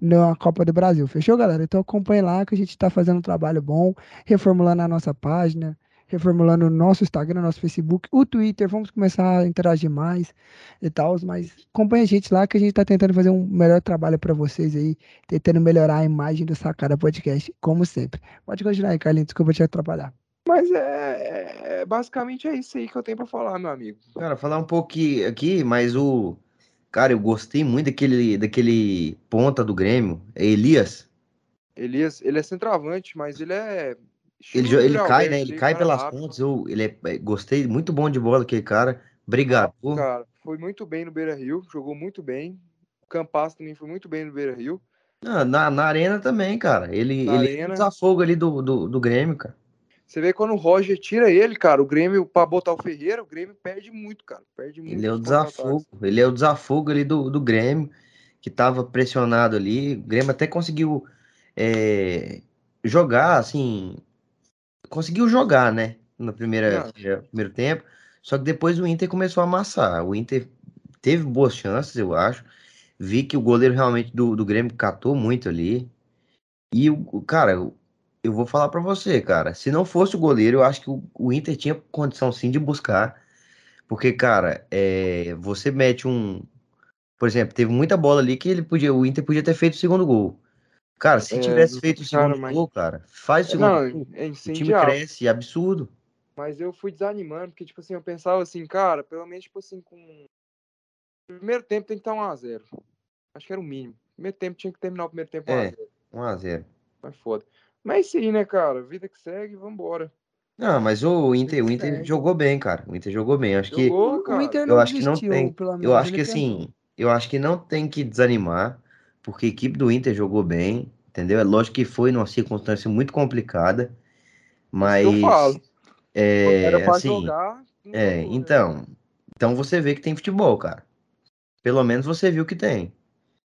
na Copa do Brasil. Fechou, galera? Então acompanhe lá que a gente está fazendo um trabalho bom, reformulando a nossa página, reformulando o nosso Instagram, nosso Facebook, o Twitter. Vamos começar a interagir mais e tal, mas acompanhe a gente lá que a gente está tentando fazer um melhor trabalho para vocês aí, tentando melhorar a imagem do Sacada Podcast, como sempre. Pode continuar aí, Carlinhos, desculpa te atrapalhar. Mas é, é, é, basicamente é isso aí que eu tenho para falar, meu amigo. Cara, falar um pouco aqui, mas o. Cara, eu gostei muito daquele, daquele ponta do Grêmio, é Elias. Elias, ele é centroavante, mas ele é. Ele, ele cai, né? Ele cai pelas rápido. pontas. Eu, ele é, é, gostei, muito bom de bola aquele cara. Obrigado. Cara, foi muito bem no Beira Rio, jogou muito bem. O Campas também foi muito bem no Beira Rio. Ah, na, na arena também, cara. Ele, na ele arena... desafogo ali do, do, do Grêmio, cara. Você vê quando o Roger tira ele, cara, o Grêmio, para botar o Ferreira, o Grêmio perde muito, cara. Perde muito. Ele é o desafogo. Ele é o desafogo ali do, do Grêmio, que tava pressionado ali. O Grêmio até conseguiu é, jogar, assim. Conseguiu jogar, né? No primeira, primeiro tempo. Só que depois o Inter começou a amassar. O Inter teve boas chances, eu acho. Vi que o goleiro realmente do, do Grêmio catou muito ali. E o cara, eu vou falar para você, cara. Se não fosse o goleiro, eu acho que o, o Inter tinha condição sim de buscar. Porque, cara, é, você mete um. Por exemplo, teve muita bola ali que ele podia, o Inter podia ter feito o segundo gol. Cara, se é, tivesse feito o segundo mas... gol, cara, faz o segundo não, gol. É o time cresce, é absurdo. Mas eu fui desanimando, porque, tipo assim, eu pensava assim, cara, pelo menos, tipo assim, com. Primeiro tempo tem que estar 1x0. Acho que era o mínimo. Primeiro tempo tinha que terminar o primeiro tempo 1x0. É, 1x0. Mas foda. Mas é isso aí, né, cara? Vida que segue, vambora. Não, mas o Inter, o Inter jogou bem, cara. O Inter jogou bem. Acho jogou, que o Inter não eu acho que não tem. Eu acho que assim, eu acho que não tem que desanimar, porque a equipe do Inter jogou bem, entendeu? É lógico que foi numa circunstância muito complicada, mas eu falo. É, Era pra assim, jogar, é, jogou, então, né? então você vê que tem futebol, cara. Pelo menos você viu que tem.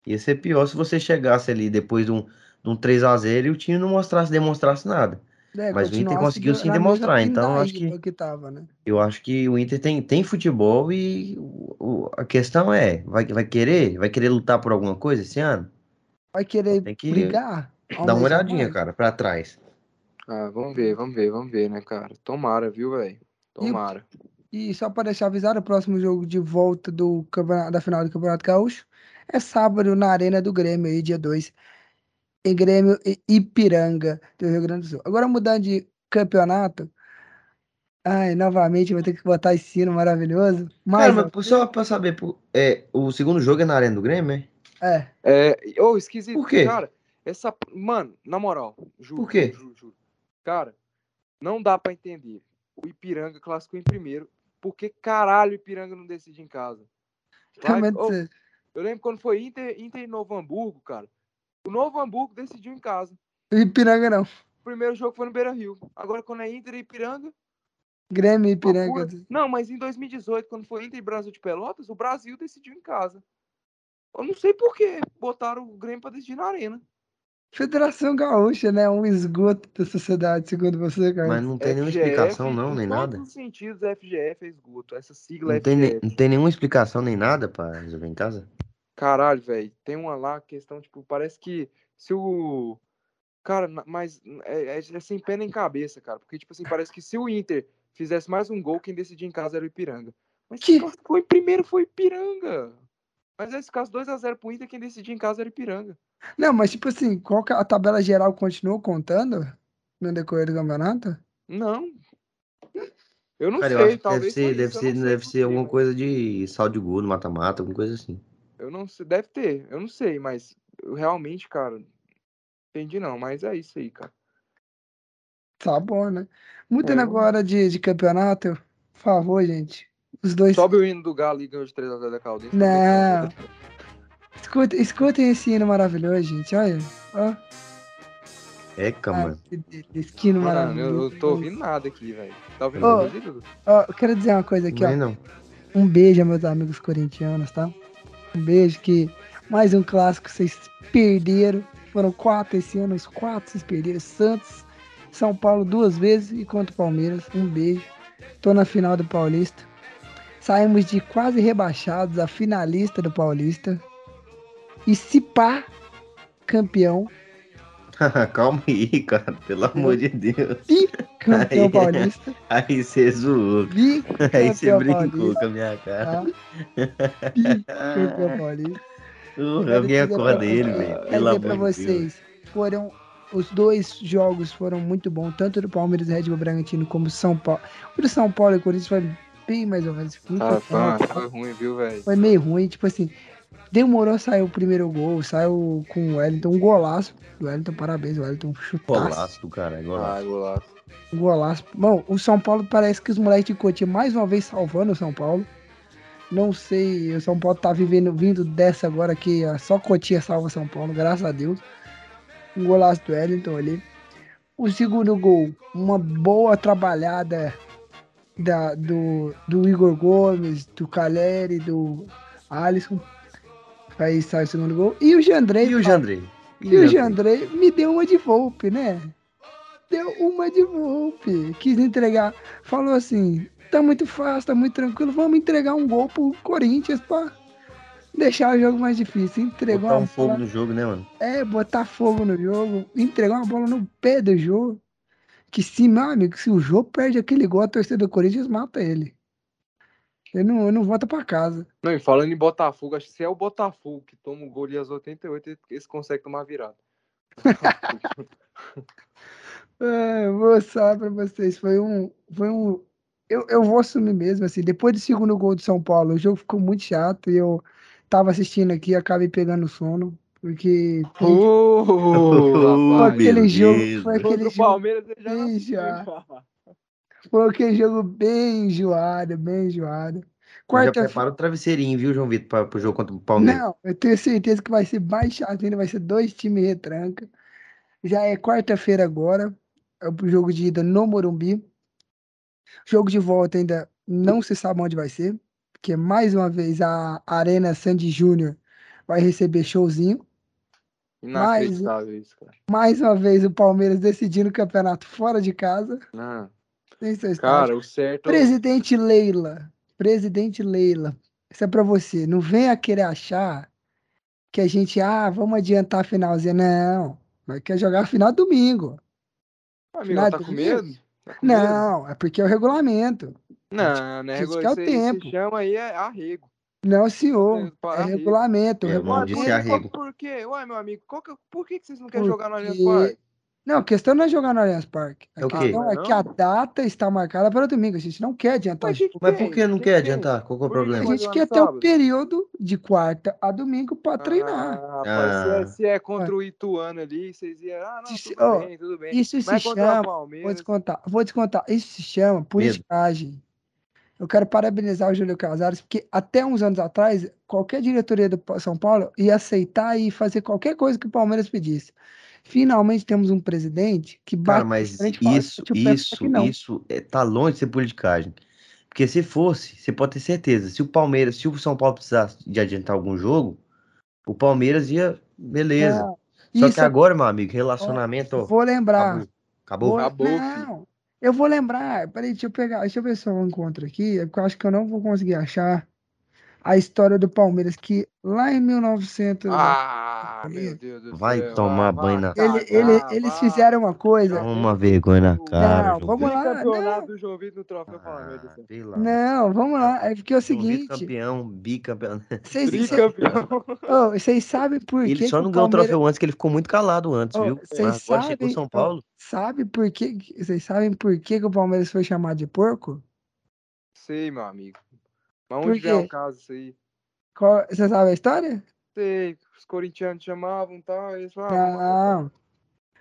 Ia ser pior se você chegasse ali depois de um de um 3x0 e o time não mostrasse, demonstrasse nada. É, Mas o Inter conseguiu sim demonstrar, então eu acho que, que tava, né? eu acho que o Inter tem, tem futebol e o, a questão é, vai, vai querer, vai querer lutar por alguma coisa esse ano? Vai querer tem que brigar? Dá uma olhadinha, mais. cara, para trás. Ah, vamos ver, vamos ver, vamos ver, né, cara? Tomara, viu, velho? Tomara. E, e, só para deixar avisado, o próximo jogo de volta do campeonato, da final do Campeonato Gaúcho é sábado na Arena do Grêmio aí, dia 2 em Grêmio e Ipiranga do Rio Grande do Sul. Agora mudando de campeonato. Ai, novamente vou ter que botar esse sino maravilhoso. Mas, Cara, mas só pra saber, é, o segundo jogo é na Arena do Grêmio, é? É. É, oh, esquisito. Por quê? Cara, essa. Mano, na moral, juro. Por quê? Juro, juro. Cara, não dá pra entender. O Ipiranga classificou em primeiro. Por que caralho o Ipiranga não decide em casa? Vai, oh, eu lembro quando foi Inter, Inter em Novo Hamburgo, cara. O Novo Hamburgo decidiu em casa. Ipiranga não. O primeiro jogo foi no Beira Rio. Agora, quando é Inter e Ipiranga. Grêmio e Ipiranga. Não, mas em 2018, quando foi Inter e Brasil de Pelotas, o Brasil decidiu em casa. Eu não sei por que botaram o Grêmio pra decidir na arena. Federação Gaúcha, né? Um esgoto da sociedade, segundo você, cara. Mas não tem nenhuma explicação, não, nem nada. Em todos os sentidos, FGF é esgoto. Essa sigla não FGF. Tem, não tem nenhuma explicação nem nada pra resolver em casa? Caralho, velho. Tem uma lá, questão, tipo, parece que se o. Cara, mas é, é, é, sem pé nem cabeça, cara. Porque, tipo assim, parece que se o Inter fizesse mais um gol, quem decidia em casa era o Ipiranga. Mas que foi primeiro foi Ipiranga. Mas nesse caso, 2x0 pro Inter, quem decidia em casa era Ipiranga. Não, mas tipo assim, qual a tabela geral continuou contando no decorrer do campeonato? Não. Eu não Cara, sei, eu talvez. Deve ser, deve ser, deve ser alguma coisa de saldo de gol no mata-mata, alguma coisa assim. Eu não sei, deve ter, eu não sei, mas eu realmente, cara, entendi não, mas é isso aí, cara. Tá bom, né? Mudando é, agora de, de campeonato, por favor, gente. Os dois. Sobe o hino do Galo e ganhou de 3x0 da Caldense. Não. Escutem, escutem esse hino maravilhoso, gente. Olha. Ó. É, mano. Esquino mano, eu, eu tô ouvindo nada aqui, velho. Tá ouvindo oh, tudo? Oh, eu quero dizer uma coisa aqui, não ó. Não. Um beijo, meus amigos corintianos, tá? Um beijo que mais um clássico vocês perderam. Foram quatro esse ano, os quatro vocês perderam. Santos, São Paulo duas vezes e contra o Palmeiras. Um beijo. Tô na final do Paulista. Saímos de quase rebaixados a finalista do Paulista. E se pá, campeão. Calma aí, cara, pelo amor de Deus. Campeão aí, paulista. Aí você zoou. Aí você brincou paulista. com a minha cara. Tá? Campeão paulista. Uh, alguém acorda ele, velho. Pelo amor pra de vocês, Deus. foram os dois jogos foram muito bons, tanto do Palmeiras e Red Bull Bragantino como São Paulo. O do São Paulo e Corinthians foi bem mais ou menos. Ah, foi, foi ruim, viu, velho? Foi meio ruim, tipo assim, demorou a sair o primeiro gol, saiu com o Wellington, um golaço do Wellington, parabéns, o Wellington chutaço. Golaço do cara, golaço. Ah, golaço. Golaço. Bom, o São Paulo parece que os moleques de Cotia mais uma vez salvando o São Paulo. Não sei, o São Paulo tá vivendo, vindo dessa agora que só Cotia salva São Paulo, graças a Deus. Um golaço do Wellington ali. O segundo gol, uma boa trabalhada da, do, do Igor Gomes, do Caleri, do Alisson. Aí sai o segundo gol. E o Jandrei. E o Jandrei. E, e o Jandrei me deu uma de Volpe, né? Deu uma de Volpe. Quis entregar. Falou assim: tá muito fácil, tá muito tranquilo. Vamos entregar um gol pro Corinthians pra deixar o jogo mais difícil. Entregou botar um fogo bola... no jogo, né, mano? É, botar fogo no jogo. Entregar uma bola no pé do jogo. Que se, meu amigo, se o jogo perde aquele gol, a torcida do Corinthians mata ele. Ele não, ele não volta pra casa. Não, e falando em Botafogo, acho que se é o Botafogo que toma o gol ali às 88, eles conseguem tomar virada. é, vou mostrar pra vocês. Foi um. Foi um eu, eu vou assumir mesmo, assim, depois do segundo gol do São Paulo, o jogo ficou muito chato e eu tava assistindo aqui acabei pegando sono, porque oh, foi aquele jogo, foi aquele jogo Palmeiras já. Foi aquele jogo bem enjoado, bem enjoado. Quarta já prepara o travesseirinho, viu, João Vitor, para o jogo contra o Palmeiras. Não, eu tenho certeza que vai ser mais chato ainda, vai ser dois times retranca. Já é quarta-feira agora, é o jogo de ida no Morumbi. Jogo de volta ainda não se sabe onde vai ser, porque mais uma vez a Arena Sandy Júnior vai receber showzinho. Mais, isso, cara. mais uma vez o Palmeiras decidindo o campeonato fora de casa. Não. Cara, o certo. Presidente Leila. Presidente Leila. Isso é pra você. Não venha querer achar que a gente, ah, vamos adiantar a finalzinha. Não. Mas quer jogar a final domingo. Amigo, final tá com medo? Tá não, é porque é o regulamento. Não, não é regulamento. É o tempo. Se chama aí é arrego. Não, senhor. É regulamento. É, regulamento. Por quê? Ué, meu amigo, que, por que vocês não querem jogar no Allianz Parque? Não, a questão não é jogar no Allianz Parque. A é questão é que a data está marcada para domingo. A gente não quer adiantar. Mas, Mas por que não que quer adiantar? Qual é o problema? A gente quer ter o período de quarta a domingo para ah, treinar. Ah. Se, é, se, é, contra o Ituano ali, vocês iam. Ah, não, tudo oh, bem, tudo bem. Isso Mas se chama. Vou descontar, vou descontar. Isso se chama politicagem. Eu quero parabenizar o Júlio Casares, porque até uns anos atrás, qualquer diretoria do São Paulo ia aceitar e fazer qualquer coisa que o Palmeiras pedisse. Finalmente temos um presidente que bate Cara, mas isso, isso, isso é, tá longe de ser politicagem. Porque se fosse, você pode ter certeza, se o Palmeiras, se o São Paulo precisasse de adiantar algum jogo, o Palmeiras ia, beleza. É, Só que agora, meu amigo, relacionamento. Vou lembrar. Acabou. Vou, acabou. Não, eu vou lembrar. Peraí, deixa eu pegar. Deixa eu ver se eu encontro aqui. É porque eu acho que eu não vou conseguir achar a história do Palmeiras, que lá em 1900. Ah, meu Deus do Vai céu. tomar banho na ele, ele, Eles fizeram uma coisa. Uma vergonha na cara. Não, vamos lá. Campeonato do João Vitor no troféu ah, Não, vamos lá. É porque é o seguinte. Campeão, bicampeão. Vocês, bicampeão. Oh, vocês sabem por ele que. Ele só não ganhou o troféu antes, que ele ficou muito calado antes, oh, viu? Vocês sabem. São Paulo. Sabe por que. Vocês sabem por que, que o Palmeiras foi chamado de porco? Sei, meu amigo. Mas onde é o caso isso aí? Qual, você sabe a história? Sei, os corintianos chamavam e tal, eles falavam. Não,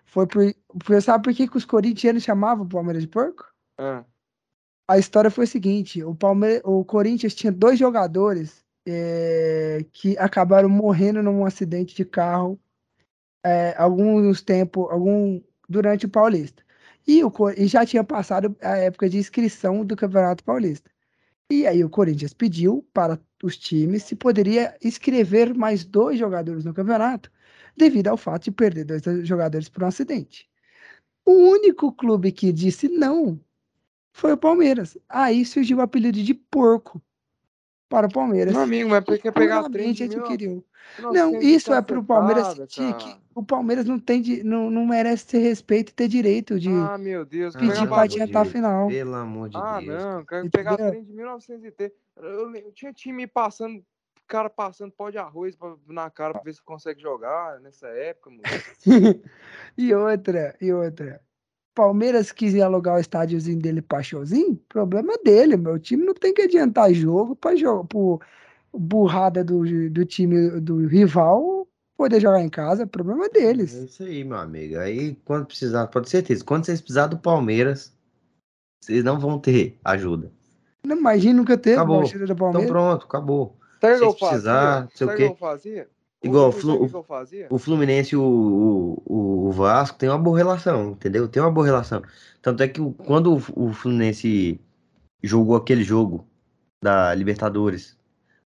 foi por, por. Sabe por que, que os corintianos chamavam o Palmeiras de porco? Ah. A história foi a seguinte: o, Palmeiras, o Corinthians tinha dois jogadores é, que acabaram morrendo num acidente de carro é, alguns tempo, algum durante o Paulista. E, o, e já tinha passado a época de inscrição do Campeonato Paulista. E aí o Corinthians pediu para os times se poderia inscrever mais dois jogadores no campeonato, devido ao fato de perder dois jogadores por um acidente. O único clube que disse não foi o Palmeiras. Aí surgiu o apelido de porco para o Palmeiras. Meu amigo, mas porque pegar trem de mil... Não, isso é para o Palmeiras sentir que o Palmeiras não tem de, não, não merece ter respeito e ter direito de ah, meu Deus, pedir para adiantar a final. Pelo amor de ah, Deus. Ah, não, quero pegar trem de 1900 eu, eu tinha time passando, cara passando pó de arroz pra, na cara para ver se consegue jogar nessa época, mano. e outra, e outra. Palmeiras quiser alugar o estádiozinho dele pra showzinho, problema dele. Meu time não tem que adiantar jogo para jogo, pro burrada do, do time do rival poder jogar em casa, problema deles. É isso aí, meu amigo. Aí, quando precisar, pode ter certeza, quando vocês precisarem do Palmeiras, vocês não vão ter ajuda. Não imagina nunca ter acabou. do então Palmeiras. Então pronto, acabou. Sabe Se precisar, não sei o quê. Igual o, o Fluminense e o, o, o, Vasco tem uma boa relação, entendeu? Tem uma boa relação. Tanto é que quando o, Fluminense jogou aquele jogo da Libertadores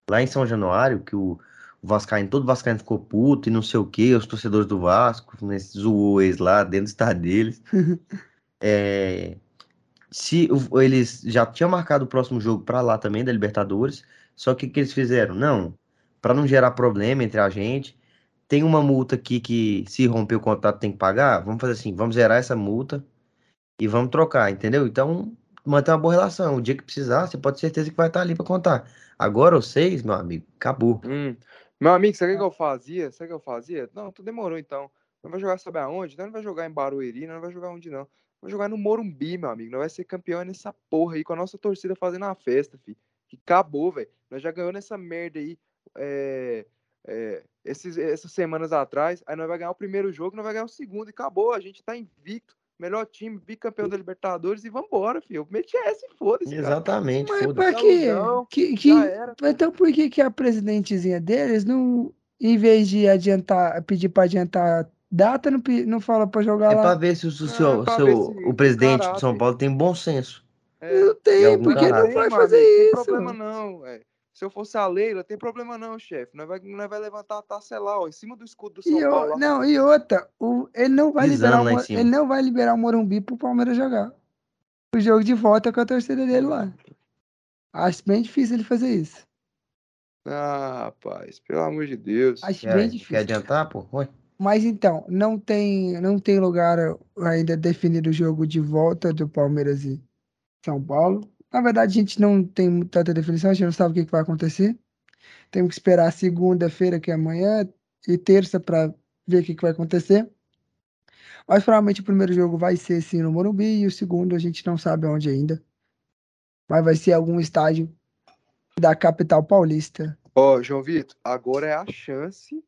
lá em São Januário, que o, o Vascaíno, todo Vascaíno ficou puto e não sei o que, os torcedores do Vasco, o Fluminense zoou eles lá dentro do estado deles. é, se eles já tinham marcado o próximo jogo para lá também da Libertadores, só que o que eles fizeram? Não, para não gerar problema entre a gente, tem uma multa aqui que se romper o contrato tem que pagar, vamos fazer assim, vamos zerar essa multa e vamos trocar, entendeu? Então, manter uma boa relação. O dia que precisar, você pode ter certeza que vai estar ali para contar. Agora vocês, meu amigo, acabou. Hum. Meu amigo, sabe o que eu fazia? Sabe o que eu fazia? Não, tu demorou então. Não vai jogar, sabe aonde? Não, vai jogar em Barueri, não vai jogar onde não. Vai jogar no Morumbi, meu amigo. Não vai ser campeão nessa porra aí com a nossa torcida fazendo a festa, filho. Que acabou, velho. Nós já ganhamos nessa merda aí é, é, esses, essas semanas atrás. Aí nós vai ganhar o primeiro jogo, nós vai ganhar o segundo e acabou. A gente tá invicto. Melhor time, bicampeão da Libertadores e vambora, filho. Mete essa e foda-se. Exatamente, Mas pra quê? Que, que, então por que, que a presidentezinha deles não, em vez de adiantar, pedir pra adiantar data, não, não fala pra jogar é lá? É pra ver se o, seu, é seu, o presidente de São Paulo tem bom senso. É, não tem, porque caráter. não vai fazer isso. Não tem problema não, velho. Se eu fosse a Leila, tem problema não, chefe. Nós vai, nós vai levantar a taça lá, ó, em cima do escudo do São e Paulo. Eu, não, e outra, o, ele, não vai liberar o, ele não vai liberar o Morumbi pro Palmeiras jogar. O jogo de volta com a torcida dele lá. Acho bem difícil ele fazer isso. Ah, rapaz, pelo amor de Deus. Acho quer, bem difícil. Quer adiantar, pô? Oi. Mas então, não tem, não tem lugar ainda definido o jogo de volta do Palmeiras e São Paulo. Na verdade, a gente não tem tanta definição, a gente não sabe o que, vai acontecer. Temos que esperar segunda-feira, que é amanhã, e terça para ver o que, que vai acontecer. Mas provavelmente o primeiro jogo vai ser sim no Morumbi e o segundo a gente não sabe onde ainda. Mas vai ser algum estádio da capital paulista. Ó, oh, João Vitor, agora é a chance,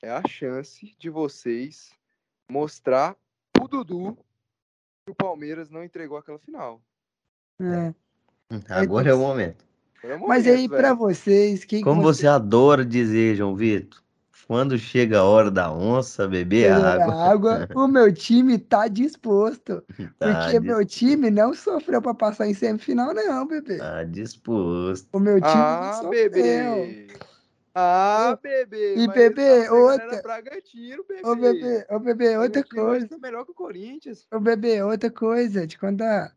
é a chance de vocês mostrar pro Dudu que o Palmeiras não entregou aquela final. É. Hum, agora é o momento. É o momento Mas aí, para vocês, quem Como você... você adora dizer, João Vitor, quando chega a hora da onça, beber água. água. O meu time tá disposto. Tá porque disposto. meu time não sofreu para passar em semifinal, não, bebê. Tá disposto. O meu time ah, não sofreu. Bebê. Ah, bebê. E bebê, tá outra. Bragantino, bebê. Ô, bebê, ô, bebê, outra coisa. Tá melhor que o Corinthians. Ô, bebê, outra coisa, te contar.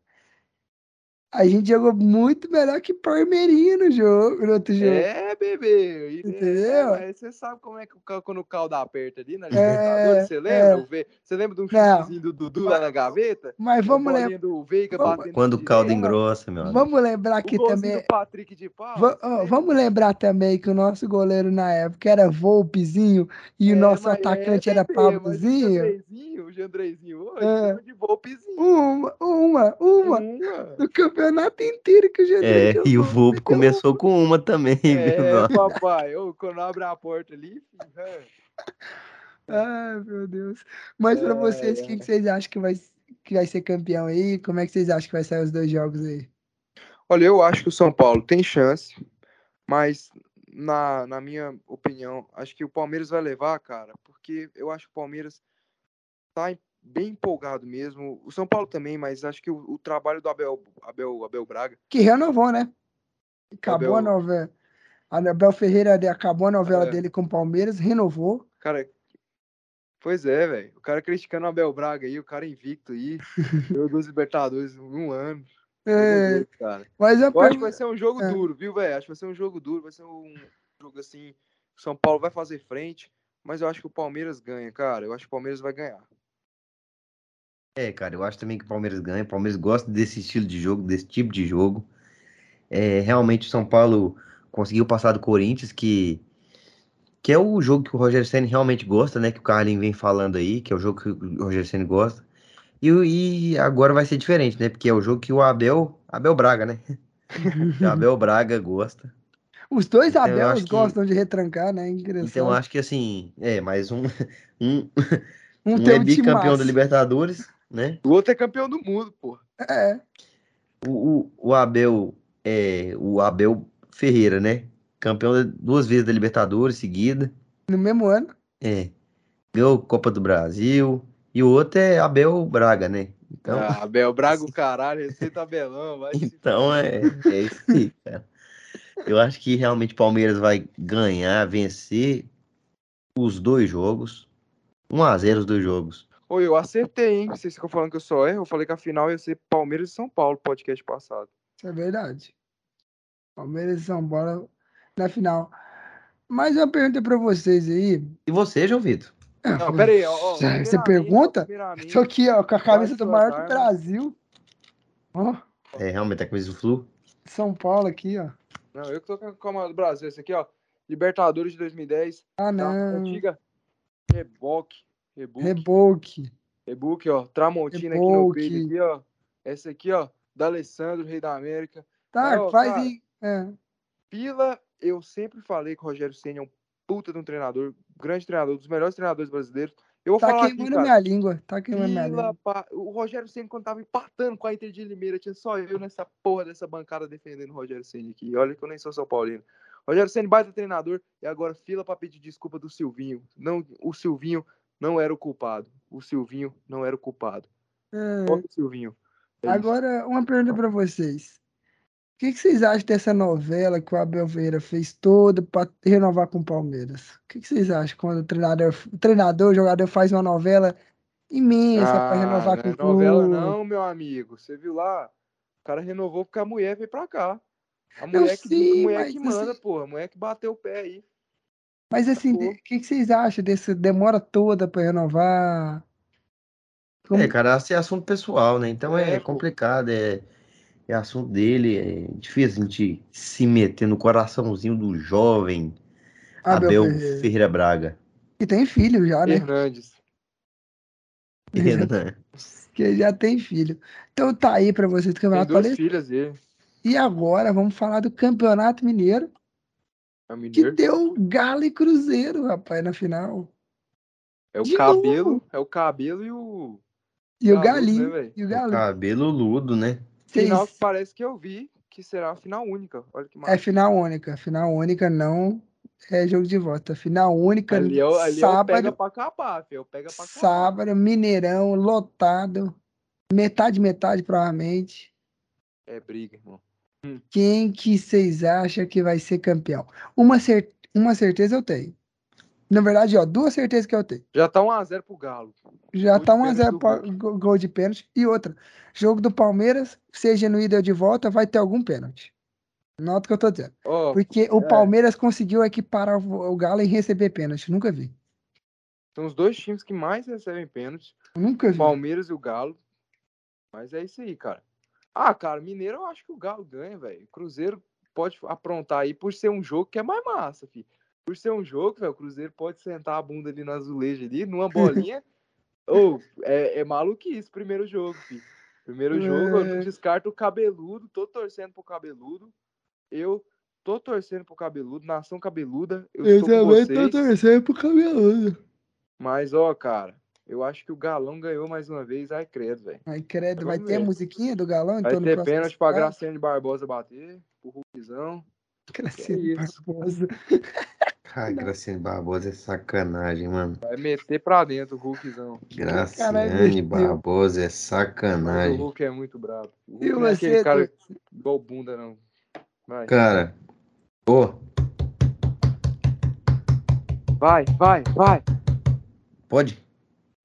A gente jogou muito melhor que Palmeirinha no jogo, no outro jogo. É, bebê. Entendeu? É, você sabe como é que quando o caldo aperta ali na Libertadores, é, você lembra? É. Você lembra de um chutezinho do Dudu lá na gaveta? Mas vamos lembrar. Quando o caldo engrossa, meu amigo. Vamos lembrar que também. Do Patrick de Pau, vamos lembrar também que o nosso goleiro na época era Volpezinho e é, o nosso atacante é, era Pablozinho. O Jandrezinho hoje é. de Volpezinho. Uma, uma, uma. uma. Do campeonato campeonato inteiro que o Gedeon É, e o Volpe começou com uma também, é, viu? papai, ô, quando abre a porta ali, filho, Ai, meu Deus. Mas para vocês, quem que vocês acham que vai, que vai ser campeão aí? Como é que vocês acham que vai sair os dois jogos aí? Olha, eu acho que o São Paulo tem chance, mas na, na minha opinião, acho que o Palmeiras vai levar, cara, porque eu acho que o Palmeiras tá, bem empolgado mesmo. O São Paulo também, mas acho que o, o trabalho do Abel, Abel, Abel Braga. Que renovou, né? Acabou Abel... a novela. A Abel Ferreira acabou a novela é. dele com o Palmeiras, renovou. Cara, pois é, velho. O cara criticando o Abel Braga aí, o cara invicto aí. Ganhou dois Libertadores um ano. É, cara. Mas eu, eu acho que vai ser um jogo é. duro, viu, velho? Acho que vai ser um jogo duro, vai ser um jogo assim. São Paulo vai fazer frente, mas eu acho que o Palmeiras ganha, cara. Eu acho que o Palmeiras vai ganhar. É, cara, eu acho também que o Palmeiras ganha. O Palmeiras gosta desse estilo de jogo, desse tipo de jogo. É, realmente o São Paulo conseguiu passar do Corinthians, que, que é o jogo que o Rogério Senna realmente gosta, né? Que o Carlinhos vem falando aí, que é o jogo que o Rogério Senna gosta. E, e agora vai ser diferente, né? Porque é o jogo que o Abel, Abel Braga, né? o Abel Braga gosta. Os dois então, Abels gostam que... de retrancar, né? Interessante. Então acho que assim, é, mais um. Um, um, um é bicampeão da Libertadores, né? O outro é campeão do mundo, pô. É. O, o, o Abel é o Abel Ferreira, né? Campeão duas vezes da Libertadores seguida. No mesmo ano? É. Ganhou Copa do Brasil. E o outro é Abel Braga, né? Então... Ah, Abel Braga, o caralho, receita Abelão, vai Então é, é isso aí, cara. Eu acho que realmente o Palmeiras vai ganhar, vencer os dois jogos. 1x0 os dois jogos. Oi, eu acertei, hein? Vocês ficam falando que eu só erro. Eu falei que a final ia ser Palmeiras e São Paulo, podcast passado. Isso é verdade. Palmeiras e São Paulo na final. Mas uma pergunta para vocês aí. E você, João Vitor? Não, pera aí. Ó, ó, você pergunta? Isso aqui, ó, com a camisa do maior do Brasil. Ó. É, realmente a camisa do Flu. São Paulo aqui, ó. Não, eu que tô com a maior do Brasil. Esse aqui, ó. Libertadores de 2010. Ah, não. Tá, antiga. Reboque. Reboque. Reboque. Reboque, ó. Tramontina aqui no peito, aqui, ó. Essa aqui, ó. Da Alessandro, Rei da América. Tá, ó, faz aí. É. Pila, eu sempre falei que o Rogério Senna é um puta de um treinador, grande treinador, um dos melhores treinadores brasileiros. Eu vou tá falar queimando aqui, minha língua. Tá queimando minha língua. Pa... O Rogério Senna, quando tava empatando com a Inter de Limeira, tinha só eu nessa porra dessa bancada defendendo o Rogério Senna aqui. Olha que eu nem sou São Paulino. Rogério Senna, baita treinador, e agora fila para pedir desculpa do Silvinho. Não, o Silvinho não era o culpado. O Silvinho não era o culpado. É... o Silvinho. É agora, isso. uma pergunta para vocês. O que, que, vocês acham dessa novela que o Abel Ferreira fez toda para renovar com o Palmeiras? O que, que, vocês acham quando o treinador, o treinador, o jogador faz uma novela imensa ah, para renovar com o clube? novela não, meu amigo. Você viu lá? O cara renovou porque a mulher veio para cá. A mulher, que, sim, a mulher que manda, assim, porra. A mulher que bateu o pé aí. Mas assim, o que, que, vocês acham dessa demora toda para renovar? Como... É, cara, esse é assunto pessoal, né? Então é, é complicado. É é assunto dele, é difícil a gente se meter no coraçãozinho do jovem Abel, Abel Ferreira. Ferreira. Braga. Que tem filho já, né? Hernandes. Hernandes. que já tem filho. Então tá aí pra vocês do Campeonato Tem duas filhas dele. E agora vamos falar do Campeonato Mineiro. É. Que deu Galo e Cruzeiro, rapaz, na final. É o De cabelo, novo. é o cabelo e o. E o galinho. Né, e o galinho. O cabelo ludo, né? Final que parece que eu vi que será a final única. Olha que É final única. Final única não é jogo de volta. Final única. Ali, eu, ali sábado. Eu pega pra capar, eu pega pra capar. Sábado, Mineirão, lotado. Metade, metade, provavelmente. É briga, irmão. Hum. Quem que vocês acham que vai ser campeão? Uma, cer uma certeza eu tenho. Na verdade, ó, duas certezas que eu tenho. Já tá 1x0 pro Galo. Já gol tá 1x0 pro gol de pênalti. E outra, jogo do Palmeiras, seja no ida ou de volta, vai ter algum pênalti. Nota o que eu tô dizendo. Oh, Porque o é. Palmeiras conseguiu equiparar o Galo em receber pênalti. Nunca vi. São os dois times que mais recebem pênalti. Nunca vi. O Palmeiras e o Galo. Mas é isso aí, cara. Ah, cara, Mineiro eu acho que o Galo ganha, velho. Cruzeiro pode aprontar aí por ser um jogo que é mais massa, filho por ser um jogo, velho, o Cruzeiro pode sentar a bunda ali no azulejo ali, numa bolinha. Ou oh, é, é maluquice primeiro jogo, filho. Primeiro jogo, eu é. descarto o cabeludo, tô torcendo pro cabeludo. Eu tô torcendo pro cabeludo, nação cabeluda. Eu, eu também tô torcendo pro cabeludo. Mas, ó, cara, eu acho que o Galão ganhou mais uma vez. Ai, credo, velho. Ai, credo. Vai ter a musiquinha do Galão? Vai então, ter pênalti pra Graciane Barbosa bater, pro Rubizão. Graciane Barbosa. Ai, Graciane Barbosa é sacanagem, mano. Vai meter pra dentro o Hulkzão. Graciane Barbosa é sacanagem. Mas o Hulk é muito brabo. O Hulk não é aquele cara igual bunda, não. Vai. Cara, ô. Vai, vai, vai. Pode?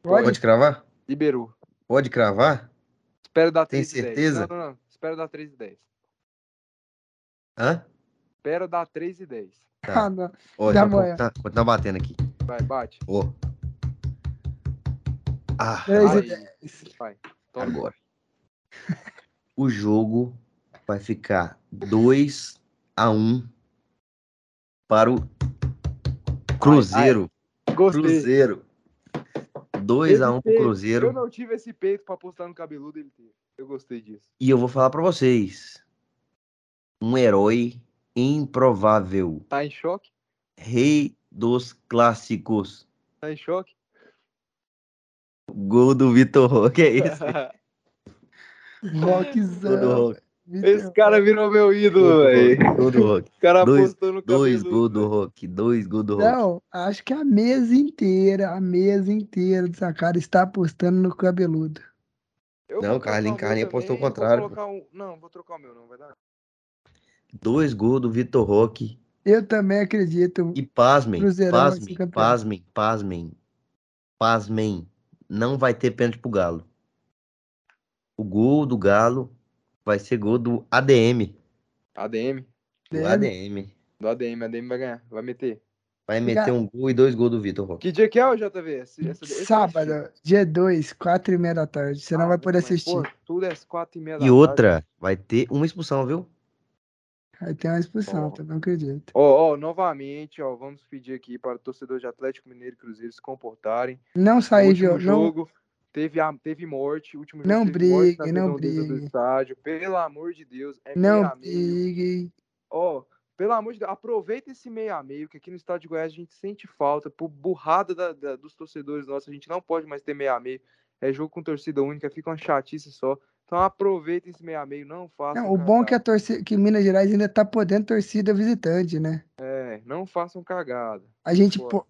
Pode, Pode cravar? Liberou. Pode cravar? Espero dar 3 Tem certeza? 10. Não, não, não. Espero dar 3 e 10. Hã? Espero dar 3 e 10. Tá. Ah, não. Ô, da manhã. Tá, tá batendo aqui. Vai, bate. Ô. Ah, 3 e 10. Vai. Toma. Agora. o jogo vai ficar 2 a 1 para o Cruzeiro. Ai, ai. Gostei. Cruzeiro. 2 a 1 pro Cruzeiro. Eu não tive esse peito para postar no cabeludo, ele teve. Eu gostei disso. E eu vou falar para vocês. Um herói improvável. Tá em choque? Rei dos clássicos. Tá em choque? Gol do Vitor Roque, é esse? Rockzão. Esse cara virou meu ídolo, velho. Gol do Rock. O cara dois, apostou no Dois gols do Rock. Dois gols do Rock. Não, acho que a mesa inteira, a mesa inteira dessa cara está apostando no cabeludo. Eu não, Carlinhos Carlinhos apostou o contrário. Um... Não, vou trocar o meu, não, vai dar. Dois gols do Vitor Roque. Eu também acredito. E pasmem, pasmem, pasmem, pasmem, pasmem. Não vai ter pênalti pro Galo. O gol do Galo vai ser gol do ADM. ADM? Do ADM. Do ADM, ADM vai ganhar, vai meter. Vai meter um gol e dois gols do Vitor Roque. Que dia que é o JV? Esse, esse, esse Sábado, dia 2, 4 e meia da tarde. Você ah, não vai poder assistir. Pô, tudo é 4 e meia da e tarde. E outra, vai ter uma expulsão, viu? Aí tem uma expulsão, oh. não acredito. Ó, oh, oh, novamente, ó, vamos pedir aqui para o torcedor de Atlético Mineiro e Cruzeiro se comportarem. Não sair de jogo. jogo teve, a, teve morte, o último jogo não brigue, não brigue. do estádio. Pelo amor de Deus, é Não brigue. Ó, pelo amor de Deus, aproveita esse meio a meio, que aqui no estado de Goiás a gente sente falta, por burrada da, da, dos torcedores nossos, a gente não pode mais ter meio a meio. É jogo com torcida única, fica uma chatice só. Então aproveita esse meio a meio, não façam. Não, o bom é que a torcida, que Minas Gerais ainda tá podendo torcida visitante, né? É, não façam cagada. A gente, po,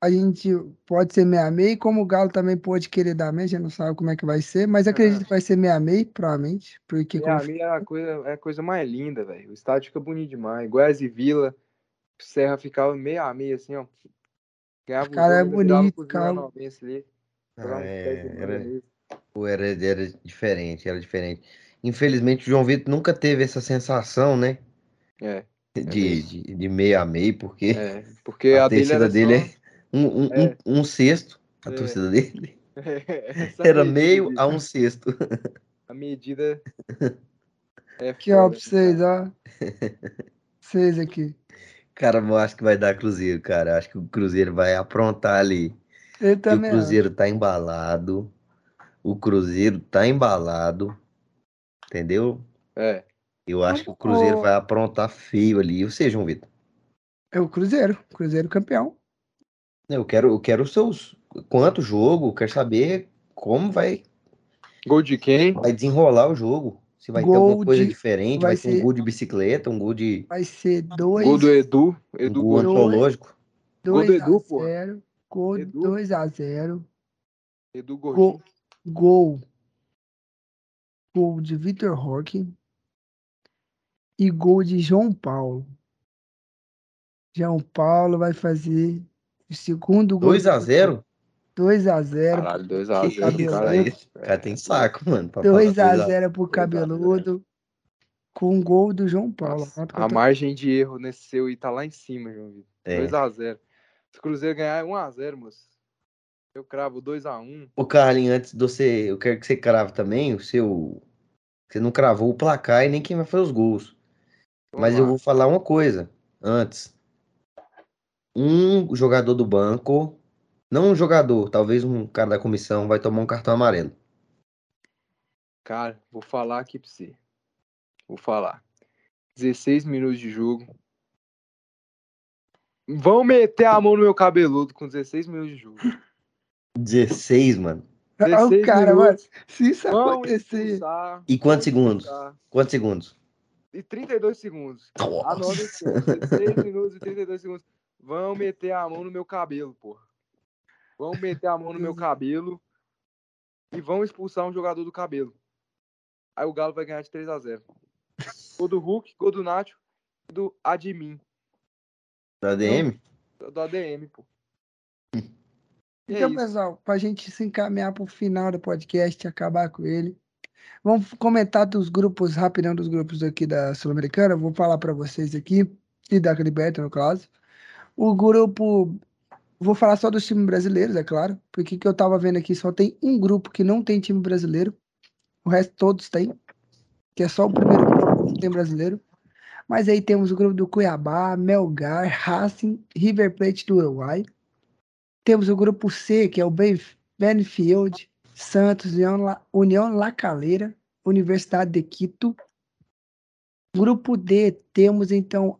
a gente pode ser meia meio, como o Galo também pode querer dar meia, a gente não sabe como é que vai ser, mas acredito é. que vai ser meia meio, provavelmente, porque meia como... meio é a coisa, é a coisa mais linda, velho. O estádio fica bonito demais. Goiás e Vila, Serra ficava meia meio assim, ó. Ganhava cara, jogo, é bonito, cara. Ah, é, era, era, era diferente, era diferente. Infelizmente, o João Vitor nunca teve essa sensação, né? É. é de, de, de, meio a meio, porque, é, porque a, a torcida dele, dele é um, um, é. um, um sexto, a é. torcida dele. Era meio a um sexto. A medida. É aqui, ó, pra vocês, ó. Vocês aqui. Cara, eu acho que vai dar Cruzeiro, cara. Acho que o Cruzeiro vai aprontar ali. Eu também. O Cruzeiro acho. tá embalado. O Cruzeiro tá embalado. Entendeu? É. Eu acho que o Cruzeiro vai aprontar feio ali. Ou seja, João Vitor? É o Cruzeiro. Cruzeiro campeão. Eu quero, eu quero os seus. Quanto jogo? Quero saber como vai. Gol de quem? Vai desenrolar o jogo. Se vai gol ter alguma coisa de... diferente, vai, vai ser um gol de bicicleta, um gol de. Vai ser dois. Gol do Edu. Edu um gol antológico. Gol do Edu, pô. Gol 2x0. Edu Gordinho. Gol, gol. Gol de Vitor Roque. E gol de João Paulo. João Paulo vai fazer o segundo gol. 2x0? 2x0. Caralho, 2x0. Cara, cara tem saco, mano. 2x0 pro cabeludo. Com o gol do João Paulo. Nossa, a margem de erro nesse seu aí tá lá em cima, João Vitor. É. 2x0. Se o Cruzeiro ganhar, é 1x0, moço. Eu cravo 2x1. Ô, Carlinhos, antes de você. Eu quero que você crave também o seu. Você não cravou o placar e nem quem vai fazer os gols. Vamos Mas lá. eu vou falar uma coisa antes um jogador do banco, não um jogador, talvez um cara da comissão, vai tomar um cartão amarelo. Cara, vou falar aqui pra você. Vou falar. 16 minutos de jogo. Vão meter a mão no meu cabeludo com 16 minutos de jogo. 16, mano. 16 o cara, minutos, mano, se isso acontecer. E quantos segundos? Quantos segundos? E 32 segundos. Nossa. Anota 16 minutos e 32 segundos vão meter a mão no meu cabelo, porra. Vão meter a mão no meu cabelo e vão expulsar um jogador do cabelo. Aí o Galo vai ganhar de 3 a 0 Gol do Hulk, gol do Nacho e do Admin. Do ADM? Do, do ADM, pô. então, é pessoal, pra gente se encaminhar pro final do podcast e acabar com ele, vamos comentar dos grupos, rapidão dos grupos aqui da Sul-Americana. Vou falar para vocês aqui, e da Liberta, no caso. O grupo Vou falar só dos times brasileiros, é claro, porque que eu tava vendo aqui só tem um grupo que não tem time brasileiro, o resto todos têm, que é só o primeiro grupo que não tem brasileiro. Mas aí temos o grupo do Cuiabá, Melgar, Racing, River Plate do Uruguai. Temos o grupo C, que é o Benfield, Santos, União La, União La Calera, Universidade de Quito. Grupo D, temos então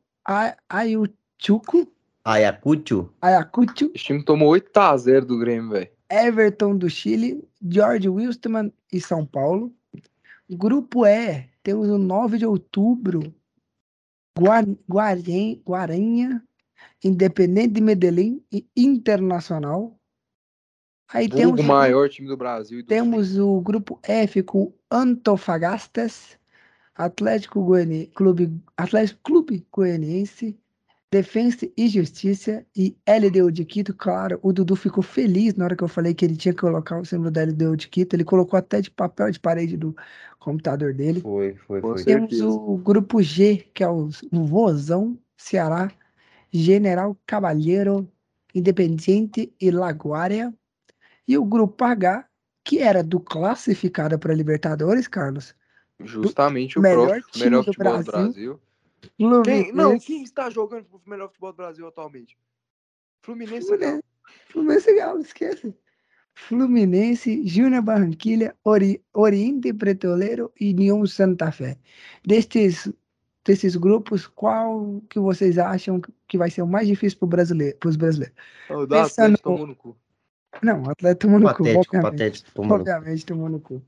Ayuchuco, Ayacucho? Ayacucho. O time tomou 8x0 do Grêmio, velho. Everton do Chile, George Wilstermann e São Paulo. Grupo E, temos o 9 de outubro, Guaranha, Independente de Medellín e Internacional. Aí o temos o maior time do Brasil. Do temos o grupo F com Antofagastas, Atlético Goianiense, Clube, Atlético Clube Goianiense, Defensa e Justiça e LDU de Quito, claro, o Dudu ficou feliz na hora que eu falei que ele tinha que colocar o símbolo da LDU de Quito, ele colocou até de papel de parede do computador dele. Foi, foi, foi. Temos o grupo G, que é o, Vozão, Ceará, General Cavalheiro, Independiente e Laguária, e o grupo H, que era do classificado para Libertadores, Carlos. Justamente o melhor, time melhor do Brasil. do Brasil quem, não, quem está jogando pro melhor futebol do Brasil atualmente? Fluminense, Fluminense, Fluminense Galo, esquece. Fluminense, Júnior Barranquilha, Ori, Oriente Petroleiro e União Santa Fé. Destes, desses grupos, qual que vocês acham que vai ser o mais difícil para brasileiro, os brasileiros? O da Atlético tomou no cu. Não, o Atlético tomou no patético, cu. Obviamente, patético, tomou obviamente tomou no cu.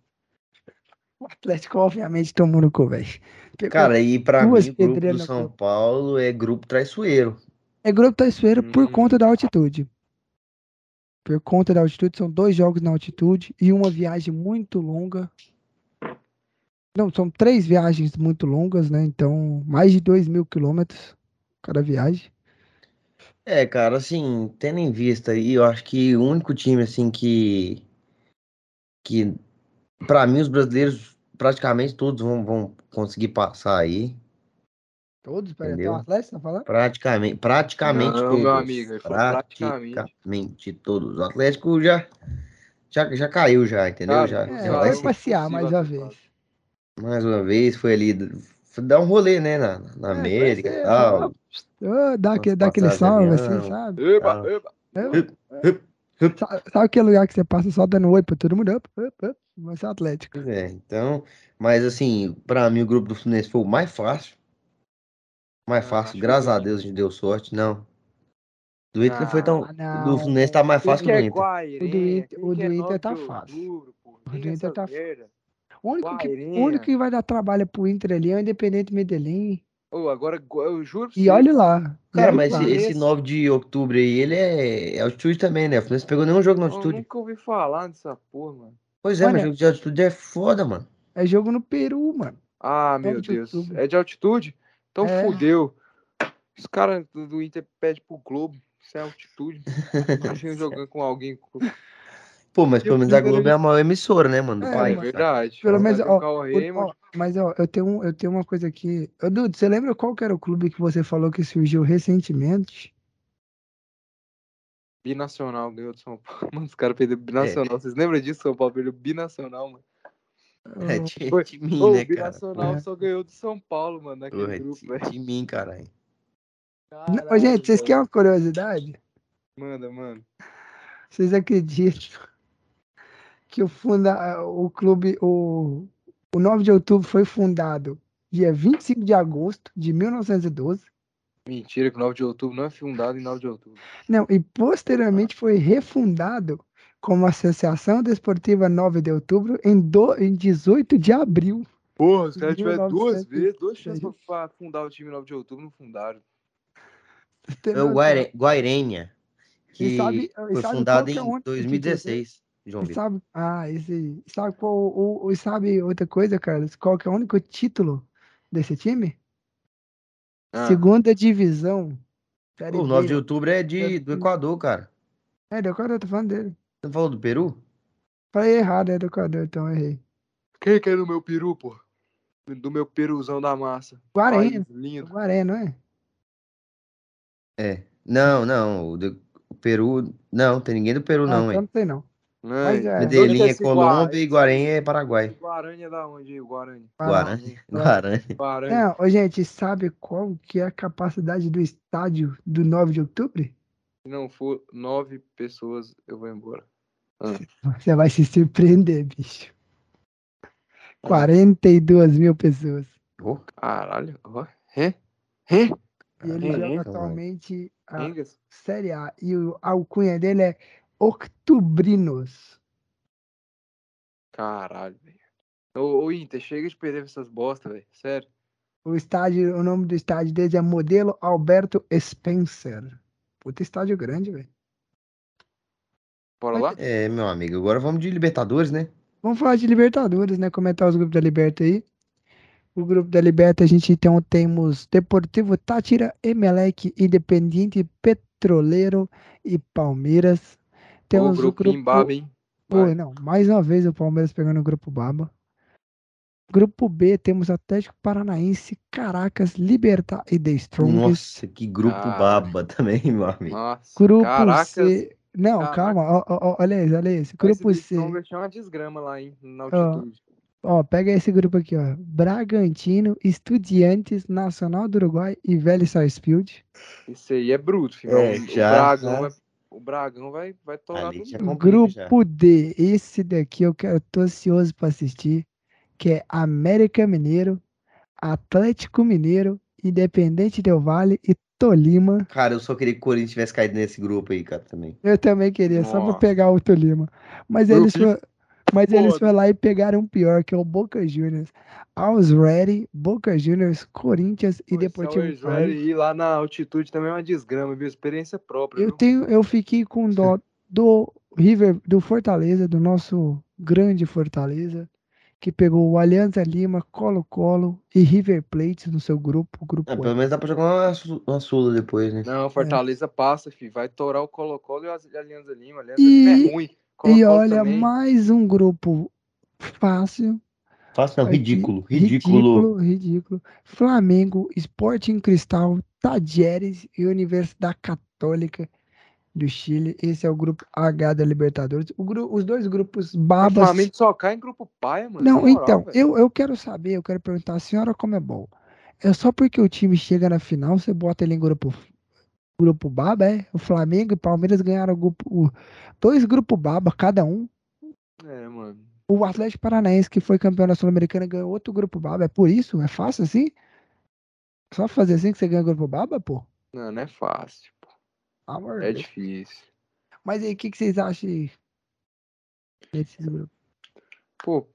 O Atlético, obviamente, tomou no cu, velho. Cara, e pra mim, o grupo do São Paulo é grupo traiçoeiro. É grupo traiçoeiro hum. por conta da altitude. Por conta da altitude, são dois jogos na altitude e uma viagem muito longa. Não, são três viagens muito longas, né? Então, mais de dois mil quilômetros cada viagem. É, cara, assim, tendo em vista aí, eu acho que o único time, assim, que. que para mim, os brasileiros, praticamente todos vão, vão conseguir passar aí. Todos? Pera, tem um Atlético, tá falando? Praticamente, praticamente Não, todos. meu amigo, praticamente. praticamente todos. O Atlético já, já, já caiu, já, entendeu? já, é, já vai passear mais uma vez. Mais uma vez, foi ali dar um rolê, né, na, na é, América e tal. Dá, que, dá aquele salve, assim, sabe? Eba, eba. eba. Sabe aquele lugar que você passa só dando oi pra todo mundo? Up, up, up. Vai ser Atlético. É, então, mas assim, pra mim o grupo do Fluminense foi o mais fácil. Mais ah, fácil, graças a Deus a gente deu sorte, não. Do Inter não foi tão. Não. Do Fluminense tá mais fácil que do Inter. o do Inter, o do Inter tá fácil. O do Inter tá fácil. O único, que, o único que vai dar trabalho pro Inter ali é o Independente Medellín. Oh, agora eu juro. E olha lá. Cara, mas lá. esse 9 de outubro aí, ele é, é altitude também, né? O Fluminense pegou nenhum jogo na altitude. Eu nunca ouvi falar dessa porra, mano. Pois é, Olha, mas jogo de altitude é foda, mano. É jogo no Peru, mano. Ah, meu Deus. É de altitude? Então é. fudeu. Os caras do, Inter pedem pro Globo. Isso é altitude. Imagina jogando com alguém. Pô, mas pelo menos a Globo é a maior emissora, né, mano? É. É verdade. Pelo menos, ó, ó, mas ó, eu tenho, eu tenho uma coisa aqui. Ô, Dudu, você lembra qual que era o clube que você falou que surgiu recentemente? Binacional ganhou do São Paulo. Mano, os caras perderam binacional. É. Vocês lembram disso? São Paulo perdeu binacional, mano. É de, Foi, de mim, né, cara? Binacional é. só ganhou do São Paulo, mano, naquele Porra, grupo, velho. De mim, caralho. Ô, gente, vocês querem uma curiosidade? Manda, mano. Vocês acreditam que o, funda, o clube, o, o 9 de outubro foi fundado dia 25 de agosto de 1912. Mentira, que o 9 de outubro não é fundado em 9 de outubro. Não, e posteriormente foi refundado como Associação Desportiva 9 de Outubro em, do, em 18 de abril. Porra, os caras tiveram duas vezes, duas chances pra fundar o time 9 de outubro, não fundaram. É o Guaire... Guairenha, que sabe, foi fundado é em 2016. João Vitor. Sabe, ah, esse, sabe qual, o, o, sabe outra coisa, Carlos? Qual que é o único título desse time? Ah. Segunda divisão. O 9 de outubro é de, do Equador, cara. É, do Equador, tô falando dele. Você falou do Peru? Falei errado, é do Equador, então errei. Quem que é do meu peru, pô? Do meu peruzão da massa. Guarani. Lindo. Guarani, não é? É. Não, não. O, do, o Peru. Não, tem ninguém do Peru, ah, não, hein? Não sei, não. Mas é. Medellín é Colômbia e Guarani é Paraguai. Guarani é da onde, Guarani? Guarani. Guarani. Guarani. Não, ô, gente, sabe qual que é a capacidade do estádio do 9 de outubro? Se não for nove pessoas, eu vou embora. Ah. Você vai se surpreender, bicho. 42 mil pessoas. Oh, caralho. Oh, é? É? E ele joga atualmente a Série A. E o, a alcunha dele é Octubrinos. Caralho, velho. Ô, ô, Inter, chega de perder essas bosta, velho. Sério. O estádio, o nome do estádio dele é Modelo Alberto Spencer. Puta estádio grande, velho. Bora lá? É, meu amigo, agora vamos de Libertadores, né? Vamos falar de Libertadores, né? Comentar os grupos da Liberta aí. O grupo da Liberta a gente então temos Deportivo Tátira, Emelec, Independiente, Petroleiro e Palmeiras. Temos o grupo, grupo... Baba, hein? Pô, não, mais uma vez o Palmeiras pegando o grupo Baba. Grupo B temos Atlético Paranaense, Caracas, Libertar e The Strongest. Nossa, que grupo ah. baba também, meu amigo. Nossa, grupo Caracas, C. Não, Caraca. calma, ó, ó, olha esse, olha esse. Grupo esse C. tinha uma desgrama lá, hein, na altitude. Ó, ó, pega esse grupo aqui, ó. Bragantino, Estudiantes, Nacional do Uruguai e Velho Sarsfield. Isso aí é bruto, filho. É, o, já, Bragão já. O Bragão vai, vai torar tudo. Grupo já. D, esse daqui eu quero, tô ansioso pra assistir, que é América Mineiro, Atlético Mineiro, Independente Del Vale e Tolima. Cara, eu só queria que o Corinthians tivesse caído nesse grupo aí, cara, também. Eu também queria, Nossa. só pra pegar o Tolima. Mas eles, foi, mas eles foram lá e pegaram o pior, que é o Boca Juniors. Aos Ready, Boca Juniors, Corinthians e depois tinha o Ready ir lá na altitude também é uma desgrama, viu? Experiência própria. Eu viu? tenho, eu fiquei com dó do River, do Fortaleza, do nosso grande Fortaleza que pegou o Alianza Lima, Colo-Colo e River Plate no seu grupo. grupo é, pelo menos dá pra jogar uma, uma Sula depois, né? Não, Fortaleza é. passa, filho. Vai torar o Colo-Colo e a Alianza Lima. Alianza e, Lima é ruim. E olha, também. mais um grupo fácil. Fácil não, ridículo, ridículo. Ridículo, ridículo. Flamengo, Sporting Cristal, Tadieres e Universidade Católica do Chile. Esse é o grupo H da Libertadores. Gru os dois grupos babas. O Flamengo só cai em grupo paia, mano. Não, moral, então, eu, eu quero saber, eu quero perguntar, a senhora como é bom? É só porque o time chega na final, você bota ele em grupo grupo baba, é? O Flamengo e Palmeiras ganharam grupo, o, dois grupos baba, cada um. É, mano. O Atlético Paranaense, que foi campeão da Sul-Americana, ganhou outro grupo baba. É por isso? É fácil assim? Só fazer assim que você ganha grupo baba, pô? Não, não é fácil. Amor é difícil. Mas aí, o que, que vocês acham desses grupos? Pô,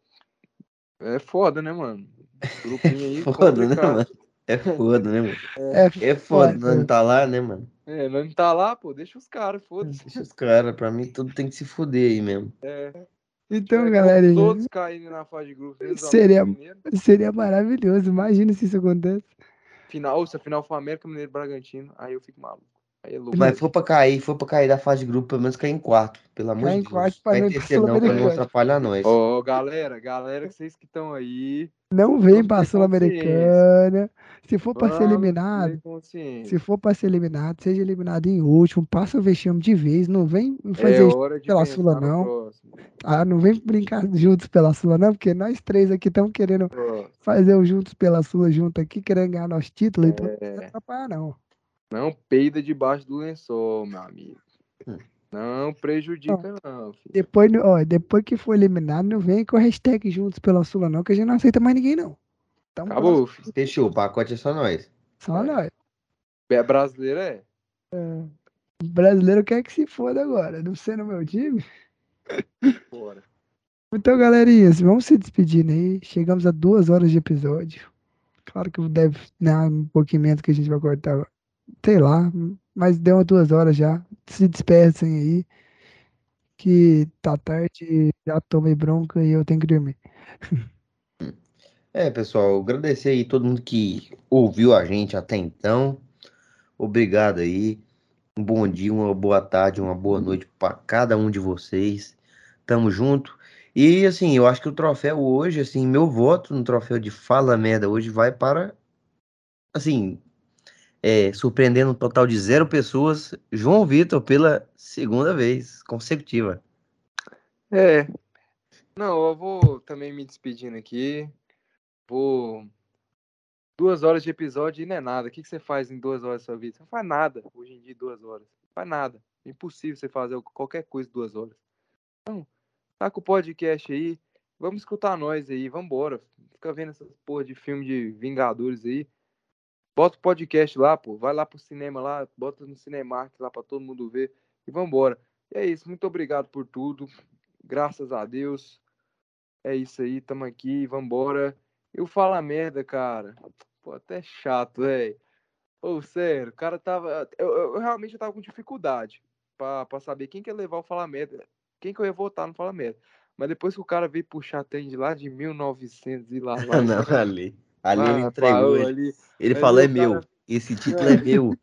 é foda, né, mano? Grupinho aí. foda, né, mano? É foda, né, mano? É, é foda, foda. não tá lá, né, mano? É, não tá lá, pô, deixa os caras, foda-se. Deixa os caras, pra mim tudo tem que se fuder aí mesmo. É. Então, é, galera. Todos caindo na fase de grupo. Seria, seria maravilhoso. Imagina se isso acontece. Final, se a final for América Mineiro Bragantino, aí eu fico maluco. É Mas for pra cair, for pra cair da fase de grupo, pelo menos cair em quarto. Pelo amor de Deus. Quarto pra não terceiro não, pra não atrapalhar nós. Ô, oh, galera, galera, vocês que estão aí. Não vem pra Sul-Americana. Se for para ser eliminado, se for para ser eliminado, seja eliminado em último, passa o vexame de vez, não vem fazer é pela Sula não. Ah, não vem brincar juntos pela Sula não, porque nós três aqui estamos querendo fazer o juntos pela Sula junto aqui, querendo ganhar nosso título, então é... então não vai atrapalhar não. Não peida debaixo do lençol, meu amigo. Hum. Não prejudica, não. Filho. Depois, ó, depois que for eliminado, não vem com a hashtag juntos pela Sula, não, que a gente não aceita mais ninguém, não. Então, Acabou, filho. Fechou, o pacote é só nós. Só é. nós. É brasileiro, é? é? Brasileiro quer que se foda agora. Não sei no meu time. Bora. Então, galerinha, vamos se despedindo aí. Chegamos a duas horas de episódio. Claro que deve dar um pouquinho menos que a gente vai cortar sei lá, mas deu umas duas horas já. Se dispersem aí, que tá tarde, já tomei bronca e eu tenho que dormir. É, pessoal, agradecer aí todo mundo que ouviu a gente até então. Obrigado aí. Um bom dia, uma boa tarde, uma boa noite para cada um de vocês. Tamo junto. E assim, eu acho que o troféu hoje, assim, meu voto no troféu de Fala Merda hoje vai para, assim, é, surpreendendo um total de zero pessoas, João Vitor pela segunda vez consecutiva. É. Não, eu vou também me despedindo aqui. Vou. Duas horas de episódio e não é nada. O que, você faz em duas horas da sua vida? Você não faz nada hoje em dia, duas horas. Não faz nada. É impossível você fazer qualquer coisa em duas horas. Então, tá com o podcast aí. Vamos escutar nós aí, vambora. Fica vendo essas porra de filme de Vingadores aí. Bota o podcast lá, pô. Vai lá pro cinema lá, bota no Cinemark lá pra todo mundo ver. E vambora. E é isso. Muito obrigado por tudo. Graças a Deus. É isso aí. Tamo aqui. Vambora. Eu falo a merda, cara. Pô, até chato, velho. Ô, sério, o cara tava. Eu, eu, eu realmente eu tava com dificuldade pra, pra saber quem que ia levar o Fala Merda. Quem que eu ia votar no Fala Merda. Mas depois que o cara veio puxar trem de lá de 1900 e lá. lá não, ali. Ali ah, ele entregou. Ele, ali, ele ali falou: é cara... meu. Esse título é meu.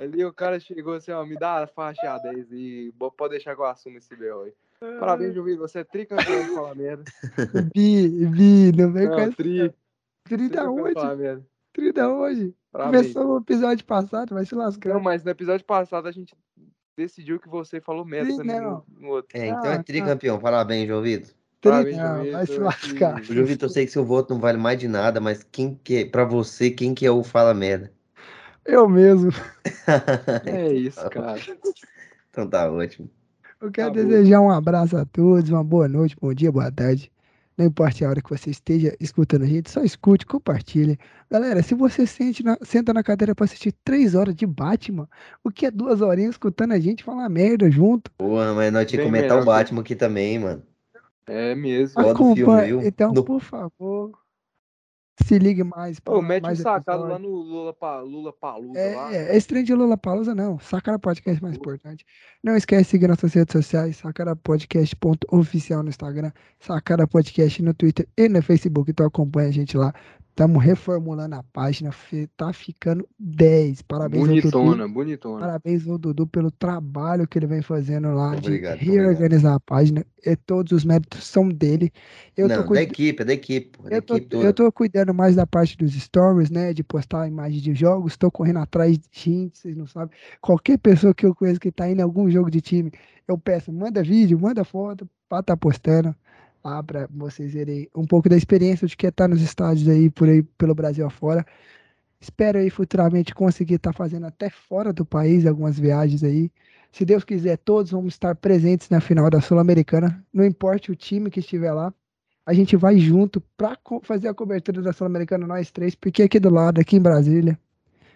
Ali o cara chegou assim, ó, me dá a faixa 10 e pode deixar que eu assumo esse BO aí. Parabéns, Juvinho, você é tricampeão de falar merda. Bi, Bi, não vem com essa. Tri. Tri da onde? Tri da onde? Começou no episódio passado, vai se lascar. Não, mas no episódio passado a gente decidiu que você falou merda Sim, no, no, outro. É, então é ah, é tricampeão. Tá. Parabéns, João Vitor. Parabéns, não, vai se lascar. João Vitor, eu sei que seu voto não vale mais de nada, mas quem que é, pra você, quem que é o Fala Merda? Eu mesmo. é isso, cara. Então tá ótimo. Eu quero tá desejar um abraço a todos, uma boa noite, bom dia, boa tarde. Não importa a hora que você esteja escutando a gente, só escute, compartilhe. Galera, se você sente na, senta na cadeira para assistir três horas de Batman, o que é duas horinhas escutando a gente falar merda junto? Pô, mas nós tinha que comentar o Batman aqui também, mano. É mesmo. Acompanha, então, no... por favor, se ligue mais. Pô, mete mais um sacado lá no Lula, pa, Lula Palusa. É, lá. é esse trem de Lula Palusa não. Sacana Podcast é mais importante. Não esquece de seguir nossas redes sociais, Sacana Podcast.oficial no Instagram, Sacana Podcast no Twitter e no Facebook. Então acompanha a gente lá. Estamos reformulando a página, tá ficando 10. Parabéns bonitona, ao Dudu. Bonitona, Parabéns ao Dudu pelo trabalho que ele vem fazendo lá obrigado, de reorganizar obrigado. a página. E todos os méritos são dele. Eu Não, cuid... da equipe, é da equipe. Da eu, tô, equipe eu tô cuidando mais da parte dos stories, né? De postar imagens de jogos. Estou correndo atrás de gente, vocês não sabem. Qualquer pessoa que eu conheço que tá indo em algum jogo de time, eu peço, manda vídeo, manda foto, para estar tá postando lá para vocês verem um pouco da experiência de que é estar nos estádios aí por aí pelo Brasil afora. Espero aí futuramente conseguir estar fazendo até fora do país algumas viagens aí. Se Deus quiser, todos vamos estar presentes na final da Sul-Americana. Não importa o time que estiver lá, a gente vai junto para fazer a cobertura da Sul-Americana nós três, porque aqui do lado, aqui em Brasília.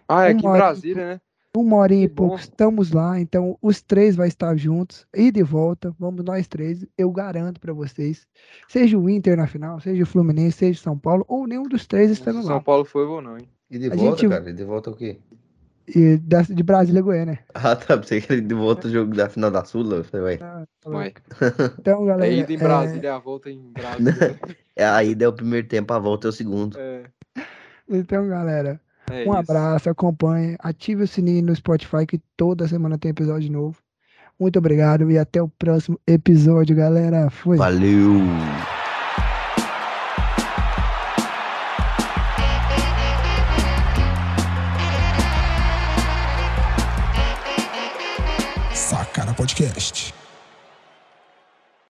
Ah, é aqui em Brasília, né? Uma hora e pouco estamos lá, então os três vai estar juntos, e de volta, vamos nós três, eu garanto para vocês. Seja o Inter na final, seja o Fluminense, seja o São Paulo, ou nenhum dos três estando lá. São Paulo foi ou não, hein? E de a volta, gente... cara? E de volta o quê? E da, de Brasília Goiânia. Ah, tá. Pensei que ele de volta o jogo da final da Sula. Eu falei, ué. Ah, tá então, galera. É ida em Brasília, é... a volta em Brasília. é, a ida é o primeiro tempo, a volta é o segundo. É. Então, galera. É um isso. abraço, acompanhe, ative o sininho no Spotify que toda semana tem episódio novo. Muito obrigado e até o próximo episódio, galera. Fui. Valeu! Sacana Podcast.